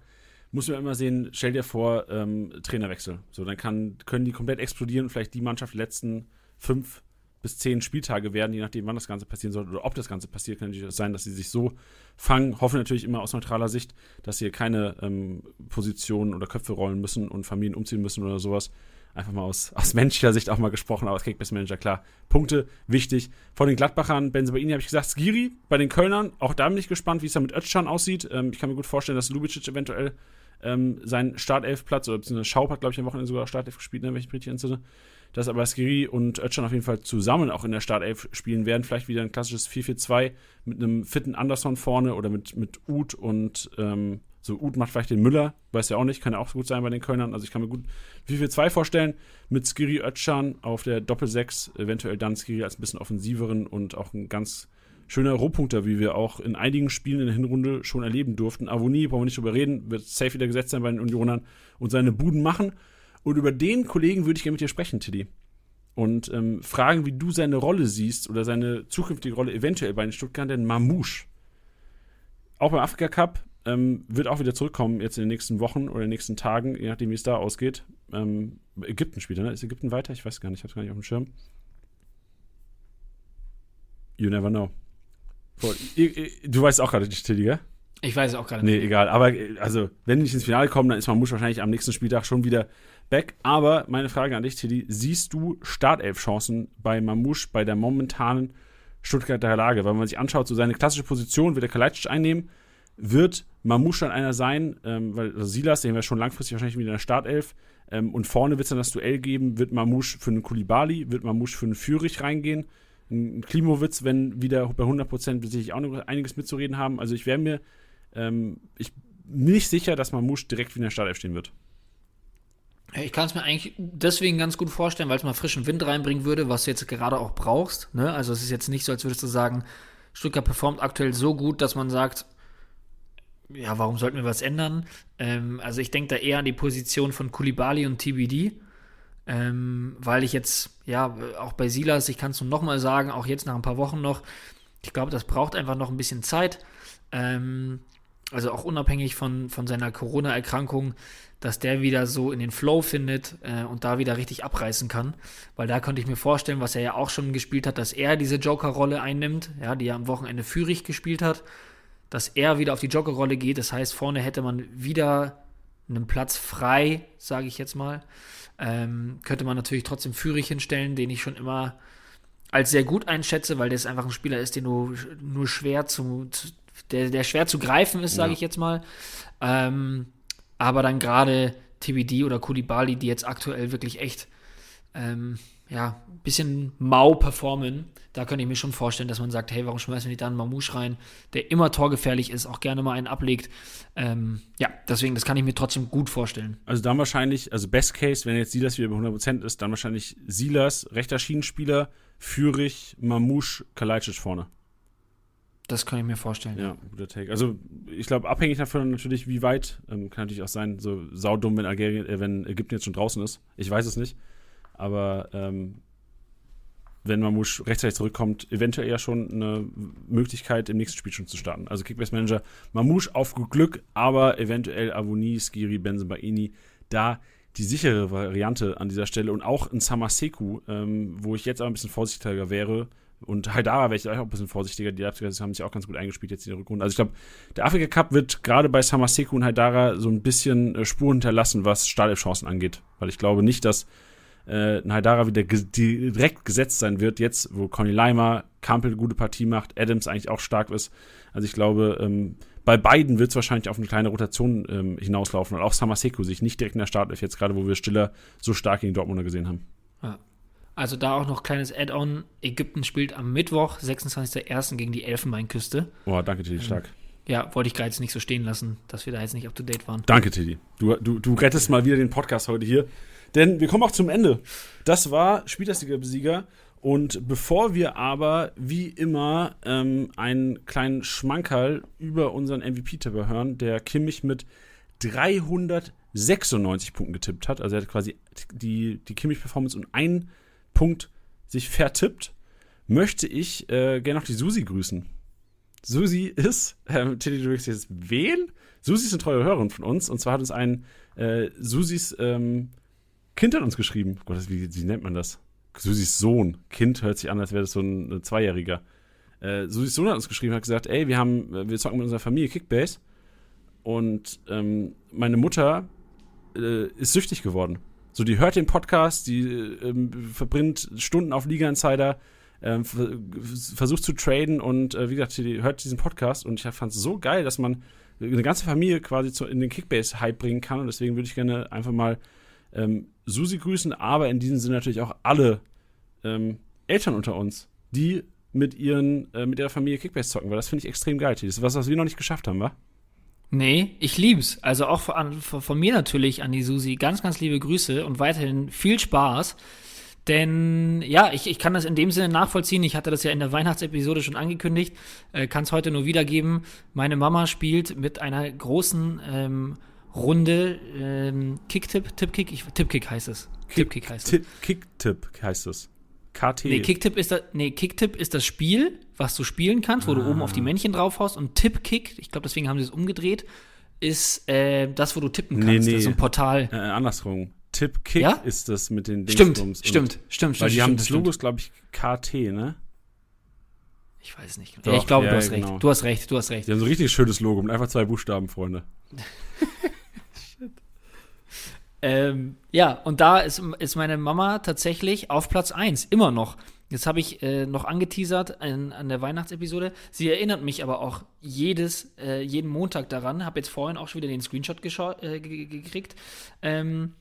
muss man immer sehen, stell dir vor, ähm, Trainerwechsel. So, dann kann, können die komplett explodieren und vielleicht die Mannschaft die letzten fünf bis zehn Spieltage werden, je nachdem, wann das Ganze passieren soll oder ob das Ganze passiert, kann natürlich sein, dass sie sich so fangen. Hoffe natürlich immer aus neutraler Sicht, dass sie keine ähm, Positionen oder Köpfe rollen müssen und Familien umziehen müssen oder sowas. Einfach mal aus, aus menschlicher Sicht auch mal gesprochen, aber als Kickbase-Manager, klar. Punkte, wichtig. Von den Gladbachern, Benzebaini habe ich gesagt, Skiri bei den Kölnern, auch da bin ich gespannt, wie es da mit Özcan aussieht. Ähm, ich kann mir gut vorstellen, dass Lubicic eventuell ähm, seinen Startelfplatz, oder beziehungsweise Schaub hat, glaube ich, am Wochenende sogar Startelf gespielt, ne, wenn ich mich richtig entsinne dass aber Skiri und Özcan auf jeden Fall zusammen auch in der Startelf spielen werden. Vielleicht wieder ein klassisches 4-4-2 mit einem fitten Anderson vorne oder mit, mit Uth und ähm, so Uth macht vielleicht den Müller, weiß ja auch nicht, kann ja auch gut sein bei den Kölnern. Also ich kann mir gut 4-4-2 vorstellen mit Skiri Özcan auf der Doppel-6, eventuell dann Skiri als ein bisschen offensiveren und auch ein ganz schöner Rohpunkter, wie wir auch in einigen Spielen in der Hinrunde schon erleben durften. Avoni, brauchen wir nicht drüber reden, wird safe wieder gesetzt sein bei den Unionern und seine Buden machen. Und über den Kollegen würde ich gerne mit dir sprechen, Tiddy. Und ähm, fragen, wie du seine Rolle siehst oder seine zukünftige Rolle eventuell bei den Stuttgartern Mamouche. Auch beim Afrika Cup ähm, wird auch wieder zurückkommen, jetzt in den nächsten Wochen oder in den nächsten Tagen, je nachdem, wie es da ausgeht. Ähm, Ägypten spielt ne? Ist Ägypten weiter? Ich weiß gar nicht, ich hab's gar nicht auf dem Schirm. You never know. Du weißt auch gerade nicht, Tilly, gell? Ich weiß auch gerade nicht. Nee, egal. Aber also, wenn die nicht ins Finale kommen, dann ist Mamouche wahrscheinlich am nächsten Spieltag schon wieder back. Aber meine Frage an dich, Tilly, siehst du Startelf-Chancen bei Mamouche bei der momentanen Stuttgarter Lage? Weil wenn man sich anschaut, so seine klassische Position wird der Kalajdzic einnehmen, wird Mamouche dann einer sein, ähm, weil also Silas, den wir schon langfristig wahrscheinlich wieder in der Startelf, ähm, und vorne wird es dann das Duell geben, wird Mamouche für einen Kulibali, wird Mamouche für einen Fürich reingehen, ein Klimowitz, wenn wieder bei 100% will ich auch noch einiges mitzureden haben. Also ich wäre mir ähm, ich nicht sicher, dass Mamouche direkt wieder in der Startelf stehen wird. Ich kann es mir eigentlich deswegen ganz gut vorstellen, weil es mal frischen Wind reinbringen würde, was du jetzt gerade auch brauchst. Ne? Also es ist jetzt nicht so, als würdest du sagen, Stuttgart performt aktuell so gut, dass man sagt, ja, warum sollten wir was ändern? Ähm, also ich denke da eher an die Position von Kulibali und TBD, ähm, weil ich jetzt, ja, auch bei Silas, ich kann es nur nochmal sagen, auch jetzt nach ein paar Wochen noch, ich glaube, das braucht einfach noch ein bisschen Zeit. Ähm, also auch unabhängig von, von seiner Corona-Erkrankung, dass der wieder so in den Flow findet äh, und da wieder richtig abreißen kann. Weil da könnte ich mir vorstellen, was er ja auch schon gespielt hat, dass er diese Joker-Rolle einnimmt, ja, die er am Wochenende Führig gespielt hat, dass er wieder auf die Joker-Rolle geht. Das heißt, vorne hätte man wieder einen Platz frei, sage ich jetzt mal. Ähm, könnte man natürlich trotzdem Führig hinstellen, den ich schon immer als sehr gut einschätze, weil der einfach ein Spieler ist, den du nur schwer zu, zu der, der schwer zu greifen ist, sage ja. ich jetzt mal. Ähm, aber dann gerade TBD oder Kulibali, die jetzt aktuell wirklich echt ähm, ja, ein bisschen mau performen, da könnte ich mir schon vorstellen, dass man sagt, hey, warum schmeißen wir nicht da einen Mamouche rein, der immer torgefährlich ist, auch gerne mal einen ablegt. Ähm, ja, deswegen, das kann ich mir trotzdem gut vorstellen. Also dann wahrscheinlich, also Best Case, wenn jetzt Silas wieder bei 100% ist, dann wahrscheinlich Silas, rechter Schienenspieler, Führig, Mamouche, Kalajdzic vorne. Das kann ich mir vorstellen. Ja, guter Take. Also ich glaube, abhängig davon natürlich, wie weit, ähm, kann natürlich auch sein, so saudumm, wenn Algerien, äh, wenn Ägypten jetzt schon draußen ist. Ich weiß es nicht. Aber ähm, wenn Mamouche rechtzeitig zurückkommt, eventuell ja schon eine Möglichkeit, im nächsten Spiel schon zu starten. Also Kickbase Manager, Mamouche auf Glück, aber eventuell Avoni, Skiri, Benzenbaini, da die sichere Variante an dieser Stelle und auch ein Samaseku, ähm, wo ich jetzt aber ein bisschen vorsichtiger wäre. Und Haidara wäre ich auch ein bisschen vorsichtiger. Die Leipziger haben sich auch ganz gut eingespielt jetzt in der Rückrunde. Also ich glaube, der Afrika Cup wird gerade bei Samaseku und Haidara so ein bisschen äh, Spuren hinterlassen, was Startelf-Chancen angeht. Weil ich glaube nicht, dass äh, Haidara wieder ge direkt gesetzt sein wird, jetzt, wo Conny Leimer, Kampel eine gute Partie macht, Adams eigentlich auch stark ist. Also ich glaube, ähm, bei beiden wird es wahrscheinlich auf eine kleine Rotation ähm, hinauslaufen und auch Samaseko sich nicht direkt in der Startelf jetzt gerade, wo wir Stiller so stark gegen Dortmunder gesehen haben. Ja. Also da auch noch kleines Add-on. Ägypten spielt am Mittwoch, 26.01. gegen die Elfenbeinküste. Oh, danke Teddy, stark. Ähm, ja, wollte ich gerade jetzt nicht so stehen lassen, dass wir da jetzt nicht up to date waren. Danke, Teddy. Du, du, du rettest mal wieder den Podcast heute hier. Denn wir kommen auch zum Ende. Das war Spielersieger-Besieger. Und bevor wir aber wie immer ähm, einen kleinen Schmankerl über unseren MVP-Tipper hören, der Kimmich mit 396 Punkten getippt hat, also er hat quasi die, die Kimmich-Performance um einen Punkt sich vertippt, möchte ich äh, gerne noch die Susi grüßen. Susi ist, äh, Tilly, du jetzt wen? Susi ist eine treue Hörerin von uns und zwar hat uns ein äh, Susis ähm, Kind hat uns geschrieben. Gott, wie, wie nennt man das? Susis Sohn. Kind hört sich an, als wäre das so ein, ein Zweijähriger. Äh, Susis Sohn hat uns geschrieben, hat gesagt, ey, wir haben, wir zocken mit unserer Familie Kickbase und ähm, meine Mutter äh, ist süchtig geworden. So, die hört den Podcast, die äh, verbringt Stunden auf Liga Insider, ähm, versucht zu traden und äh, wie gesagt, die hört diesen Podcast und ich fand es so geil, dass man eine ganze Familie quasi zu, in den Kickbase-Hype bringen kann und deswegen würde ich gerne einfach mal ähm, Susi grüßen, aber in diesem Sinne natürlich auch alle ähm, Eltern unter uns, die mit ihren, äh, mit ihrer Familie Kickbase zocken, weil das finde ich extrem geil. Das ist was, was wir noch nicht geschafft haben, wa? Nee, ich lieb's. Also auch von, von, mir natürlich an die Susi ganz, ganz liebe Grüße und weiterhin viel Spaß. Denn ja, ich, ich kann das in dem Sinne nachvollziehen. Ich hatte das ja in der Weihnachtsepisode schon angekündigt, äh, kann es heute nur wiedergeben. Meine Mama spielt mit einer großen ähm, Runde ähm, Kicktipp, Tippkick, ich, Tippkick heißt es. Tippkick heißt es. Kicktipp heißt es. KT. Nee, Kicktipp ist, das, nee, Kicktipp ist das Spiel, was du spielen kannst, wo ah. du oben auf die Männchen draufhaust. Und Tippkick, ich glaube, deswegen haben sie es umgedreht, ist äh, das, wo du tippen kannst. Nee, nee. Das ist ein Portal. Äh, andersrum. Tippkick ja? ist das mit den Stimmt, stimmt, stimmt, stimmt. Weil die haben das Logo, glaube ich, KT, ne? Ich weiß nicht. Doch, ja, ich glaube, ja, du hast genau. recht. Du hast recht, du hast recht. Die haben so ein richtig schönes Logo mit einfach zwei Buchstaben, Freunde. *laughs* Ähm, ja, und da ist, ist meine Mama tatsächlich auf Platz 1, immer noch. Jetzt habe ich äh, noch angeteasert an, an der Weihnachtsepisode. Sie erinnert mich aber auch jedes, äh, jeden Montag daran. Habe jetzt vorhin auch schon wieder den Screenshot äh, gekriegt. Ähm,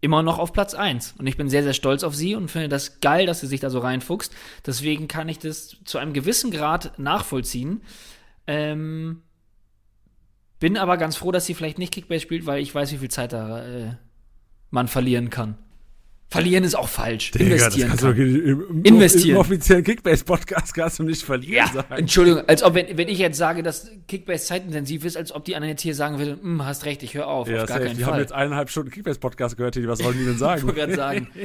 immer noch auf Platz 1. Und ich bin sehr, sehr stolz auf sie und finde das geil, dass sie sich da so reinfuchst. Deswegen kann ich das zu einem gewissen Grad nachvollziehen. Ähm, bin aber ganz froh, dass sie vielleicht nicht Kickbase spielt, weil ich weiß, wie viel Zeit da äh, man verlieren kann. Verlieren ist auch falsch. Digga, Investieren das kann. Du im, Investieren. Im offiziellen Kickbase-Podcast kannst du nicht verlieren ja, sagen. Entschuldigung, als ob, wenn, wenn ich jetzt sage, dass Kickbase zeitintensiv ist, als ob die anderen jetzt hier sagen würden, hm, hast recht, ich höre auf. Ja, auf gar keinen die Fall. haben jetzt eineinhalb Stunden Kickbase-Podcast gehört, was wollen die denn sagen? ich wollte sagen. *laughs*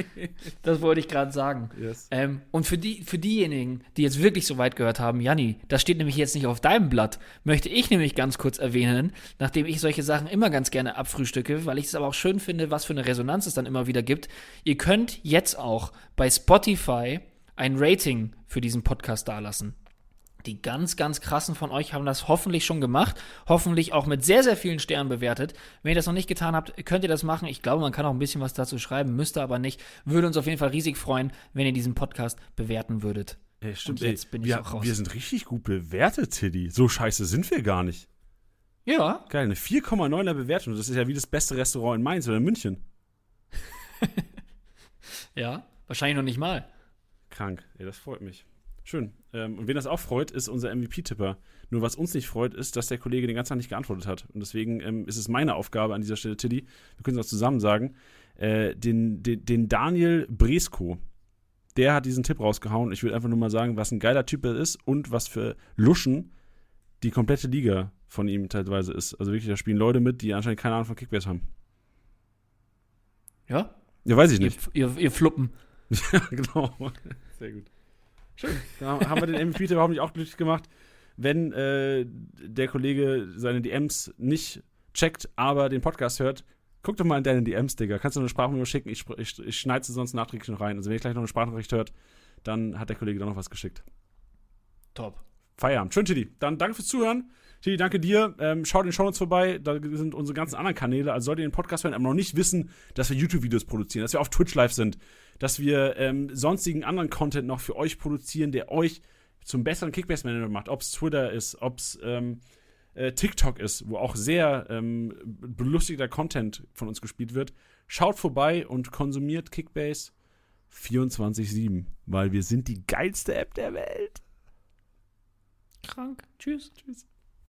Das wollte ich gerade sagen. Yes. Ähm, und für, die, für diejenigen, die jetzt wirklich so weit gehört haben, Janni, das steht nämlich jetzt nicht auf deinem Blatt, möchte ich nämlich ganz kurz erwähnen, nachdem ich solche Sachen immer ganz gerne abfrühstücke, weil ich es aber auch schön finde, was für eine Resonanz es dann immer wieder gibt. Ihr könnt jetzt auch bei Spotify ein Rating für diesen Podcast dalassen. Die ganz, ganz krassen von euch haben das hoffentlich schon gemacht. Hoffentlich auch mit sehr, sehr vielen Sternen bewertet. Wenn ihr das noch nicht getan habt, könnt ihr das machen. Ich glaube, man kann auch ein bisschen was dazu schreiben, müsste aber nicht. Würde uns auf jeden Fall riesig freuen, wenn ihr diesen Podcast bewerten würdet. Ja, stimmt. Und jetzt bin ich wir, auch raus. Wir sind richtig gut bewertet, Tiddy. So scheiße sind wir gar nicht. Ja. Geil, eine 4,9er Bewertung. Das ist ja wie das beste Restaurant in Mainz oder in München. *laughs* Ja, wahrscheinlich noch nicht mal. Krank, ey, das freut mich. Schön. Ähm, und wen das auch freut, ist unser MVP-Tipper. Nur was uns nicht freut, ist, dass der Kollege den ganzen Tag nicht geantwortet hat. Und deswegen ähm, ist es meine Aufgabe an dieser Stelle, Tilly, wir können es auch zusammen sagen, äh, den, den, den, Daniel Bresko, der hat diesen Tipp rausgehauen. Ich will einfach nur mal sagen, was ein geiler Typ er ist und was für Luschen die komplette Liga von ihm teilweise ist. Also wirklich, da spielen Leute mit, die anscheinend keine Ahnung von Kickbase haben. Ja, ja, weiß ich nicht. Ihr, ihr, ihr Fluppen. *laughs* ja, genau. Sehr gut. Schön. Da haben wir den MVP überhaupt nicht auch glücklich gemacht. Wenn äh, der Kollege seine DMs nicht checkt, aber den Podcast hört, guck doch mal in deine DMs, Digga. Kannst du eine Sprachnachricht schicken? Ich, ich, ich schneide sie sonst nachträglich noch rein. Also wenn ihr gleich noch eine Sprachnachricht hört, dann hat der Kollege da noch was geschickt. Top. Feierabend. Schön, Tiddy. Dann danke fürs Zuhören. Tiddy, danke dir. Ähm, schaut in den Shownotes vorbei. Da sind unsere ganzen anderen Kanäle. Also solltet ihr den Podcast hören, aber noch nicht wissen, dass wir YouTube-Videos produzieren, dass wir auf Twitch live sind, dass wir ähm, sonstigen anderen Content noch für euch produzieren, der euch zum besseren Kickbase-Manager macht. Ob es Twitter ist, ob es ähm, äh, TikTok ist, wo auch sehr ähm, belustigter Content von uns gespielt wird. Schaut vorbei und konsumiert Kickbase 24-7, weil wir sind die geilste App der Welt. Krank. Tschüss. Tschüss.